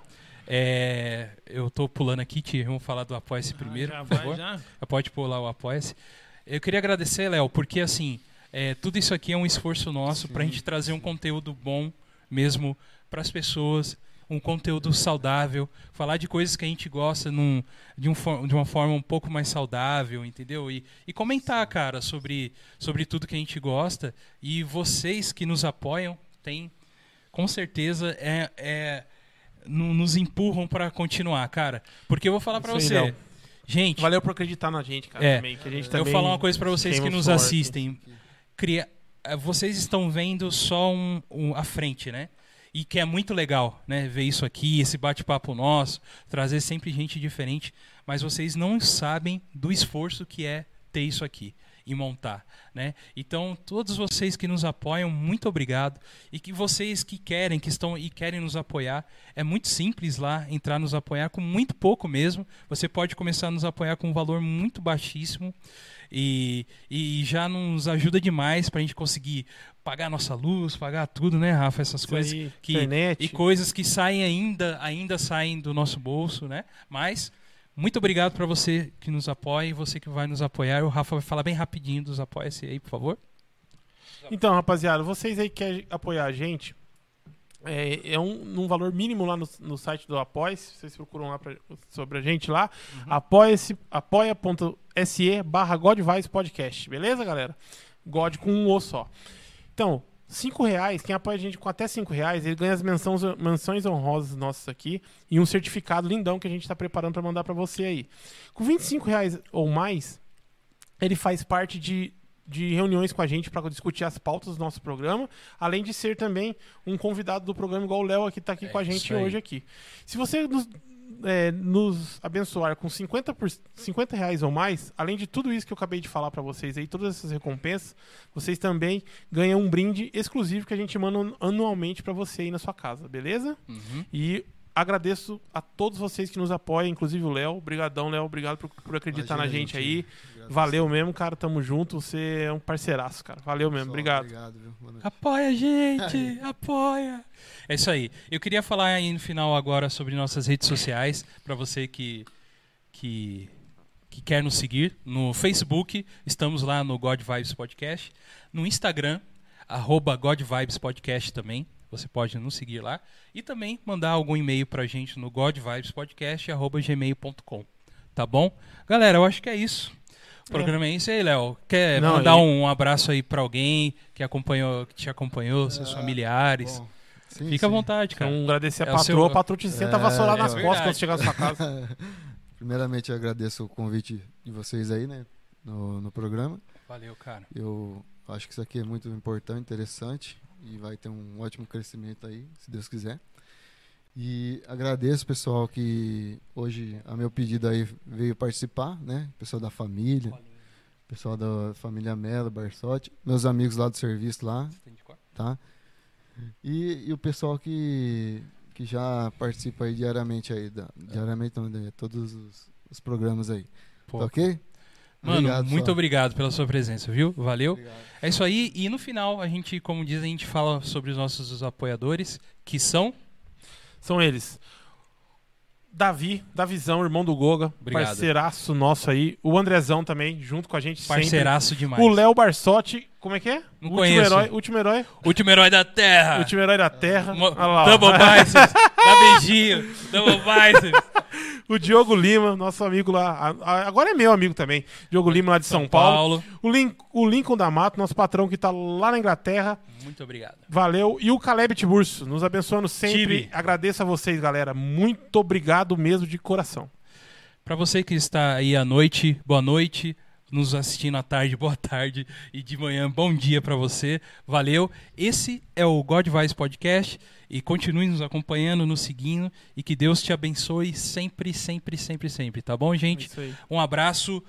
É, eu tô pulando aqui, Ti, vamos falar do Apoia-se primeiro, Ah, já por vai, favor. já? Pode pular o Apoia-se. Eu queria agradecer, Léo, porque assim, é, tudo isso aqui é um esforço nosso Sim, pra gente trazer um conteúdo bom mesmo pras pessoas, um conteúdo saudável, falar de coisas que a gente gosta num, de, um, de uma forma um pouco mais saudável, entendeu? E, e comentar, cara, sobre, sobre tudo que a gente gosta. E vocês que nos apoiam, tem, com certeza, é, é, nos empurram pra continuar, cara. Porque eu vou falar aí, você. Léo. Gente, Valeu por acreditar na gente, cara. É. Também, que a gente eu vou falar uma coisa pra vocês que nos forte. assistem. Cria... eh, Vocês estão vendo só um, um- a frente, né? E que é muito legal, né? Ver isso aqui, esse bate-papo nosso, trazer sempre gente diferente. Mas vocês não sabem do esforço que é ter isso aqui e montar, né? Então, todos vocês que nos apoiam, muito obrigado. E que vocês que querem, que estão e querem nos apoiar, é muito simples lá entrar nos apoiar com muito pouco mesmo. Você pode começar a nos apoiar com um valor muito baixíssimo e, e já nos ajuda demais para a gente conseguir pagar nossa luz, pagar tudo, né, Rafa? Essas Isso coisas aí, que internet. e coisas que saem ainda, ainda saem do nosso bolso, né? Mas muito obrigado para você que nos apoia e você que vai nos apoiar. O Rafa vai falar bem rapidinho dos apoia-se aí, por favor. Então, rapaziada, vocês aí que querem apoiar a gente, é, é um, num valor mínimo lá no, no site do Apoia, vocês procuram lá pra- sobre a gente lá, apoia-se, apoia.se barra Godvice Podcast, beleza, galera? God com um O só. Então, cinco reais, quem apoia a gente com até cinco reais, ele ganha as menções, menções honrosas nossas aqui e um certificado lindão que a gente está preparando para mandar para você aí. Com 25 reais ou mais, ele faz parte de, de reuniões com a gente para discutir as pautas do nosso programa, além de ser também um convidado do programa, igual o Léo que está aqui É com a gente hoje aqui. Se você nos, é, nos abençoar com 50, por, 50 reais ou mais, além de tudo isso que eu acabei de falar para vocês aí, todas essas recompensas, vocês também ganham um brinde exclusivo que a gente manda anualmente para você aí na sua casa, beleza? Uhum. E agradeço a todos vocês que nos apoiam, inclusive o Léo. Obrigadão, Léo. Obrigado por, por acreditar Imagina, na gente gente. aí. Obrigado Valeu mesmo, cara. Tamo junto. Você é um parceiraço, cara. Valeu mesmo. pessoal. Obrigado. Obrigado. Apoia a gente, *laughs* apoia. É isso aí. Eu queria falar aí no final agora sobre nossas redes sociais para você que que que quer nos seguir no Facebook, estamos lá no God Vibes Podcast, no Instagram arroba God Vibes Podcast também. Você pode nos seguir lá e também mandar algum e-mail pra gente no godvibespodcast@gmail.com. Tá bom? Galera, eu acho que é isso. O programa é isso aí, Léo. Quer Não, mandar e- um abraço aí pra alguém que acompanhou, que te acompanhou, seus familiares? Bom, sim, Fica à sim. vontade, cara. Então, agradecer a É o patroa. seu- A patroa te senta É, vassourada é nas costas quando chegar na sua casa. *laughs* Primeiramente, eu agradeço o convite de vocês aí, né? No, no programa. Valeu, cara. Eu acho que isso aqui é muito importante, interessante e vai ter um ótimo crescimento aí, se Deus quiser. E agradeço o pessoal que hoje, a meu pedido aí, veio participar, né? Pessoal da família, pessoal da família Mello, Barsotti, meus amigos lá do serviço lá, tá? E, e o pessoal que, que já participa aí diariamente aí, da, diariamente não, de todos os, os programas aí. Pô, Tá ok? Mano, Obrigado, muito pessoal. obrigado pela sua presença, viu? Valeu. Obrigado. É isso aí. E no final, a gente, como diz, a gente fala sobre os nossos apoiadores, que são. São eles. Davi, Davizão, irmão do Goga, Obrigado. parceiraço nosso aí. O Andrezão também, junto com a gente Parceiraço sempre. demais. O Léo Barsotti, como é que é? Não último conheço. herói, último herói, Último herói da Terra. último herói da Terra. Mo- Olha lá. Double biceps. Dá beijinho. Double biceps. *laughs* O Diogo Lima, nosso amigo lá, agora é meu amigo também. Diogo Lima lá de São, Paulo. O, Lin- o Lincoln da Mato, nosso patrão que tá lá na Inglaterra. Muito obrigado. Valeu. E o Caleb Tiburcio, nos abençoando sempre. Tibi. Agradeço a vocês, galera. Muito obrigado mesmo de coração. Pra você que está aí à noite, boa noite. Nos assistindo à tarde, boa tarde. E de manhã, bom dia pra você. Valeu. Esse é o God Vice Podcast. E continue nos acompanhando, nos seguindo. E que Deus te abençoe sempre, sempre, sempre, sempre. Tá bom, É gente? aí. Um abraço.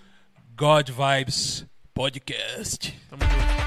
God Vibes Podcast. Tamo junto.